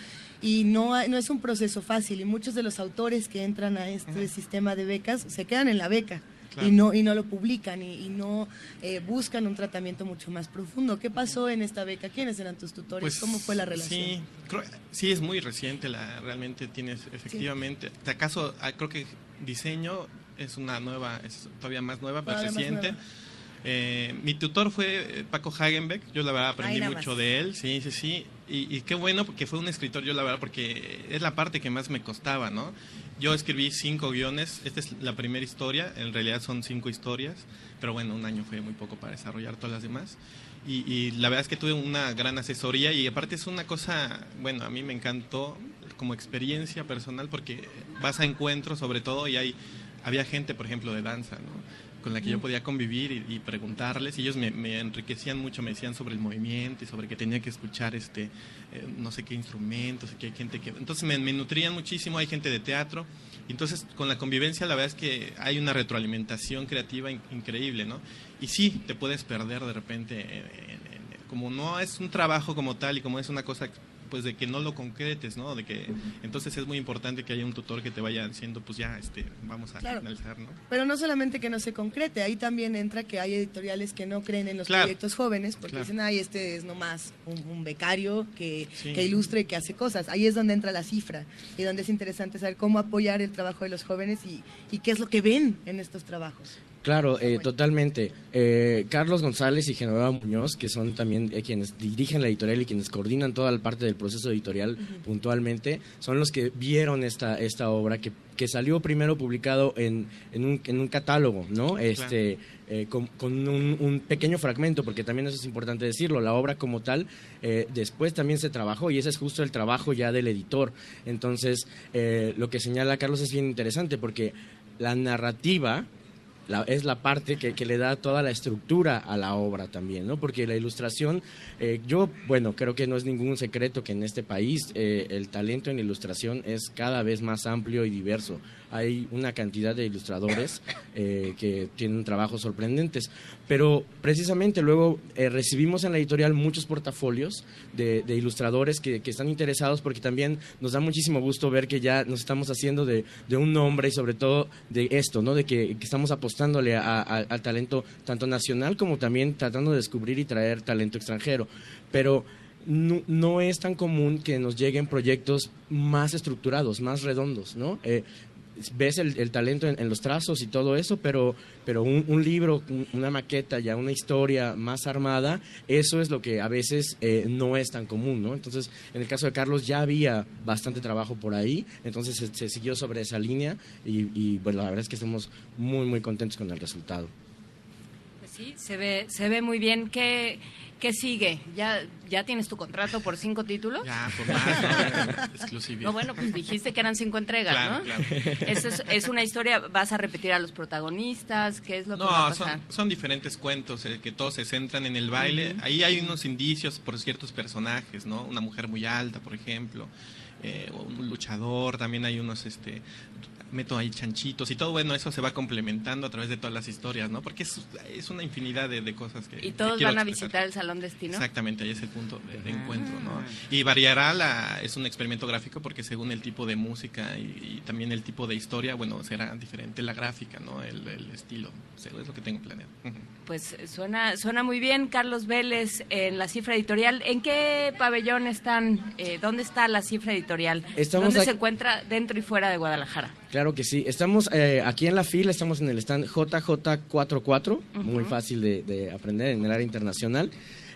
y no, no es un proceso fácil y muchos de los autores que entran a este sistema de becas se quedan en la beca. Y, no, y no lo publican y, no eh, buscan un tratamiento mucho más profundo. ¿Qué pasó en esta beca? ¿Quiénes eran tus tutores? Pues, ¿Cómo fue la relación? Sí, sí es muy reciente, la, realmente tienes, efectivamente. ¿Acaso ah, creo que diseño es una nueva, es todavía más nueva, pero reciente? Eh, mi tutor fue eh, Paco Hagenbeck, yo la verdad aprendí mucho de él, sí, sí, sí, y, qué bueno porque fue un escritor, yo la verdad, porque es la parte que más me costaba, ¿no? Yo escribí cinco guiones, esta es la primera historia, en realidad son cinco historias, pero bueno, un año fue muy poco para desarrollar todas las demás. Y, y la verdad es que tuve una gran asesoría y aparte es una cosa, bueno, a mí me encantó como experiencia personal porque vas a encuentros sobre todo y hay había gente, por ejemplo, de danza, ¿no? Con la que yo podía convivir y, preguntarles. Y ellos me, enriquecían mucho, me decían sobre el movimiento y sobre que tenía que escuchar este, eh, no sé qué instrumentos, y que hay gente que... Entonces me, nutrían muchísimo, hay gente de teatro. Entonces con la convivencia la verdad es que hay una retroalimentación creativa increíble, ¿no? Y sí, te puedes perder de repente, como no es un trabajo como tal y como es una cosa pues de que no lo concretes, ¿no? De que entonces es muy importante que haya un tutor que te vaya diciendo, pues ya, este, vamos a finalizar, ¿no? Pero no solamente que no se concrete, ahí también entra que hay editoriales que no creen en los proyectos jóvenes porque dicen, ay, este es nomás un, becario que, que ilustra y que hace cosas. Ahí es donde entra la cifra y donde es interesante saber cómo apoyar el trabajo de los jóvenes y, y qué es lo que ven en estos trabajos. Claro, eh, totalmente. Eh, Carlos González y Genoveva Muñoz, que son también eh, quienes dirigen la editorial y quienes coordinan toda la parte del proceso editorial puntualmente, son los que vieron esta, esta obra que, que salió primero publicado en, en, un, en un catálogo, ¿no? Este, con, un, un, pequeño fragmento, porque también eso es importante decirlo, la obra como tal después también se trabajó y ese es justo el trabajo ya del editor. Entonces, lo que señala Carlos es bien interesante porque la narrativa es la parte que, que, le da toda la estructura a la obra también, ¿no? Porque la ilustración, eh, yo, bueno, creo que no es ningún secreto que en este país eh, el talento en ilustración es cada vez más amplio y diverso hay una cantidad de ilustradores eh, que tienen trabajos sorprendentes. Pero precisamente luego eh, recibimos en la editorial muchos portafolios de, ilustradores que, están interesados porque también nos da muchísimo gusto ver que ya nos estamos haciendo de, un nombre y sobre todo de esto, ¿no? de que, estamos apostándole al talento tanto nacional como también tratando de descubrir y traer talento extranjero. Pero no, es tan común que nos lleguen proyectos más estructurados, más redondos, ¿no? Eh, ves el, talento en, los trazos y todo eso, pero, pero un, libro, una maqueta, ya una historia más armada, eso es lo que a veces eh, no es tan común, ¿no? Entonces, en el caso de Carlos ya había bastante trabajo por ahí, entonces se, siguió sobre esa línea y, y, la verdad es que estamos muy, muy contentos con el resultado. Pues sí, se ve, se ve muy bien. ¿Qué, qué sigue? ¿Ya, ¿Ya tienes tu contrato por cinco títulos? Ya, por más, ¿no? exclusividad. No, bueno, pues dijiste que eran cinco entregas, Claro, ¿no? claro. Eso es, es una historia, ¿vas a repetir a los protagonistas? ¿Qué es lo que va a pasar? son, son diferentes cuentos eh, que todos se centran en el baile. Ahí hay unos indicios por ciertos personajes, ¿no? Una mujer muy alta, por ejemplo, eh, o un luchador, también hay unos, este, meto ahí chanchitos y todo, bueno, eso se va complementando a través de todas las historias, ¿no? Porque es, es una infinidad de, de cosas que... ¿Y todos van a expresar. visitar el Salón Destino? Exactamente, ahí es el punto de, de encuentro, ¿no? Ah. Y variará, la, es un experimento gráfico porque según el tipo de música y, y también el tipo de historia, bueno, será diferente la gráfica, ¿no? El, el estilo, o sea, es lo que tengo planeado. Pues suena, suena muy bien, Carlos Vélez, en la cifra editorial. ¿En qué pabellón están? Eh, ¿Dónde está la cifra editorial? Estamos ¿Dónde aquí- se encuentra dentro y fuera de Guadalajara? Claro que sí. Estamos eh, aquí en la fila, estamos en el stand JJ44, muy Ujú. fácil de, de aprender en el área internacional.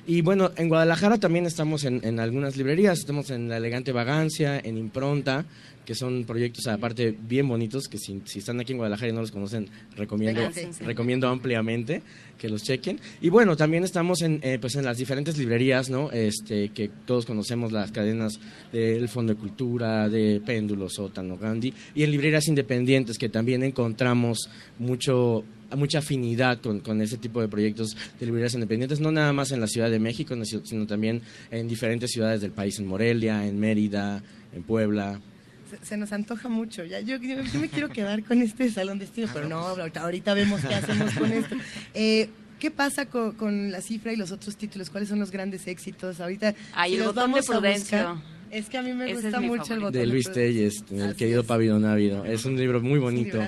Y bueno, en Guadalajara también estamos en, en algunas librerías, estamos en La Elegante Vagancia, en Impronta, que son proyectos aparte bien bonitos, que si, si están aquí en Guadalajara y no los conocen, recomiendo, recomiendo ampliamente que los chequen. Y bueno, también estamos en, eh, pues en las diferentes librerías, ¿no? Este, que todos conocemos las cadenas del Fondo de Cultura, de Péndulo, Sótano, Gandhi, y en librerías independientes que también encontramos mucho mucha afinidad con, con ese tipo de proyectos de librerías independientes, no nada más en la Ciudad de México, no, sino también en diferentes ciudades del país, en Morelia, en Mérida, en Puebla. Se, se nos antoja mucho. Ya, yo, yo- yo me quiero quedar con este salón de destino, pero no, ahorita, ahorita vemos qué hacemos con esto. Eh, ¿Qué pasa con, con la cifra y los otros títulos? ¿Cuáles son los grandes éxitos? Ahorita, Ay, si el los botón de vamos a buscar- es que a mí me Ese es gusta mucho el botón de Luis. Telles, el querido Pavido Návido. Es un libro muy bonito.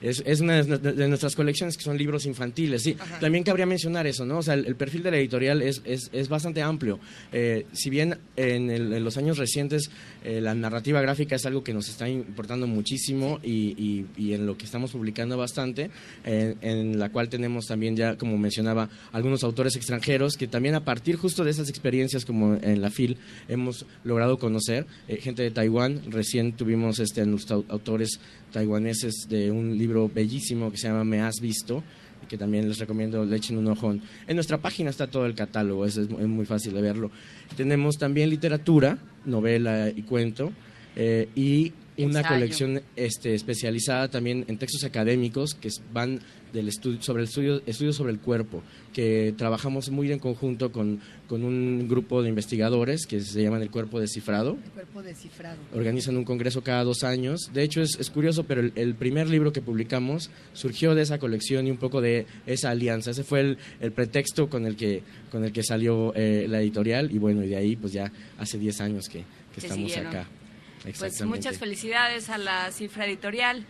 Es, es una de nuestras colecciones que son libros infantiles, sí. Ajá. También cabría mencionar eso, ¿no? O sea, el, el perfil de la editorial es, es, es bastante amplio. Eh, si bien en, el- en los años recientes eh, la narrativa gráfica es algo que nos está importando muchísimo y, y- y en lo que estamos publicando bastante, eh, en la cual tenemos también ya, como mencionaba, algunos autores extranjeros que también a partir justo de esas experiencias como en la FIL hemos logrado conocer, eh, gente de Taiwán, recién tuvimos este, a au- autores taiwaneses de un libro bellísimo que se llama Me Has Visto, que también les recomiendo le echen un ojo. En nuestra página está todo el catálogo, es, es muy fácil de verlo. Tenemos también literatura, novela y cuento, eh, y una Ensayo. colección este, especializada también en textos académicos que van del estudio, sobre el estudio, estudio sobre el cuerpo, que trabajamos muy en conjunto con, con un grupo de investigadores que se llaman el Cuerpo Descifrado El cuerpo descifrado. organizan un congreso cada dos años. De hecho, es, es curioso, pero el, el primer libro que publicamos surgió de esa colección y un poco de esa alianza. Ese fue el, el pretexto con el que, con el que salió eh, la editorial y bueno, y de ahí pues ya hace 10 años que, estamos siguieron. acá. Pues muchas felicidades a la cifra editorial.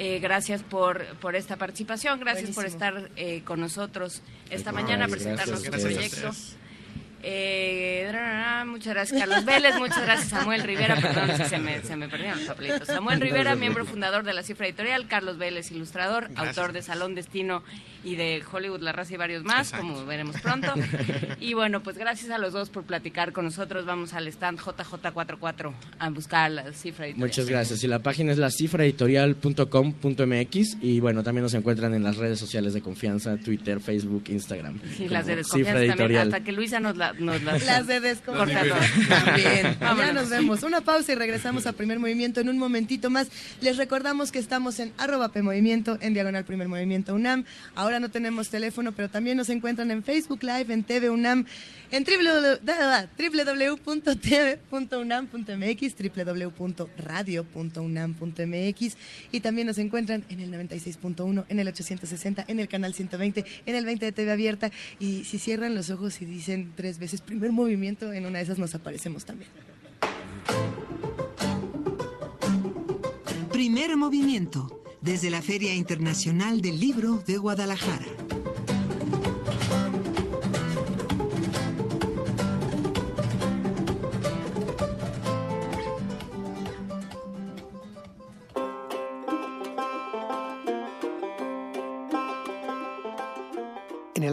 Eh, gracias por, por esta participación, gracias por estar eh, con nosotros esta Al mañana, presentarnos gracias su a proyecto. ustedes. Eh, muchas gracias Carlos Vélez, muchas gracias Samuel Rivera, perdón, es que se me, se me perdieron los papelitos. Samuel Rivera, miembro fundador de la cifra editorial, Carlos Vélez, ilustrador, Gracias. autor de Salón Destino y de Hollywood, La Raza y varios más, Exacto. como veremos pronto. Y bueno, pues gracias a los dos por platicar con nosotros. Vamos al stand JJ44 a buscar la cifra editorial. Muchas gracias. Y la página es la cifraeditorial.com.mx y bueno, también nos encuentran en las redes sociales de confianza, Twitter, Facebook, Instagram. Sí, las de desconfianza Cifra también, Editorial. hasta que Luisa nos, la, nos las... Las de todo. También. Ya nos vemos. Una pausa y regresamos a Primer Movimiento en un momentito más. Les recordamos que estamos en arroba PMovimiento, en Diagonal Primer Movimiento UNAM. Ahora no tenemos teléfono, pero también nos encuentran en Facebook Live, en TV UNAM, en www.tv.unam.mx, www.radio.unam.mx y también nos encuentran en el 96.1, en el 860, en el canal 120, en el 20 de TV Abierta. Y si cierran los ojos y dicen tres veces primer movimiento, en una de esas nos aparecemos también. Primer movimiento, desde la Feria Internacional del Libro de Guadalajara.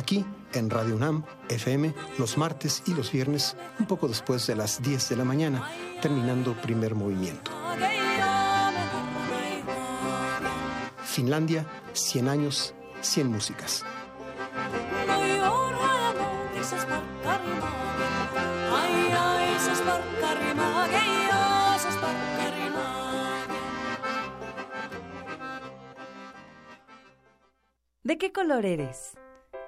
Aquí en Radio UNAM, FM, los martes y los viernes, un poco después de las 10 de la mañana, terminando primer movimiento. Finlandia, 100 años, 100 músicas. ¿De qué color eres?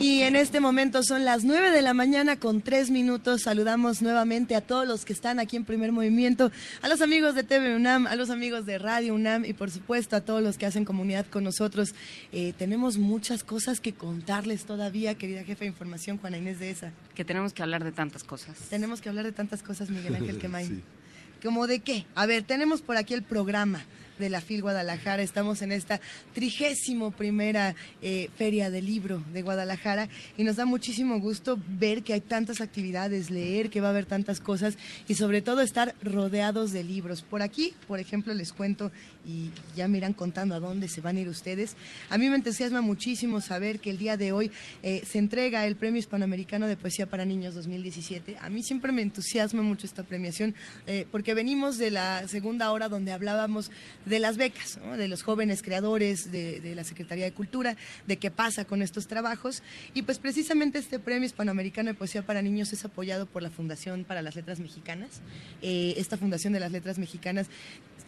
Y en este momento son las 9 de la mañana con 3 minutos. Saludamos nuevamente a todos los que están aquí en primer movimiento, a los amigos de TV UNAM, a los amigos de Radio UNAM y por supuesto a todos los que hacen comunidad con nosotros. Eh, tenemos muchas cosas que contarles todavía, querida jefa de información, Juana Inés de esa. Que tenemos que hablar de tantas cosas. Tenemos que hablar de tantas cosas, Miguel Ángel Quemain. Sí. ¿Cómo de qué? A ver, tenemos por aquí el programa de la FIL Guadalajara. Estamos en esta trigésimo primera eh, feria del libro de Guadalajara y nos da muchísimo gusto ver que hay tantas actividades, leer que va a haber tantas cosas y sobre todo estar rodeados de libros. Por aquí, por ejemplo, les cuento y ya me irán contando a dónde se van a ir ustedes. A mí me entusiasma muchísimo saber que el día de hoy eh, se entrega el Premio Hispanoamericano de Poesía para Niños 2017. A mí siempre me entusiasma mucho esta premiación eh, porque venimos de la segunda hora donde hablábamos de las becas, ¿no? de los jóvenes creadores, de, de, la Secretaría de Cultura, de qué pasa con estos trabajos. Y pues precisamente este Premio Hispanoamericano de Poesía para Niños es apoyado por la Fundación para las Letras Mexicanas. Eh, esta Fundación de las Letras Mexicanas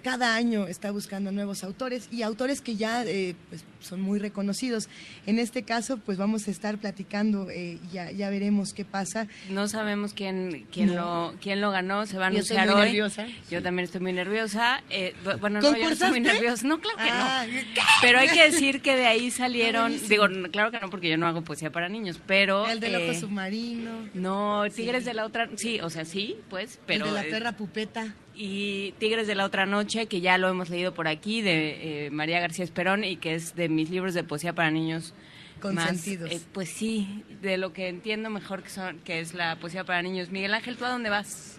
cada año está buscando nuevos autores y autores que ya eh, pues, son muy reconocidos. En este caso, pues vamos a estar platicando, eh, ya, ya veremos qué pasa. No sabemos quién, quién, No. lo, quién lo ganó, se va a Yo anunciar estoy muy hoy. nerviosa. Yo también estoy muy nerviosa. Eh, bu- bueno, no, yo no estoy muy nerviosa. No, claro que Ah, no. Pero hay que decir que de ahí salieron, digo, claro que no, porque yo no hago poesía para niños, pero... El del ojo eh, submarino. No, Tigres de la otra, sí, o sea, sí, pues, pero... el de la perra pupeta. Y Tigres de la otra noche, que ya lo hemos leído por aquí, de eh, María García Esperón, y que es de mis libros de poesía para niños más, Consentidos. eh, pues sí, de lo que entiendo mejor que, son, que es la poesía para niños. Miguel Ángel, ¿tú a dónde vas?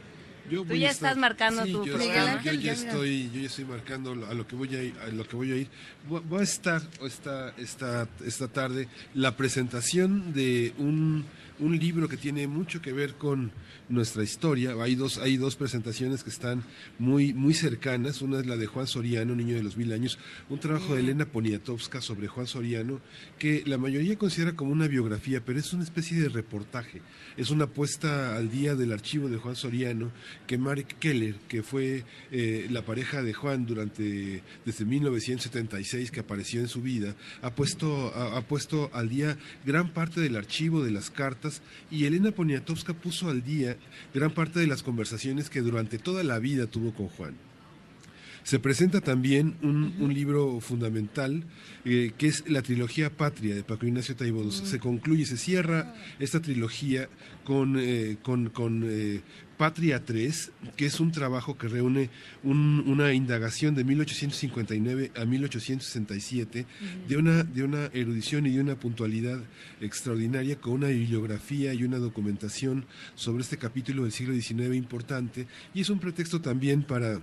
Yo Tú voy ya a estar- estás marcando Sí, tu yo, programa. yo- ya estoy, yo ya estoy marcando a lo que voy a ir, a lo que voy a ir. Voy voy a estar esta, esta, esta tarde la presentación de un un libro que tiene mucho que ver con nuestra historia. Hay dos, hay dos presentaciones que están muy, muy cercanas. Una es la de Juan Soriano, Niño de los Mil Años, un trabajo de Elena Poniatowska sobre Juan Soriano, que la mayoría considera como una biografía, pero es una especie de reportaje. Es una puesta al día del archivo de Juan Soriano, que Mark Keller, que fue eh, la pareja de Juan durante desde 1976 que apareció en su vida, ha puesto, ha, ha puesto al día gran parte del archivo de las cartas y Elena Poniatowska puso al día gran parte de las conversaciones que durante toda la vida tuvo con Juan. Se presenta también un, un libro fundamental eh, que es la trilogía Patria de Paco Ignacio Taibo. Se concluye, se cierra esta trilogía con, eh, con, con eh, Patria 3, que es un trabajo que reúne un- una indagación de 1859 a 1867 de, una, de una erudición y de una puntualidad extraordinaria con una bibliografía y una documentación sobre este capítulo del siglo XIX importante. Y es un pretexto también para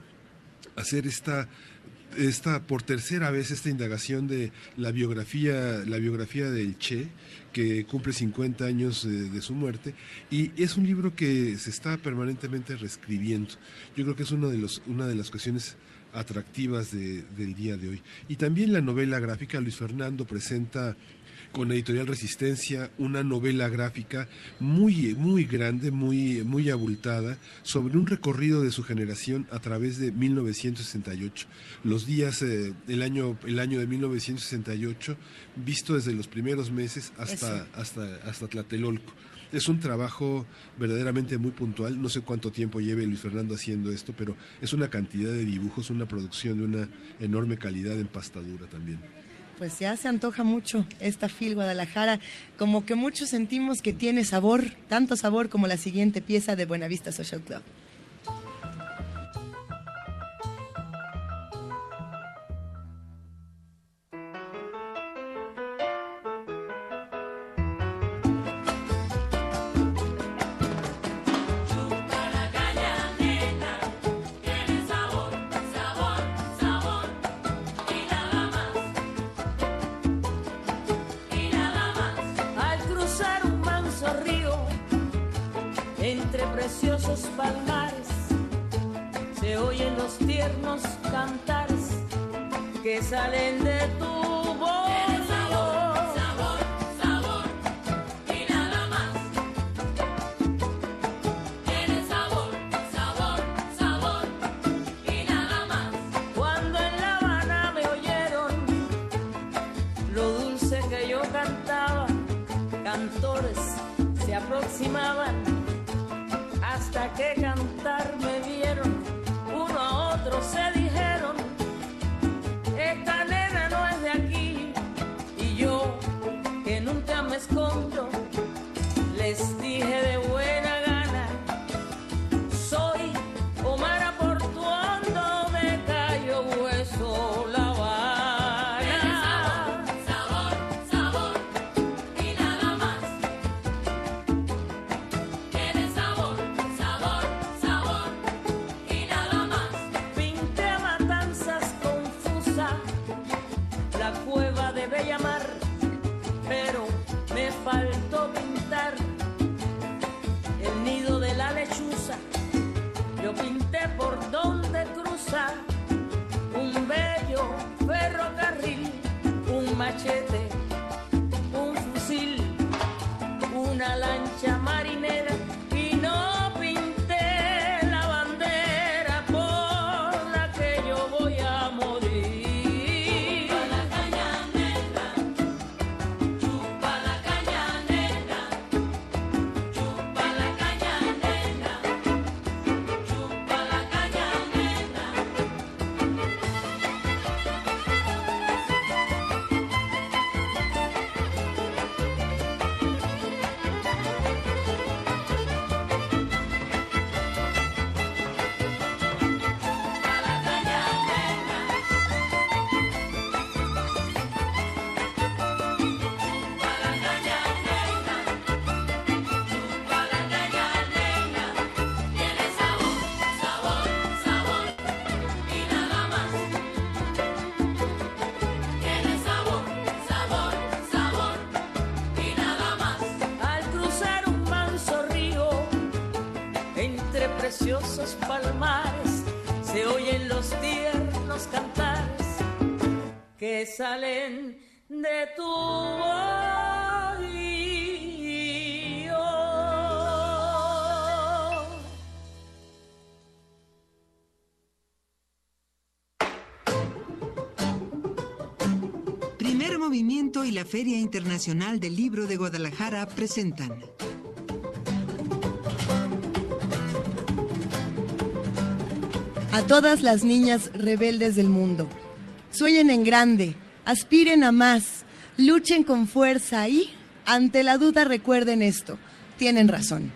hacer esta esta por tercera vez esta indagación de la biografía la biografía del Che que cumple 50 años eh, de su muerte y es un libro que se está permanentemente reescribiendo. Yo creo que es uno de los una de las cuestiones atractivas de- del día de hoy. Y también la novela gráfica Luis Fernando presenta con Editorial Resistencia una novela gráfica muy muy grande, muy muy abultada sobre un recorrido de su generación a través de 1968. Los días eh, el año el año de 1968 visto desde los primeros meses hasta hasta hasta Tlatelolco. Es un trabajo verdaderamente muy puntual. No sé cuánto tiempo lleve Luis Fernando haciendo esto, pero es una cantidad de dibujos, una producción de una enorme calidad en pastadura también. Pues ya se antoja mucho esta FIL Guadalajara, como que muchos sentimos que tiene sabor, tanto sabor como la siguiente pieza de Buenavista Social Club. Salen preciosos palmares se oyen los tiernos cantares que salen de tu Primer Movimiento y la Feria Internacional del Libro de Guadalajara presentan A todas las niñas rebeldes del mundo. Sueñen en grande, aspiren a más, luchen con fuerza y, ante la duda, recuerden esto. Tienen razón.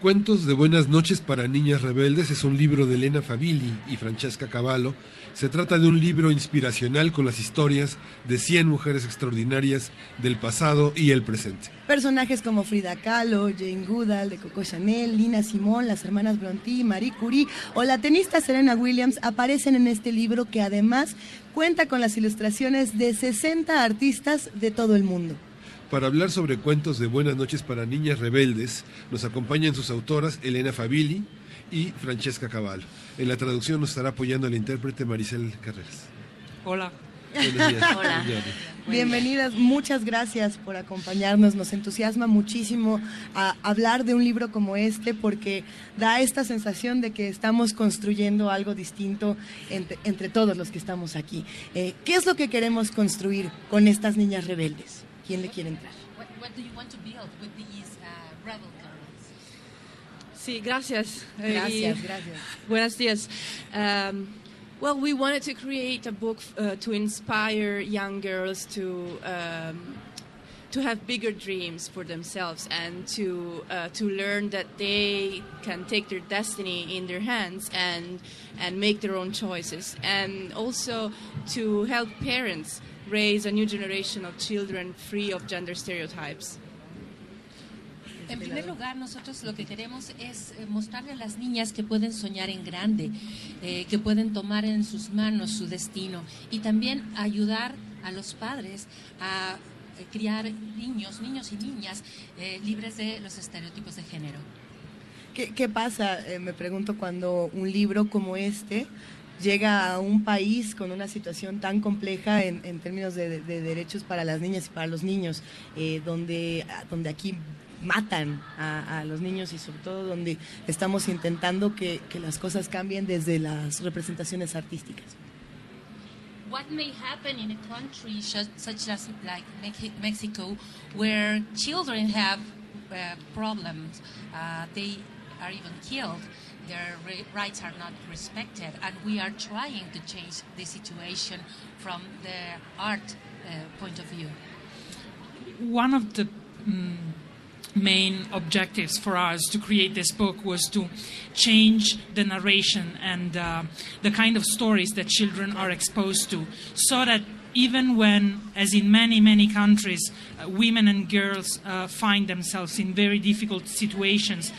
Cuentos de Buenas noches para Niñas Rebeldes es un libro de Elena Favilli y Francesca Cavallo. Se trata de un libro inspiracional con las historias de 100 mujeres extraordinarias del pasado y el presente. Personajes como Frida Kahlo, Jane Goodall, de Coco Chanel, Lina Simón, las hermanas Brontë, Marie Curie o la tenista Serena Williams aparecen en este libro que además cuenta con las ilustraciones de 60 artistas de todo el mundo. Para hablar sobre cuentos de Buenas noches para Niñas Rebeldes, nos acompañan sus autoras Elena Favilli y Francesca Cavallo. En la traducción nos estará apoyando la intérprete Maricel Carreras. Hola. Buenos días. Hola. Bienvenidas, muchas gracias por acompañarnos. Nos entusiasma muchísimo a hablar de un libro como este porque da esta sensación de que estamos construyendo algo distinto entre, entre todos los que estamos aquí. Eh, ¿Qué es lo que queremos construir con estas niñas rebeldes? ¿Quién le quiere entrar? What, what do you want to build with these uh, rebel girls? Sí, gracias. Eh, Gracias, y gracias. Buenos días. Um, well, we wanted to create a book uh, to inspire young girls to um, to have bigger dreams for themselves and to uh, to learn that they can take their destiny in their hands and and make their own choices and also to help parents raise a new generation of children free of gender stereotypes. En primer lugar, nosotros lo que queremos es eh, mostrarle a las niñas que pueden soñar en grande, eh, que pueden tomar en sus manos su destino y también ayudar a los padres a eh, criar niños, niños y niñas eh, libres de los estereotipos de género. ¿Qué, qué pasa, eh, me pregunto, cuando un libro como este llega a un país con una situación tan compleja en, en términos de, de- de derechos para las niñas y para los niños, eh, donde, donde aquí matan a, los niños y sobre todo donde estamos intentando que, que las cosas cambien desde las representaciones artísticas? What may happen in a country such, as like Mex- Mexico, where children have uh, problems, uh, they are even killed, their ri- rights are not respected, and we are trying to change the situation from the art uh, point of view. one of the mm, main objectives for us to create this book was to change the narration and uh, the kind of stories that children are exposed to so that even when, as in many, many countries, uh, women and girls uh, find themselves in very difficult situations,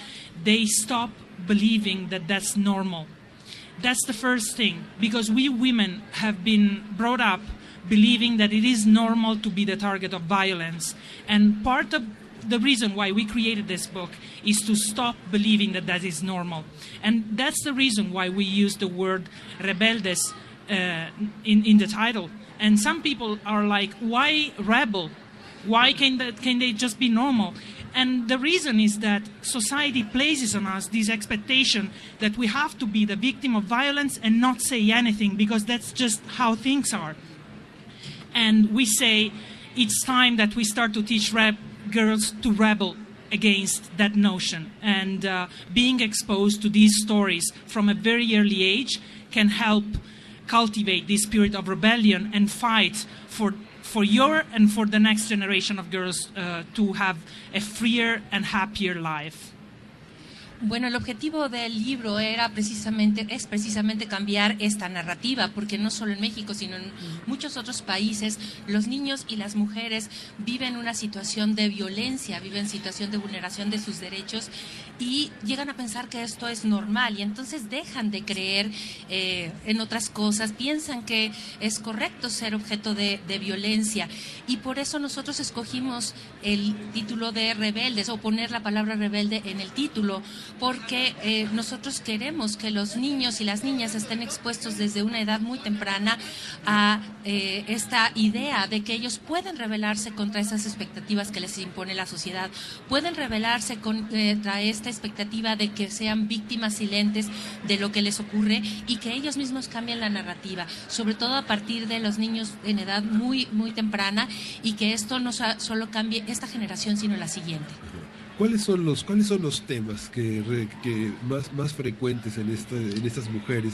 they stop believing that that's normal. That's the first thing, because we women have been brought up believing that it is normal to be the target of violence. And part of the reason why we created this book is to stop believing that that is normal. And that's the reason why we use the word rebeldes uh, in, in the title. And some people are like, why rebel? Why can, that, can they just be normal? And the reason is that society places on us this expectation that we have to be the victim of violence and not say anything because that's just how things are. And we say it's time that we start to teach rep girls to rebel against that notion. And uh, being exposed to these stories from a very early age can help cultivate this spirit of rebellion and fight for for your and for the next generation of girls uh, to have a freer and happier life. Bueno, el objetivo del libro era precisamente, es precisamente cambiar esta narrativa, porque no solo en México, sino en muchos otros países, los niños y las mujeres viven una situación de violencia, viven situación de vulneración de sus derechos y llegan a pensar que esto es normal y entonces dejan de creer eh, en otras cosas, piensan que es correcto ser objeto de, de violencia y por eso nosotros escogimos el título de rebeldes o poner la palabra rebelde en el título porque eh, nosotros queremos que los niños y las niñas estén expuestos desde una edad muy temprana a eh, esta idea de que ellos pueden rebelarse contra esas expectativas que les impone la sociedad, pueden rebelarse contra esta expectativa de que sean víctimas silentes de lo que les ocurre y que ellos mismos cambien la narrativa, sobre todo a partir de los niños en edad muy, muy temprana y que esto no solo cambie esta generación, sino la siguiente. ¿Cuáles son los, cuáles son los temas que, que más, más frecuentes en, esta, en estas mujeres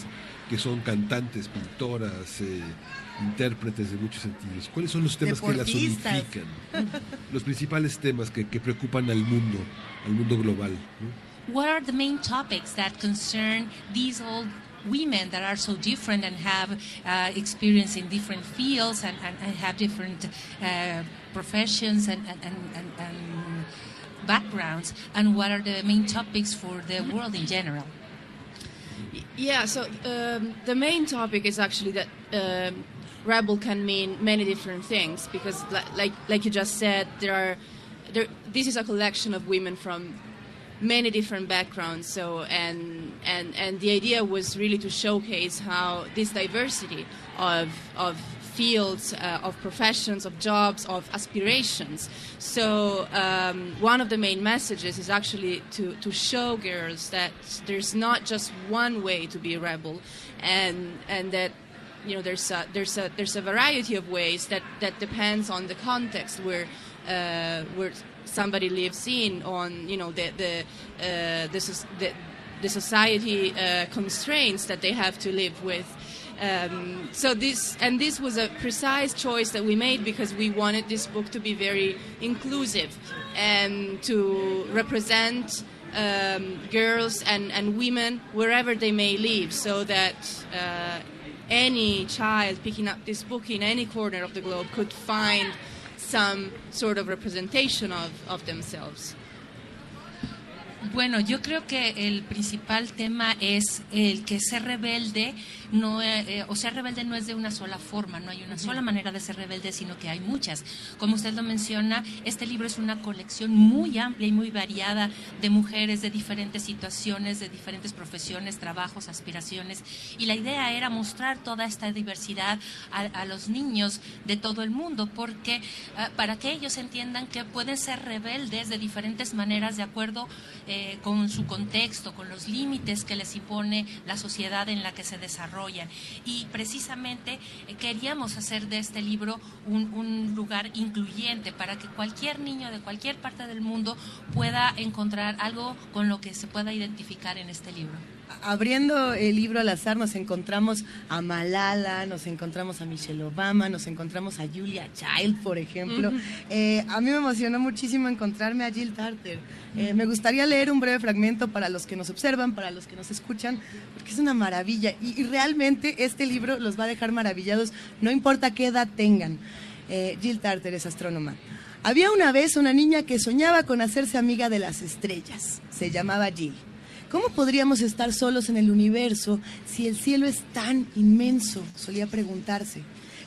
que son cantantes, pintoras, eh, intérpretes de muchos sentidos? ¿Cuáles son los temas que las unifican? los principales temas que, que, preocupan al mundo, al mundo global. What are the main topics that concern these old women that are so different and have uh, experience in different fields and, and, and have different uh, professions and, and, and, and backgrounds, and what are the main topics for the world in general? Yeah, so um, the main topic is actually that um, rebel can mean many different things because, like like you just said, there are there, this is a collection of women from many different backgrounds. So and and and the idea was really to showcase how this diversity of of fields, uh, of professions, of jobs, of aspirations. So, um, one of the main messages is actually to, to show girls that there's not just one way to be a rebel, and, and that you know there's a, there's a, there's a variety of ways that, that depends on the context where, uh, where somebody lives in, on you know the, the, uh, the, the, the society uh, constraints that they have to live with. Um, so this and this was a precise choice that we made because we wanted this book to be very inclusive and to represent um, girls and, and women wherever they may live, so that uh, any child picking up this book in any corner of the globe could find some sort of representation of, of themselves. Bueno, yo creo que el principal tema es el que ser rebelde no, eh, eh, o ser rebelde no es de una sola forma, no hay una sola manera de ser rebelde, sino que hay muchas. Como usted lo menciona, este libro es una colección muy amplia y muy variada de mujeres de diferentes situaciones, de diferentes profesiones, trabajos, aspiraciones, y la idea era mostrar toda esta diversidad a, los niños de todo el mundo, porque ah, para que ellos entiendan que pueden ser rebeldes de diferentes maneras de acuerdo eh, con su contexto, con los límites que les impone la sociedad en la que se y precisamente eh, queríamos hacer de este libro un, un lugar incluyente para que cualquier niño de cualquier parte del mundo pueda encontrar algo con lo que se pueda identificar en este libro abriendo el libro al azar nos encontramos a Malala, nos encontramos a Michelle Obama, nos encontramos a Julia Child, por ejemplo. Eh, a mí me emocionó muchísimo encontrarme a Jill Tarter. Eh, me gustaría leer un breve fragmento para los que nos observan, para los que nos escuchan, porque es una maravilla. Y, realmente este libro los va a dejar maravillados, no importa qué edad tengan. Eh, Jill Tarter es astrónoma. Había una vez una niña que soñaba con hacerse amiga de las estrellas. Se llamaba Jill. ¿Cómo podríamos estar solos en el universo si el cielo es tan inmenso? Solía preguntarse.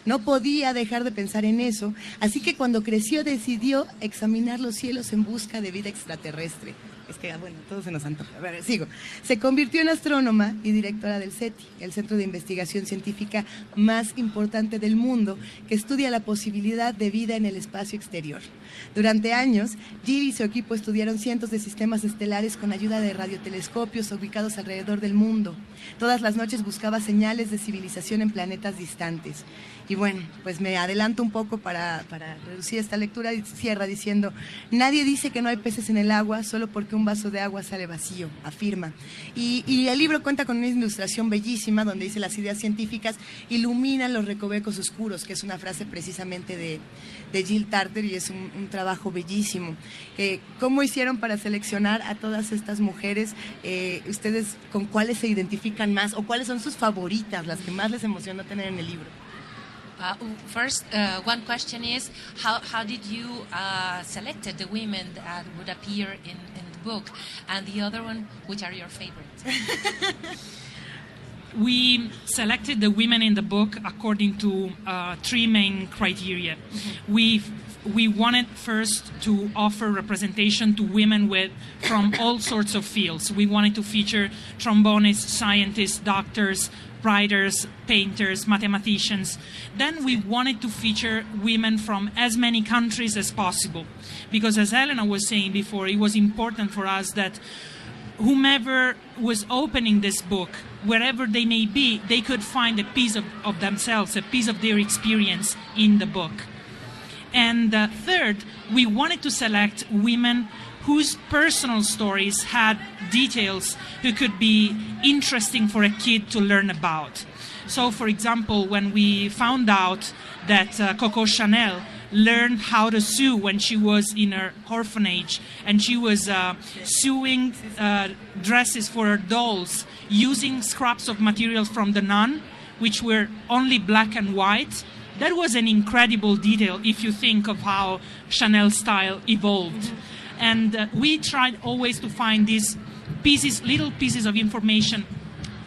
No podía dejar de pensar en eso, así que cuando creció decidió examinar los cielos en busca de vida extraterrestre. Es que, bueno, todo se nos antoja. A ver, sigo. Se convirtió en astrónoma y directora del CETI, el centro de investigación científica más importante del mundo, que estudia la posibilidad de vida en el espacio exterior. Durante años, Jill y su equipo estudiaron cientos de sistemas estelares con ayuda de radiotelescopios ubicados alrededor del mundo. Todas las noches buscaba señales de civilización en planetas distantes. Y bueno, pues me adelanto un poco para, reducir esta lectura y cierra diciendo, nadie dice que no hay peces en el agua solo porque un vaso de agua sale vacío, afirma. Y, el libro cuenta con una ilustración bellísima donde dice las ideas científicas iluminan los recovecos oscuros, que es una frase precisamente de, de Jill Tarter y es un, trabajo bellísimo. Eh, ¿Cómo hicieron para seleccionar a todas estas mujeres? Eh, ¿Ustedes con cuáles se identifican más o cuáles son sus favoritas, las que más les emociona tener en el libro? Uh, first, uh, one question is how, how did you uh, select the women that would appear in, in the book? And the other one, which are your favorites? we selected the women in the book according to uh, three main criteria. Mm-hmm. We we wanted first to offer representation to women with from all sorts of fields. We wanted to feature trombonists, scientists, doctors, writers, painters, mathematicians. Then we wanted to feature women from as many countries as possible. Because as Elena was saying before, it was important for us that whomever was opening this book, wherever they may be, they could find a piece of, of themselves, a piece of their experience in the book. And uh, third, we wanted to select women whose personal stories had details who could be interesting for a kid to learn about. So, for example, when we found out that uh, Coco Chanel learned how to sew when she was in her orphanage and she was uh, sewing uh, dresses for her dolls using scraps of materials from the nun, which were only black and white. That was an incredible detail if you think of how Chanel style evolved. And uh, we tried always to find these pieces, little pieces of information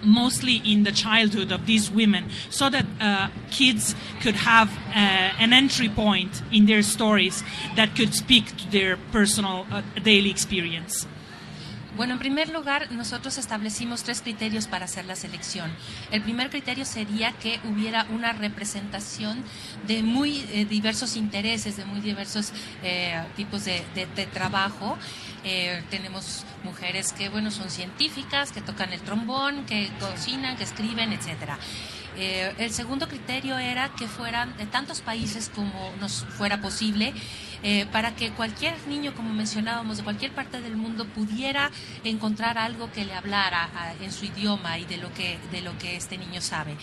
mostly in the childhood of these women so that uh, kids could have uh, an entry point in their stories that could speak to their personal uh, daily experience. Bueno, en primer lugar, nosotros establecimos tres criterios para hacer la selección. El primer criterio sería que hubiera una representación de muy eh, diversos intereses, de muy diversos eh, tipos de, trabajo. Eh, tenemos mujeres que, bueno, son científicas, que tocan el trombón, que cocinan, que escriben, etcétera. Eh, el segundo criterio era que fueran de tantos países como nos fuera posible, eh, para que cualquier niño, como mencionábamos, de cualquier parte del mundo pudiera encontrar algo que le hablara a, en su idioma y de lo que de lo que este niño sabe.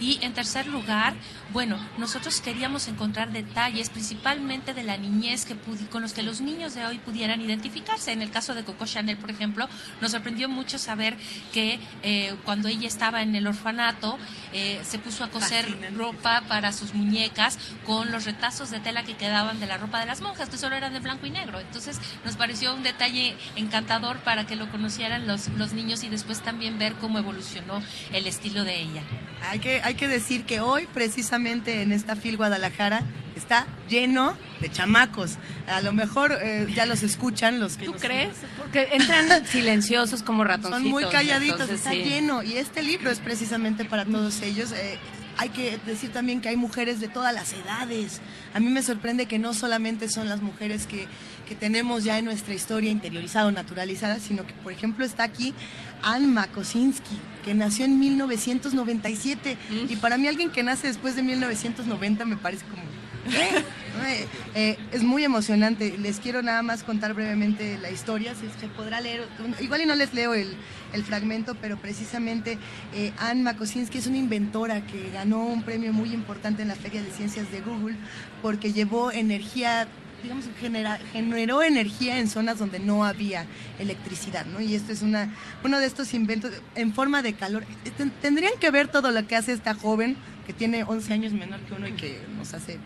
Y en tercer lugar, bueno, nosotros queríamos encontrar detalles, principalmente de la niñez que con los que los niños de hoy pudieran identificarse. En el caso de Coco Chanel, por ejemplo, nos sorprendió mucho saber que eh, cuando ella estaba en el orfanato eh, se puso a coser ropa para sus muñecas con los retazos de tela que quedaban de la ropa de las monjas, que solo eran de blanco y negro. Entonces nos pareció un detalle encantador para que lo conocieran los, los niños y después también ver cómo evolucionó el estilo de ella. Hay que, hay que decir que hoy, precisamente en esta FIL Guadalajara, está lleno de chamacos. A lo mejor eh, ya los escuchan los que... ¿Tú crees? Porque entran silenciosos como ratoncitos. Son muy calladitos, entonces, está sí. lleno. Y este libro es precisamente para todos ellos. Eh, hay que decir también que hay mujeres de todas las edades. A mí me sorprende que no solamente son las mujeres que, que tenemos ya en nuestra historia interiorizada o naturalizada, sino que, por ejemplo, está aquí Anne Kosinski, que nació en 1997. Y para mí alguien que nace después de 1990 me parece como... ¿eh? Eh, es muy emocionante. Les quiero nada más contar brevemente la historia. Si se podrá leer, igual y no les leo el, fragmento, pero precisamente eh, Anne Makosinski es una inventora que ganó un premio muy importante en la Feria de Ciencias de Google porque llevó energía digamos, generó energía en zonas donde no había electricidad, ¿no? Y esto es una, uno de estos inventos en forma de calor. Ten- Tendrían que ver todo lo que hace esta joven que tiene 11 años menor que uno y que nos hace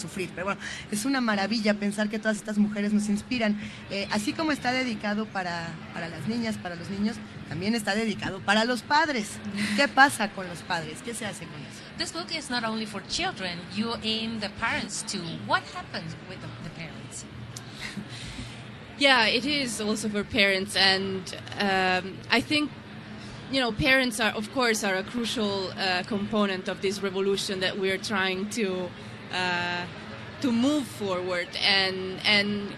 sufrir. Pero bueno, es una maravilla pensar que todas estas mujeres nos inspiran. Eh, así como está dedicado para, para las niñas, para los niños, también está dedicado para los padres. ¿Qué pasa con los padres? ¿Qué se hace con eso? This book is not only for children, you aim the parents too. What happens with the, the parents? Yeah, it is also for parents, and um, I think you know parents are, of course, are a crucial uh, component of this revolution that we are trying to uh, to move forward, and and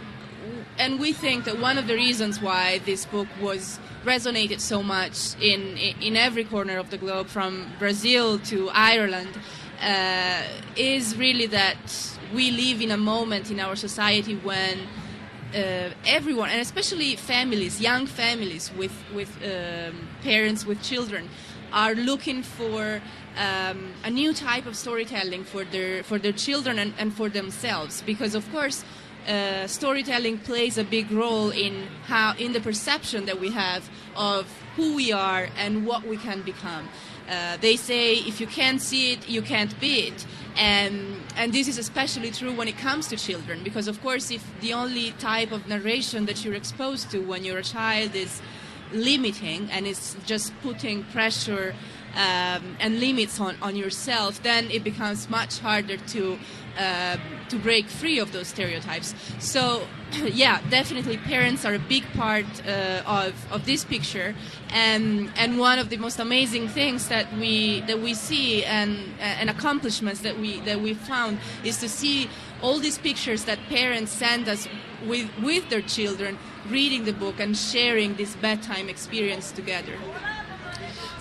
and we think that one of the reasons why this book was resonated so much in in every corner of the globe, from Brazil to Ireland, uh, is really that we live in a moment in our society when uh, everyone, and especially families, young families with with um, parents with children, are looking for um, a new type of storytelling for their for their children and, and for themselves. Because of course, uh, storytelling plays a big role in how in the perception that we have of who we are and what we can become. Uh, they say if you can't see it, you can't be it. And, and this is especially true when it comes to children, because of course, if the only type of narration that you're exposed to when you're a child is limiting and it's just putting pressure um, and limits on, on yourself, then it becomes much harder to uh, to break free of those stereotypes. So, yeah, definitely parents are a big part uh, of, of this picture, and and one of the most amazing things that we that we see and and accomplishments that we that we found is to see all these pictures that parents send us with with their children, reading the book and sharing this bedtime experience together.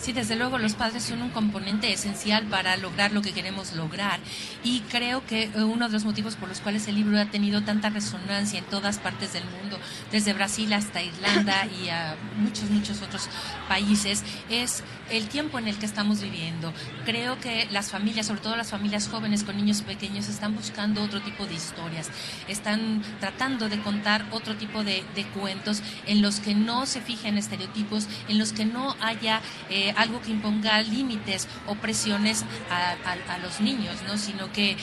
Sí, desde luego los padres son un componente esencial para lograr lo que queremos lograr y creo que eh, uno de los motivos por los cuales el libro ha tenido tanta resonancia en todas partes del mundo, desde Brasil hasta Irlanda y a muchos, muchos otros países, es el tiempo en el que estamos viviendo. Creo que las familias, sobre todo las familias jóvenes con niños pequeños, están buscando otro tipo de historias, están tratando de contar otro tipo de, cuentos en los que no se fijen estereotipos, en los que no haya... Eh, algo que imponga límites o presiones a, los niños, ¿no? sino que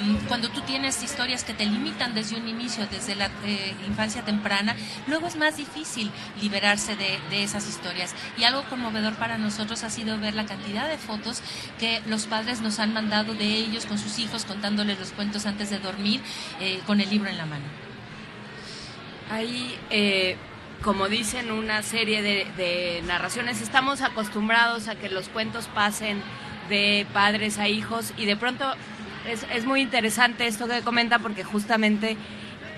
um, cuando tú tienes historias que te limitan desde un inicio, desde la eh, infancia temprana, luego es más difícil liberarse de, de, esas historias. Y algo conmovedor para nosotros ha sido ver la cantidad de fotos que los padres nos han mandado de ellos con sus hijos, contándoles los cuentos antes de dormir, eh, con el libro en la mano. Ahí eh, como dicen una serie de, de, narraciones, estamos acostumbrados a que los cuentos pasen de padres a hijos y de pronto es, es muy interesante esto que comenta porque justamente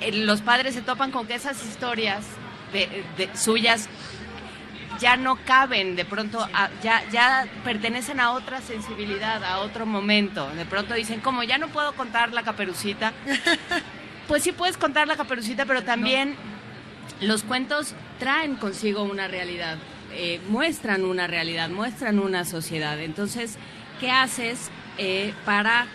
eh, los padres se topan con que esas historias de, de suyas ya no caben, de pronto a, ya, ya pertenecen a otra sensibilidad, a otro momento. De pronto dicen, como ya no puedo contar la caperucita, pues sí puedes contar la caperucita, pero también no. los cuentos traen consigo una realidad, eh, muestran una realidad, muestran una sociedad. Entonces, ¿qué haces eh, para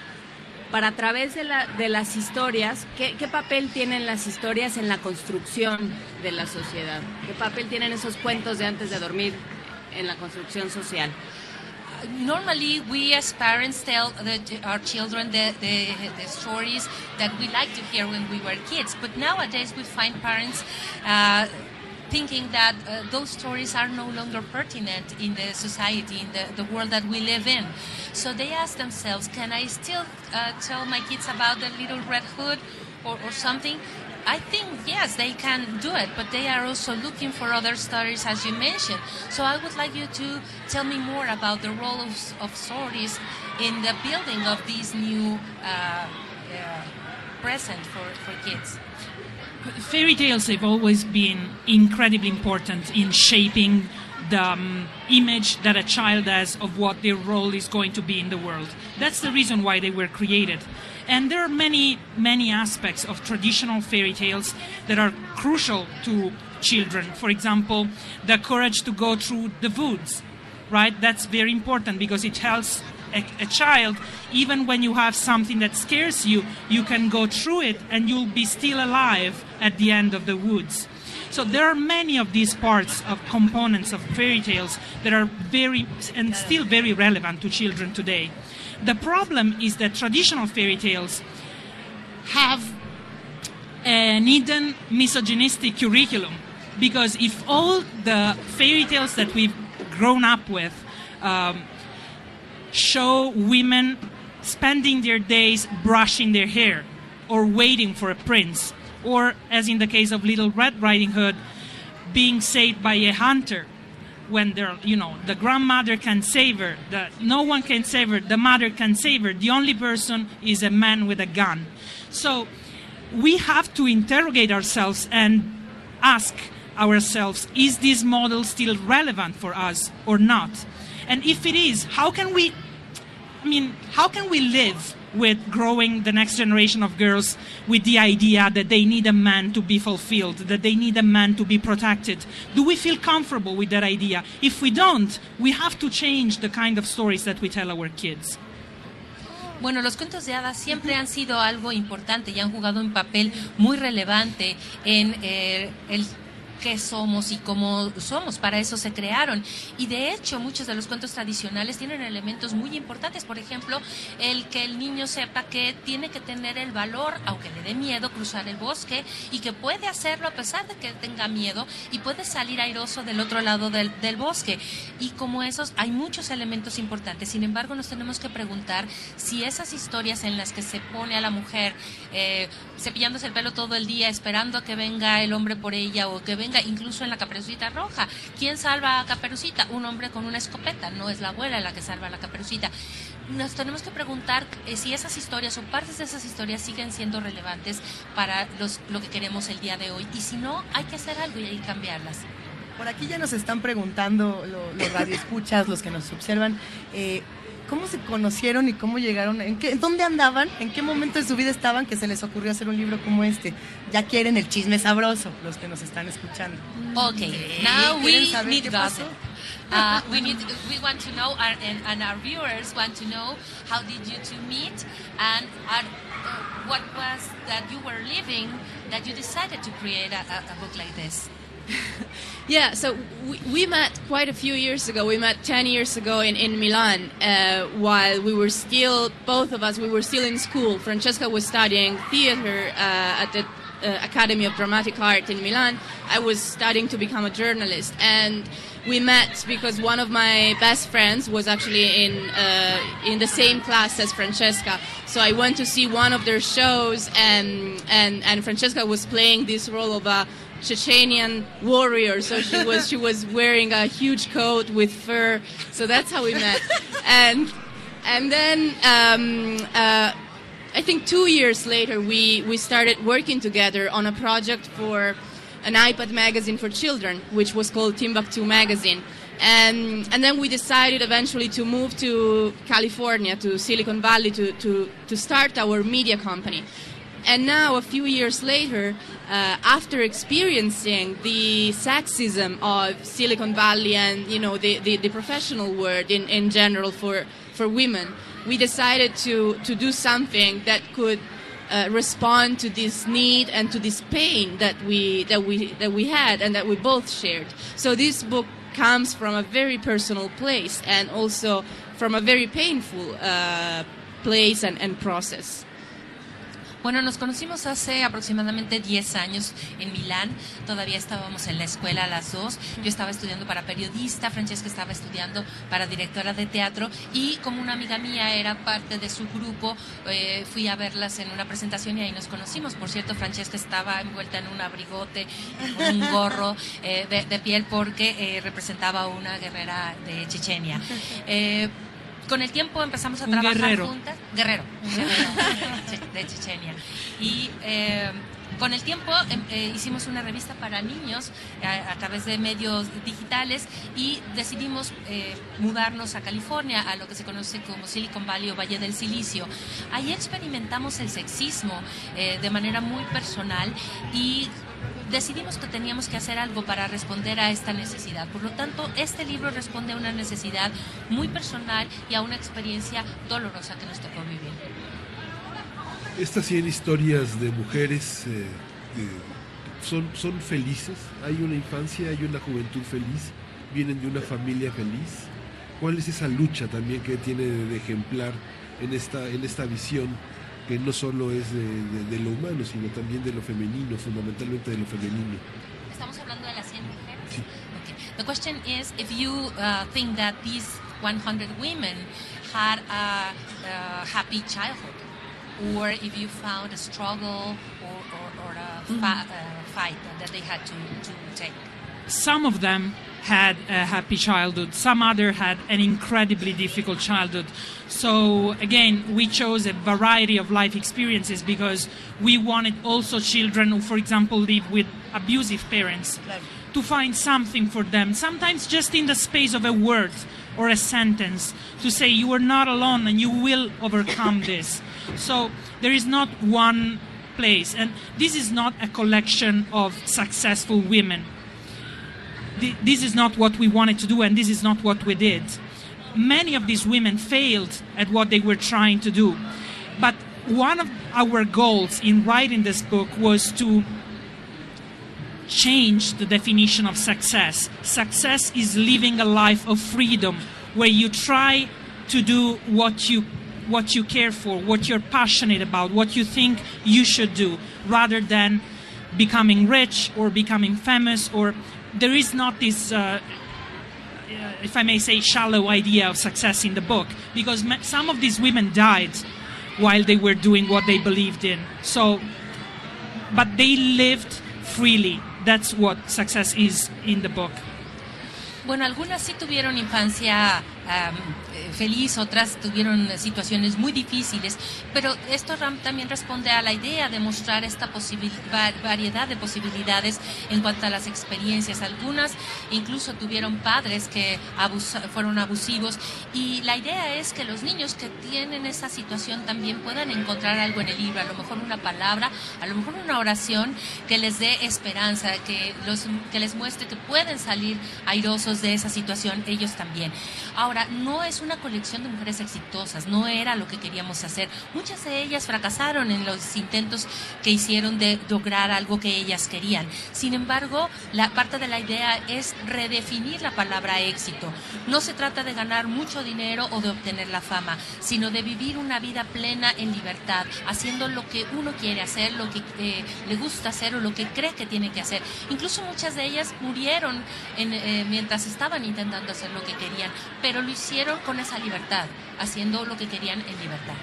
para a través de, la, de las historias, ¿qué, ¿qué, papel tienen las historias en la construcción de la sociedad? ¿Qué papel tienen esos cuentos de antes de dormir en la construcción social? normally we as parents tell the, our children the, the, the, stories that we like to hear when we were kids but nowadays we find parents uh, thinking that uh, those stories are no longer pertinent in the society, in the, the world that we live in. So they ask themselves, can I still uh, tell my kids about the little red hood or, or something? I think yes, they can do it, but they are also looking for other stories, as you mentioned. So I would like you to tell me more about the role of, of stories in the building of these new uh, present for, for kids fairy tales have always been incredibly important in shaping the um, image that a child has of what their role is going to be in the world. That's the reason why they were created. And there are many, many aspects of traditional fairy tales that are crucial to children. For example, the courage to go through the woods, right? That's very important because it helps a, a, child, even when you have something that scares you, you can go through it and you'll be still alive at the end of the woods. So there are many of these parts of components of fairy tales that are very and still very relevant to children today. The problem is that traditional fairy tales have an hidden misogynistic curriculum because if all the fairy tales that we've grown up with um, show women spending their days brushing their hair or waiting for a prince, or, as in the case of Little Red Riding Hood, being saved by a hunter when they're, you know, the grandmother can save her, the, no one can save her, the mother can save her, the only person is a man with a gun. So we have to interrogate ourselves and ask ourselves is this model still relevant for us or not? And if it is, how can we I mean, how can we live with growing the next generation of girls with the idea that they need a man to be fulfilled, that they need a man to be protected? Do we feel comfortable with that idea? If we don't, we have to change the kind of stories that we tell our kids. Bueno, los cuentos de hadas siempre han sido algo importante y han jugado un papel muy relevante en eh, el qué somos y cómo somos. Para eso se crearon. Y de hecho, muchos de los cuentos tradicionales tienen elementos muy importantes. Por ejemplo, el que el niño sepa que tiene que tener el valor, aunque le dé miedo, cruzar el bosque y que puede hacerlo a pesar de que tenga miedo y puede salir airoso del otro lado del, bosque. Y como esos, hay muchos elementos importantes. Sin embargo, nos tenemos que preguntar si esas historias en las que se pone a la mujer eh, cepillándose el pelo todo el día, esperando a que venga el hombre por ella o que venga incluso en la caperucita roja. ¿Quién salva a Caperucita? Un hombre con una escopeta, no es la abuela la que salva a la caperucita. Nos tenemos que preguntar eh, si esas historias o partes de esas historias siguen siendo relevantes para los, lo que queremos el día de hoy. Y si no, hay que hacer algo y hay que cambiarlas. Por aquí ya nos están preguntando lo- los radioescuchas, los que nos observan, eh, ¿cómo se conocieron y cómo llegaron? ¿En qué, ¿Dónde andaban? ¿En qué momento de su vida estaban que se les ocurrió hacer un libro como este? Ya quieren el chisme sabroso, los que nos están escuchando. Okay, now we ¿Quieren saber need qué pasó? Uh, we need, we want to know, our, and, and our viewers want to know how did you two meet, and uh, uh, what was that you were living that you decided to create a, a, a book like this. Yeah, so we, we met quite a few years ago. We met 10 years ago in, in Milan uh, while we were still, both of us, we were still in school. Francesca was studying theater uh, at the uh, Academy of Dramatic Art in Milan. I was studying to become a journalist. And we met because one of my best friends was actually in, uh, in the same class as Francesca. So I went to see one of their shows, and, and, and Francesca was playing this role of a Chechenian warrior. So she was she was wearing a huge coat with fur. So that's how we met. And and then um, uh, I think two years later we we started working together on a project for an iPad magazine for children, which was called Timbuktu Magazine. And, and then we decided eventually to move to California, to Silicon Valley, to, to, to start our media company. And now, a few years later, uh, after experiencing the sexism of Silicon Valley and you know the, the, the professional world in, in general for, for women, we decided to, to do something that could uh, respond to this need and to this pain that we that we that we had and that we both shared. So this book comes from a very personal place and also from a very painful uh, place and, and process. Bueno, nos conocimos hace aproximadamente 10 años en Milán. Todavía estábamos en la escuela las dos. Yo estaba estudiando para periodista, Francesca estaba estudiando para directora de teatro y como una amiga mía era parte de su grupo, eh, fui a verlas en una presentación y ahí nos conocimos. Por cierto, Francesca estaba envuelta en un abrigote, un gorro eh, de, de piel porque eh, representaba a una guerrera de Chechenia. Eh, con el tiempo empezamos a Un trabajar guerrero. juntas. Guerrero, de Chechenia. Y eh, con el tiempo em, eh, hicimos una revista para niños a, a través de medios digitales y decidimos eh, mudarnos a California, a lo que se conoce como Silicon Valley o Valle del Silicio. Ahí experimentamos el sexismo eh, de manera muy personal y decidimos que teníamos que hacer algo para responder a esta necesidad. Por lo tanto, este libro responde a una necesidad muy personal y a una experiencia dolorosa que nos tocó vivir. Estas 100 historias de mujeres eh, son, son felices. Hay una infancia, hay una juventud feliz, vienen de una familia feliz. ¿Cuál es esa lucha también que tiene de ejemplar en esta, en esta visión que no solo es de, de- de lo humano, sino también de lo femenino, fundamentalmente de lo femenino? Estamos hablando de las 100 mujeres. Okay. The question is if you uh, think that these 100 women had a, a happy childhood, or if you found a struggle or, or, or a fa- uh, fight that they had to, to take. Some of them had a happy childhood. Some other had an incredibly difficult childhood. So again we chose a variety of life experiences because we wanted also children who for example live with abusive parents to find something for them. Sometimes just in the space of a word or a sentence to say you are not alone and you will overcome this. So there is not one place. And this is not a collection of successful women Th- this is not what we wanted to do and this is not what we did. Many of these women failed at what they were trying to do. But one of our goals in writing this book was to change the definition of success. Success is living a life of freedom where you try to do what you what you care for, what you're passionate about, what you think you should do, rather than becoming rich or becoming famous or there is not this uh, if I may say, shallow idea of success in the book because some of these women died while they were doing what they believed in. So, but they lived freely. That's what success is in the book. Bueno, algunas sí tuvieron infancia um, feliz, otras tuvieron situaciones muy difíciles, pero esto también responde a la idea de mostrar esta variedad de posibilidades en cuanto a las experiencias. Algunas incluso tuvieron padres que fueron abusivos y la idea es que los niños que tienen esa situación también puedan encontrar algo en el libro, a lo mejor una palabra, a lo mejor una oración que les dé esperanza, que, los, que les muestre que pueden salir airosos de esa situación ellos también. Ahora, no es colección de mujeres exitosas, no era lo que queríamos hacer. Muchas de ellas fracasaron en los intentos que hicieron de lograr algo que ellas querían. Sin embargo, la parte de la idea es redefinir la palabra éxito. No se trata de ganar mucho dinero o de obtener la fama, sino de vivir una vida plena en libertad, haciendo lo que uno quiere hacer, lo que eh, le gusta hacer o lo que cree que tiene que hacer. Incluso muchas de ellas murieron eh, mientras estaban intentando hacer lo que querían, pero lo hicieron con esa libertad, haciendo lo que querían en libertad.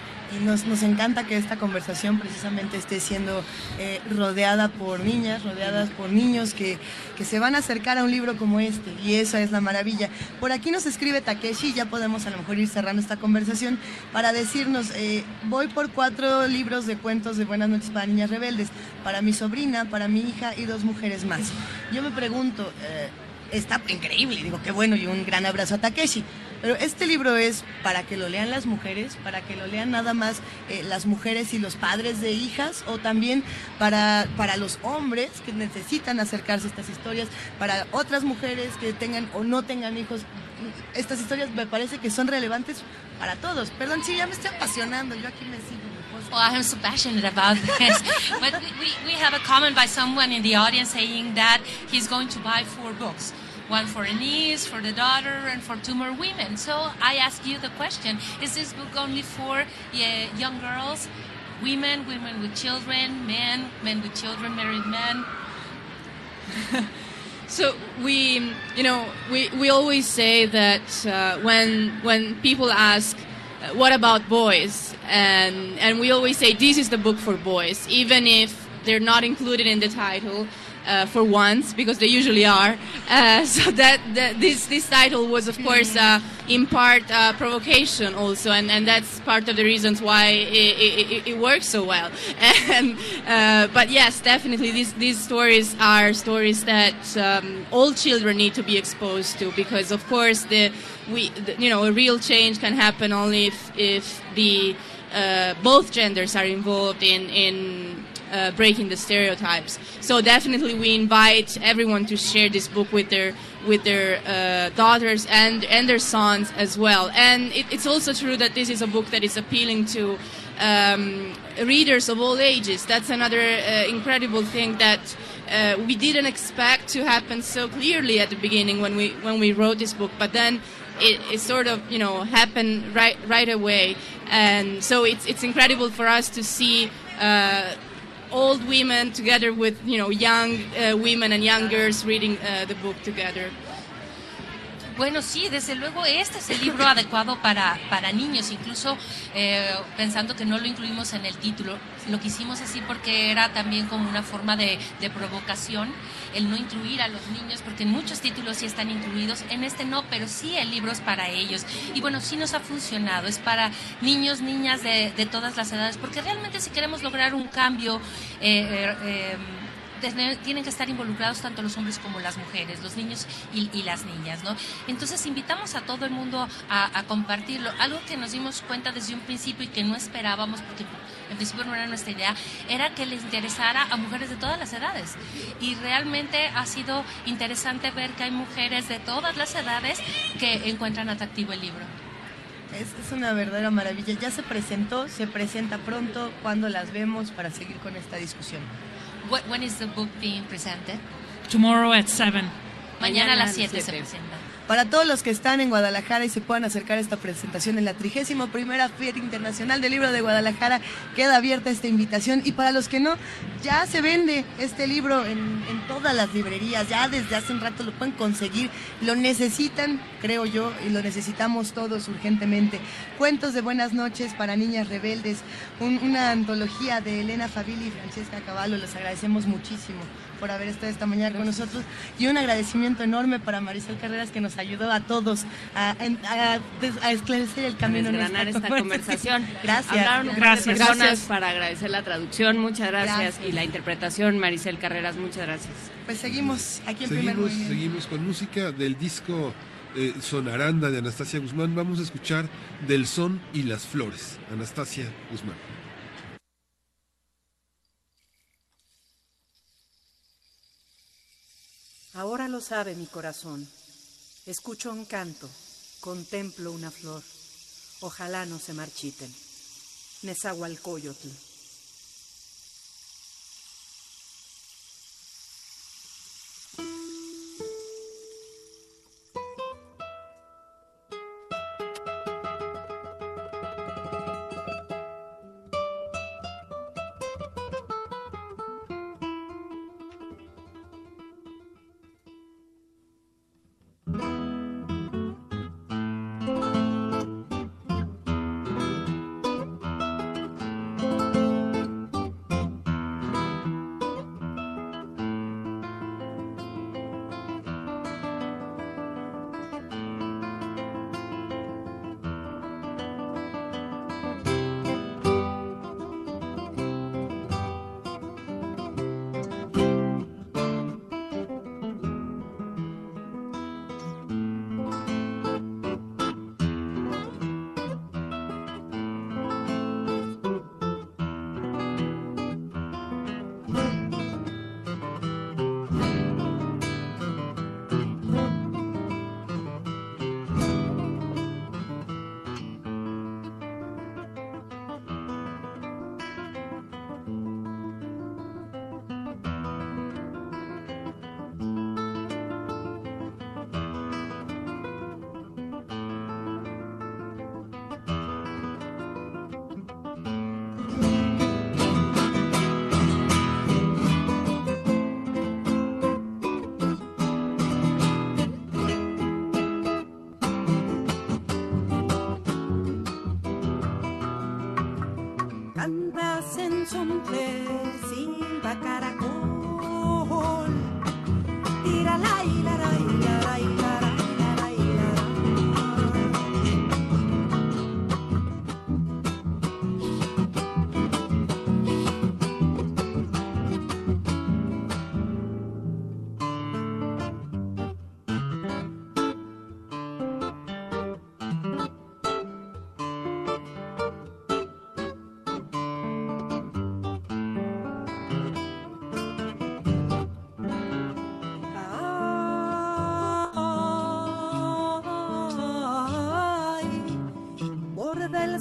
Nos, nos encanta que esta conversación precisamente esté siendo eh, rodeada por niñas, rodeadas por niños que, que se van a acercar a un libro como este. Y esa es la maravilla. Por aquí nos escribe Takeshi, ya podemos a lo mejor ir cerrando esta conversación para decirnos, eh, voy por cuatro libros de cuentos de Buenas noches para niñas rebeldes, para mi sobrina, para mi hija y dos mujeres más. Yo me pregunto... Eh, está increíble, digo, qué bueno y un gran abrazo a Takeshi. Pero este libro es para que lo lean las mujeres, para que lo lean nada más eh, las mujeres y los padres de hijas, o también para, para los hombres que necesitan acercarse a estas historias, para otras mujeres que tengan o no tengan hijos. Estas historias me parece que son relevantes para todos. Perdón, sí, ya me estoy apasionando, yo aquí me sigo. Oh, I'm so passionate about this. but we, we have a comment by someone in the audience saying that he's going to buy four books. One for a niece, for the daughter, and for two more women. So I ask you the question is this book only for yeah, young girls, women, women with children, men, men with children, married men? so we, you know, we, we always say that uh, when, when people ask, uh, what about boys? And, and we always say this is the book for boys, even if they're not included in the title uh, for once because they usually are. Uh, so that, that, this this title was of course uh, in part uh, provocation also, and, and that's part of the reasons why it, it, it works so well. And uh, but yes, definitely these these stories are stories that um, all children need to be exposed to because of course the we the, you know a real change can happen only if if the uh, both genders are involved in in uh, breaking the stereotypes. So definitely, we invite everyone to share this book with their with their uh, daughters and and their sons as well. And it, it's also true that this is a book that is appealing to um, readers of all ages. That's another uh, incredible thing that. Uh, we didn't expect to happen so clearly at the beginning when we when we wrote this book, but then it, it, sort of you know happened right right away, and so it's it's incredible for us to see uh, old women together with you know young uh, women and young girls reading uh, the book together. Bueno, sí, desde luego este es el libro adecuado para, para niños, incluso eh, pensando que no lo incluimos en el título. Lo quisimos así porque era también como una forma de, de, provocación el no incluir a los niños, porque en muchos títulos sí están incluidos, en este no, pero sí el libro es para ellos. Y bueno, sí nos ha funcionado, es para niños, niñas de, de todas las edades, porque realmente si queremos lograr un cambio... Eh, eh, tienen que estar involucrados tanto los hombres como las mujeres, los niños y, las niñas. Entonces invitamos a todo el mundo a, compartirlo. Algo que nos dimos cuenta desde un principio y que no esperábamos, porque en principio no era nuestra idea, era que les interesara a mujeres de todas las edades. Y realmente ha sido interesante ver que hay mujeres de todas las edades que encuentran atractivo el libro. Es, es, una verdadera maravilla. Ya se presentó, se presenta pronto. cuando las vemos para seguir con esta discusión? What, when is the book being presented? tomorrow at 7. Mañana a las 7 se presenta. Para todos los que están en Guadalajara y se puedan acercar a esta presentación en la 31 primera Feria Internacional del Libro de Guadalajara, queda abierta esta invitación. Y para los que no, ya se vende este libro en, en todas las librerías, ya desde hace un rato lo pueden conseguir, lo necesitan, creo yo, y lo necesitamos todos urgentemente. Cuentos de buenas noches para niñas rebeldes, un- una antología de Elena Fabili y Francesca Cavallo, les agradecemos muchísimo por haber estado esta mañana con nosotros y un agradecimiento enorme para Marisol Carreras que nos ayudó a todos a, esclarecer el camino en desgranar esta conversación. Gracias. Hablaron de personas Gracias. para agradecer la traducción, muchas gracias. Gracias. Y la interpretación, Maricel Carreras, muchas gracias. Pues seguimos aquí en primer Seguimos, movimiento. seguimos con música del disco eh, Sonaranda de Anastasia Guzmán. Vamos a escuchar Del Son y las Flores. Anastasia Guzmán. Ahora lo sabe mi corazón. Escucho un canto, contemplo una flor. Ojalá no se marchiten. Nezahualcóyotl.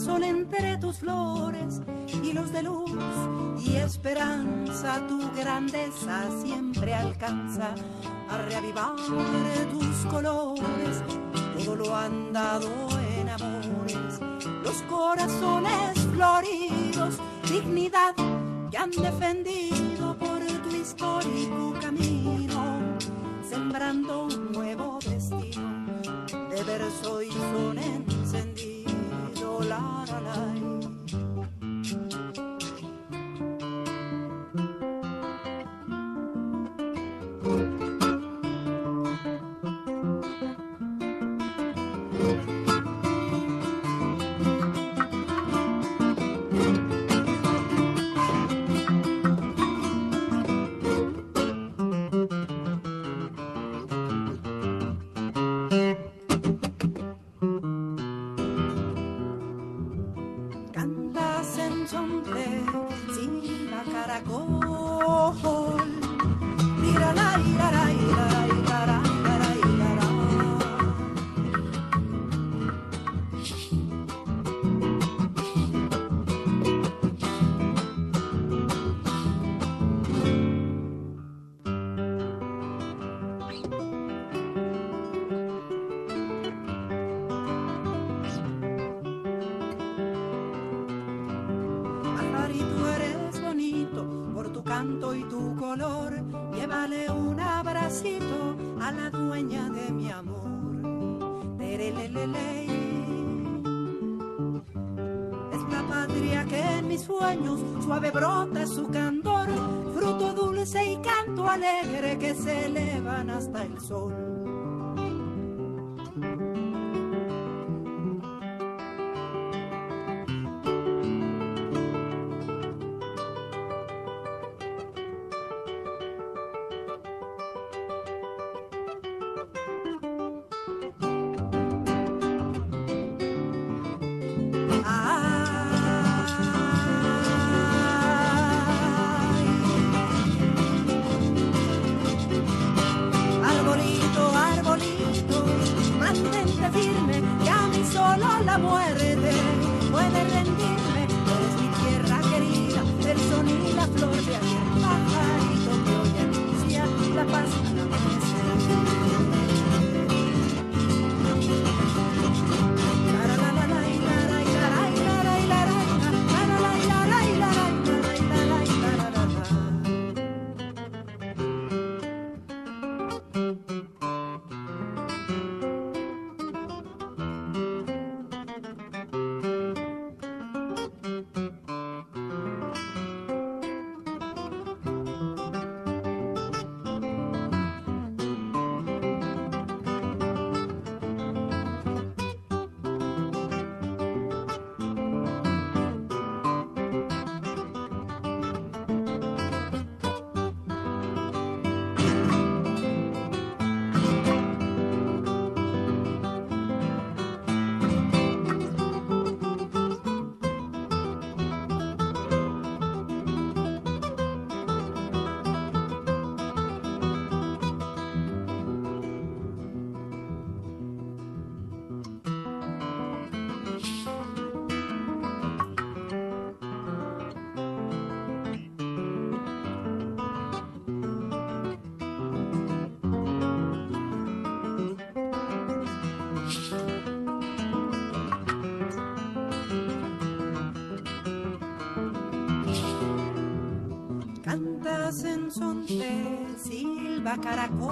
Sol entre tus flores, hilos de luz y esperanza, tu grandeza siempre alcanza a reavivar tus colores. Todo lo han dado en amores, los corazones floridos, dignidad que han defendido por tu histórico camino, sembrando un nuevo destino de verso y son De silba caracol,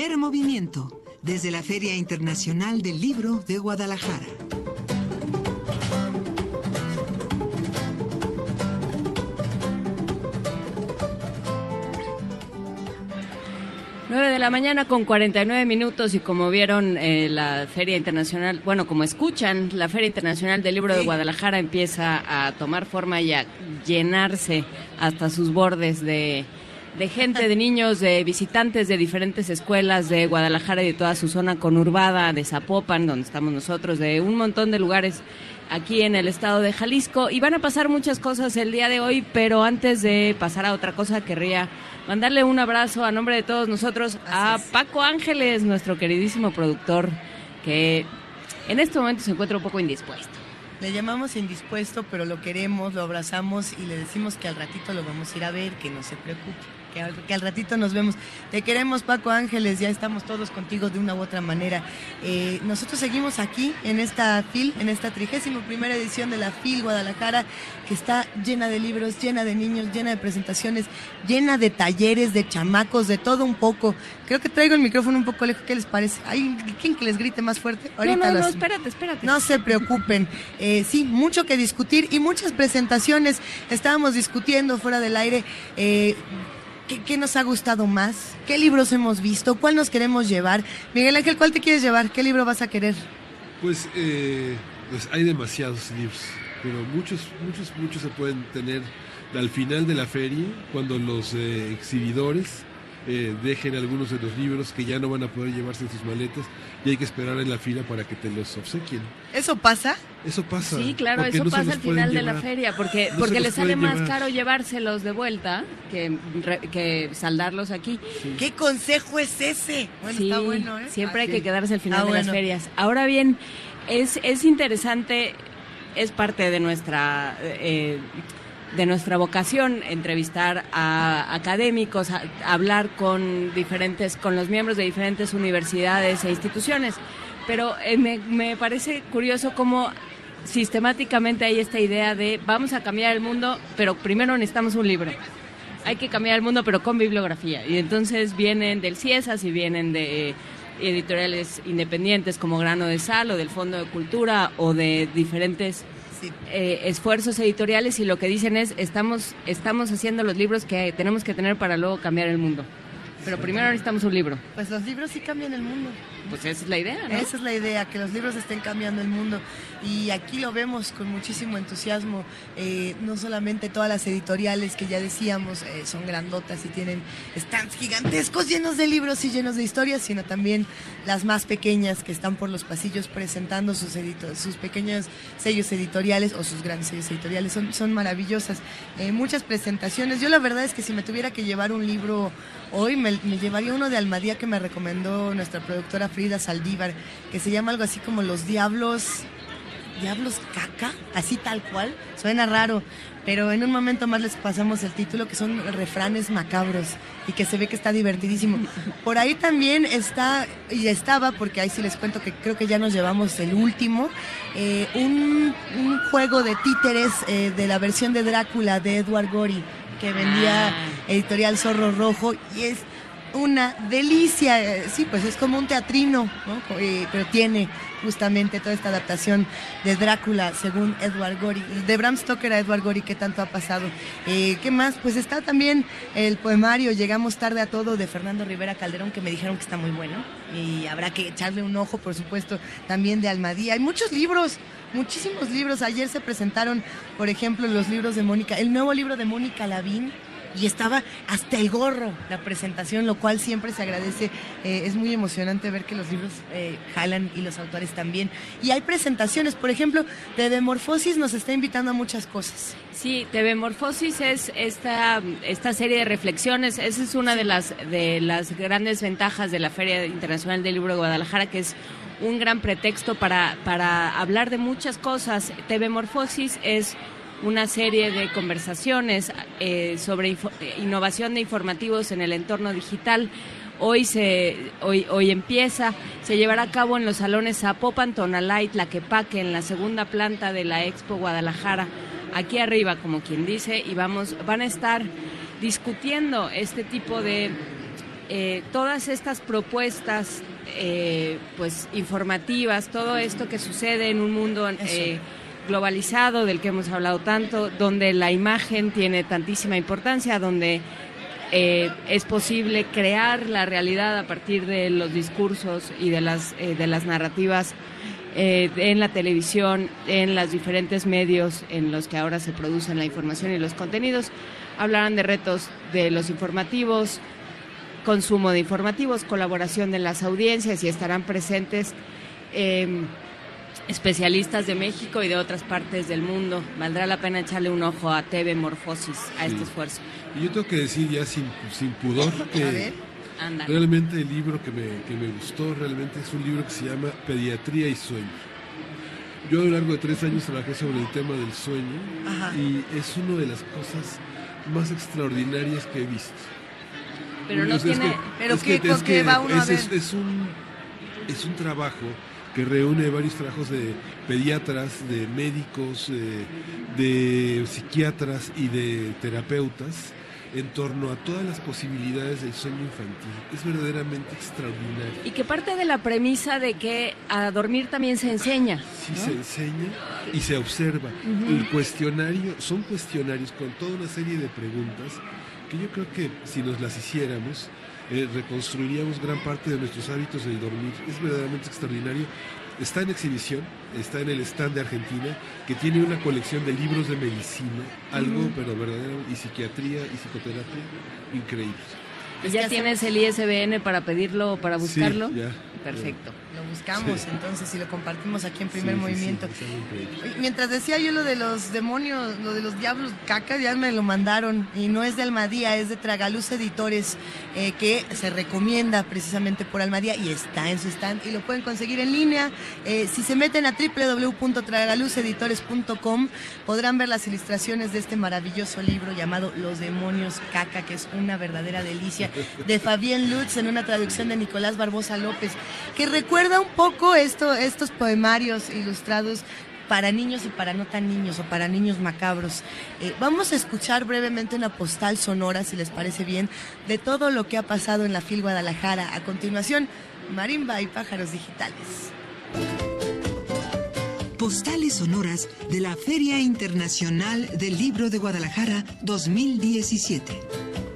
Primer movimiento, desde la Feria Internacional del Libro de Guadalajara. Nueve de la mañana con 49 minutos y como vieron eh, la Feria Internacional, bueno, como escuchan, la Feria Internacional del Libro de Guadalajara empieza a tomar forma y a llenarse hasta sus bordes de, de gente, de niños, de visitantes de diferentes escuelas de Guadalajara y de toda su zona conurbada, de Zapopan, donde estamos nosotros, de un montón de lugares aquí en el estado de Jalisco. Y van a pasar muchas cosas el día de hoy, pero antes de pasar a otra cosa, querría mandarle un abrazo a nombre de todos nosotros a Paco Ángeles, nuestro queridísimo productor, que en este momento se encuentra un poco indispuesto. Le llamamos indispuesto, pero lo queremos, lo abrazamos y le decimos que al ratito lo vamos a ir a ver, que no se preocupe. Que al, que al ratito nos vemos. Te queremos, Paco Ángeles, ya estamos todos contigo de una u otra manera. Eh, nosotros seguimos aquí en esta FIL, en esta trigésima primera edición de la FIL Guadalajara, que está llena de libros, llena de niños, llena de presentaciones, llena de talleres, de chamacos, de todo un poco. Creo que traigo el micrófono un poco lejos, ¿qué les parece? ¿Hay quien que les grite más fuerte? no, no, no, los- espérate, espérate. no se preocupen. Eh, sí, mucho que discutir y muchas presentaciones. Estábamos discutiendo fuera del aire. eh, ¿qué, qué nos ha gustado más? ¿Qué libros hemos visto? ¿Cuál nos queremos llevar? Miguel Ángel, ¿cuál te quieres llevar? ¿Qué libro vas a querer? Pues, eh, pues hay demasiados libros, pero muchos, muchos, muchos se pueden tener al final de la feria, cuando los eh, exhibidores eh, dejen algunos de los libros que ya no van a poder llevarse en sus maletas y hay que esperar en la fila para que te los obsequien. ¿Eso pasa? Eso pasa. Sí, claro, porque eso no pasa al final de la feria, porque, No porque les sale más llevar. caro llevárselos de vuelta que, re- que saldarlos aquí. ¿Qué consejo es ese? Bueno, Sí, está bueno, ¿eh? Siempre Ah, hay sí. que quedarse al final Ah, de las ferias. Ahora bien, es, es interesante, es parte de nuestra... eh, de nuestra vocación entrevistar a académicos, hablar con diferentes, con los miembros de diferentes universidades e instituciones. Pero eh, me, me parece curioso cómo sistemáticamente hay esta idea de vamos a cambiar el mundo, pero primero necesitamos un libro. Hay que cambiar el mundo, pero con bibliografía. Y entonces vienen del CIESAS y vienen de editoriales independientes como Grano de Sal o del Fondo de Cultura o de diferentes eh, esfuerzos editoriales y lo que dicen es estamos estamos haciendo los libros que tenemos que tener para luego cambiar el mundo. Pero primero necesitamos un libro. Pues los libros sí cambian el mundo. Pues esa es la idea, ¿no? Esa es la idea, que los libros estén cambiando el mundo. Y aquí lo vemos con muchísimo entusiasmo. Eh, no solamente todas las editoriales que ya decíamos eh, son grandotas y tienen stands gigantescos llenos de libros y llenos de historias, sino también las más pequeñas que están por los pasillos presentando sus, sus pequeños sellos editoriales o sus grandes sellos editoriales. Son, son maravillosas. Eh, muchas presentaciones. Yo la verdad es que si me tuviera que llevar un libro hoy, me, me llevaría uno de Almadía que me recomendó nuestra productora Frida Saldívar, que se llama algo así como Los Diablos. Diablos caca, así tal cual, suena raro, pero en un momento más les pasamos el título que son refranes macabros y que se ve que está divertidísimo. Por ahí también está, y estaba, porque ahí sí les cuento que creo que ya nos llevamos el último, eh, un, un juego de títeres eh, de la versión de Drácula de Edward Gorey que vendía editorial Zorro Rojo y es una delicia. eh, Sí, pues es como un teatrino, ¿no? Eh, pero tiene justamente toda esta adaptación de Drácula según Edward Gorey, de Bram Stoker a Edward Gorey, que tanto ha pasado. Eh, ¿Qué más? Pues está también el poemario Llegamos tarde a todo de Fernando Rivera Calderón, que me dijeron que está muy bueno y habrá que echarle un ojo, por supuesto, también de Almadía. Hay muchos libros. Muchísimos libros. Ayer se presentaron, por ejemplo, los libros de Mónica, el nuevo libro de Mónica Lavín, y estaba hasta el gorro la presentación, lo cual siempre se agradece. Eh, es muy emocionante ver que los libros eh, jalan y los autores también. Y hay presentaciones, por ejemplo, de Demorfosis nos está invitando a muchas cosas. Sí, TV Morfosis es esta, esta serie de reflexiones. Esa es una de las, de las grandes ventajas de la Feria Internacional del Libro de Guadalajara, que es un gran pretexto para, para hablar de muchas cosas. TV Morfosis es una serie de conversaciones eh, sobre eh, innovación de informativos en el entorno digital. Hoy, se, hoy, hoy empieza, se llevará a cabo en los salones Zapopan, Tonalá y Tlaquepaque, en la segunda planta de la Expo Guadalajara, aquí arriba, como quien dice, y vamos, van a estar discutiendo este tipo de eh, todas estas propuestas pues informativas, todo esto que sucede en un mundo globalizado del que hemos hablado tanto, donde la imagen tiene tantísima importancia, donde eh, es posible crear la realidad a partir de los discursos y de las, eh, de las narrativas eh, en la televisión, en los diferentes medios en los que ahora se producen la información y los contenidos. Hablarán de retos de los informativos, consumo de informativos, colaboración de las audiencias y estarán presentes especialistas de México y de otras partes del mundo. Valdrá la pena echarle un ojo a TV Morfosis, a este esfuerzo. Y yo tengo que decir ya sin, sin pudor que realmente el libro que me, que me gustó realmente es un libro que se llama Pediatría y Sueño. Yo a lo largo de tres años trabajé sobre el tema del sueño Ajá. y es una de las cosas más extraordinarias que he visto. Pero no Es que- tiene- pero es ¿qué- que- con es qué que va uno a es, es- ver? es un, es un trabajo que reúne varios trabajos de pediatras, de médicos, eh, de psiquiatras y de terapeutas en torno a todas las posibilidades del sueño infantil. Es verdaderamente extraordinario. Y que parte de la premisa de que a dormir también se enseña. Sí ¿no? se enseña y se observa. El cuestionario, son cuestionarios con toda una serie de preguntas que yo creo que si nos las hiciéramos, eh, reconstruiríamos gran parte de nuestros hábitos del dormir. Es verdaderamente extraordinario. Está en exhibición, está en el stand de Argentina, que tiene una colección de libros de medicina, algo pero verdadero, y psiquiatría y psicoterapia, increíble. ¿Y ya tienes el ISBN para pedirlo o para Sí, buscarlo? ya, Perfecto. Lo buscamos Sí. entonces y lo compartimos aquí en primer Sí, sí, sí, movimiento. Mientras decía yo lo de los demonios, lo de los diablos caca, ya me lo mandaron. Y no es de Almadía, es de Tragaluz Editores, eh, que se recomienda precisamente por Almadía y está en su stand. Y lo pueden conseguir en línea. Eh, si se meten a www.tragaluzeditores.com podrán ver las ilustraciones de este maravilloso libro llamado Los demonios caca, que es una verdadera delicia, de Fabián Lutz en una traducción de Nicolás Barbosa López, que recuerda un poco esto, estos poemarios ilustrados para niños y para no tan niños o para niños macabros. Eh, vamos a escuchar brevemente una postal sonora, si les parece bien, de todo lo que ha pasado en la FIL Guadalajara. A continuación, Marimba y Pájaros Digitales. Postales sonoras de la Feria Internacional del Libro de Guadalajara 2017.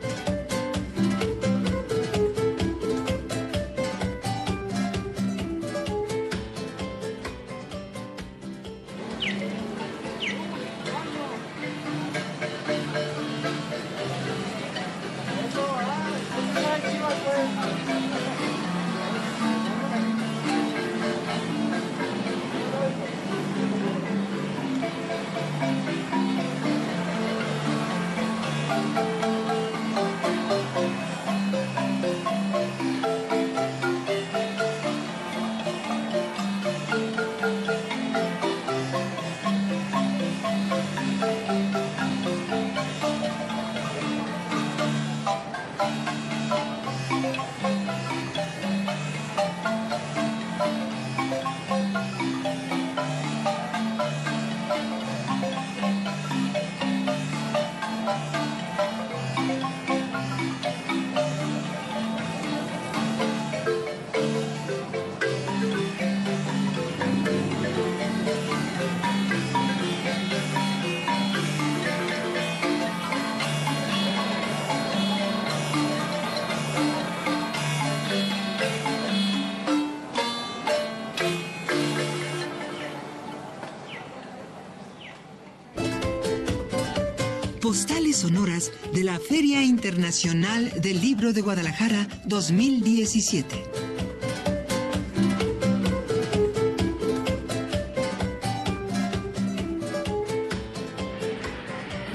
Sonoras de la Feria Internacional del Libro de Guadalajara 2017.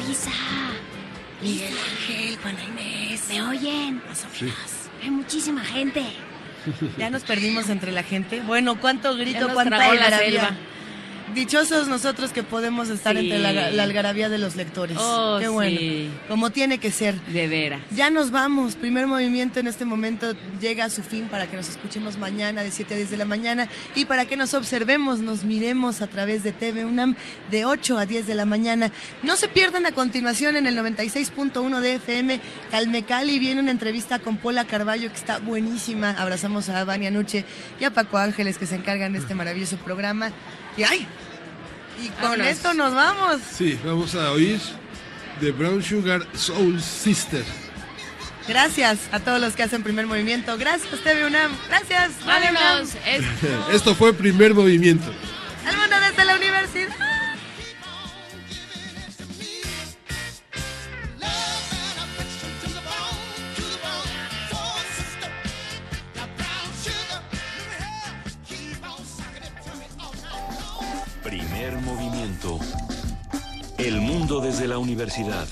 Lisa. Miguel Ángel, Juana Inés. ¿Me oyen? Sí. Hay muchísima gente. Ya nos perdimos entre la gente. Bueno, cuánto grito, cuánta la selva. Dichosos nosotros que podemos estar Sí. entre la, la algarabía de los lectores. Oh, Qué bueno. sí. Como tiene que ser. De veras. Ya nos vamos. Primer movimiento en este momento llega a su fin para que nos escuchemos mañana de 7 a 10 de la mañana y para que nos observemos, nos miremos a través de TV UNAM de 8 a 10 de la mañana. No se pierdan a continuación en el 96.1 de FM Calmecali. Viene una entrevista con Paula Carballo que está buenísima. Abrazamos a Vania Nuche y a Paco Ángeles que se encargan de este maravilloso programa. Y ¡ay! Y con Vámonos. esto nos vamos. Sí, vamos a oír The Brown Sugar Soul Sister. Gracias a todos los que hacen primer movimiento. Gracias, TV UNAM. Gracias. Radio UNAM. Vámonos. Es- Esto fue primer movimiento. El mundo desde la universidad. movimiento. El mundo desde la universidad.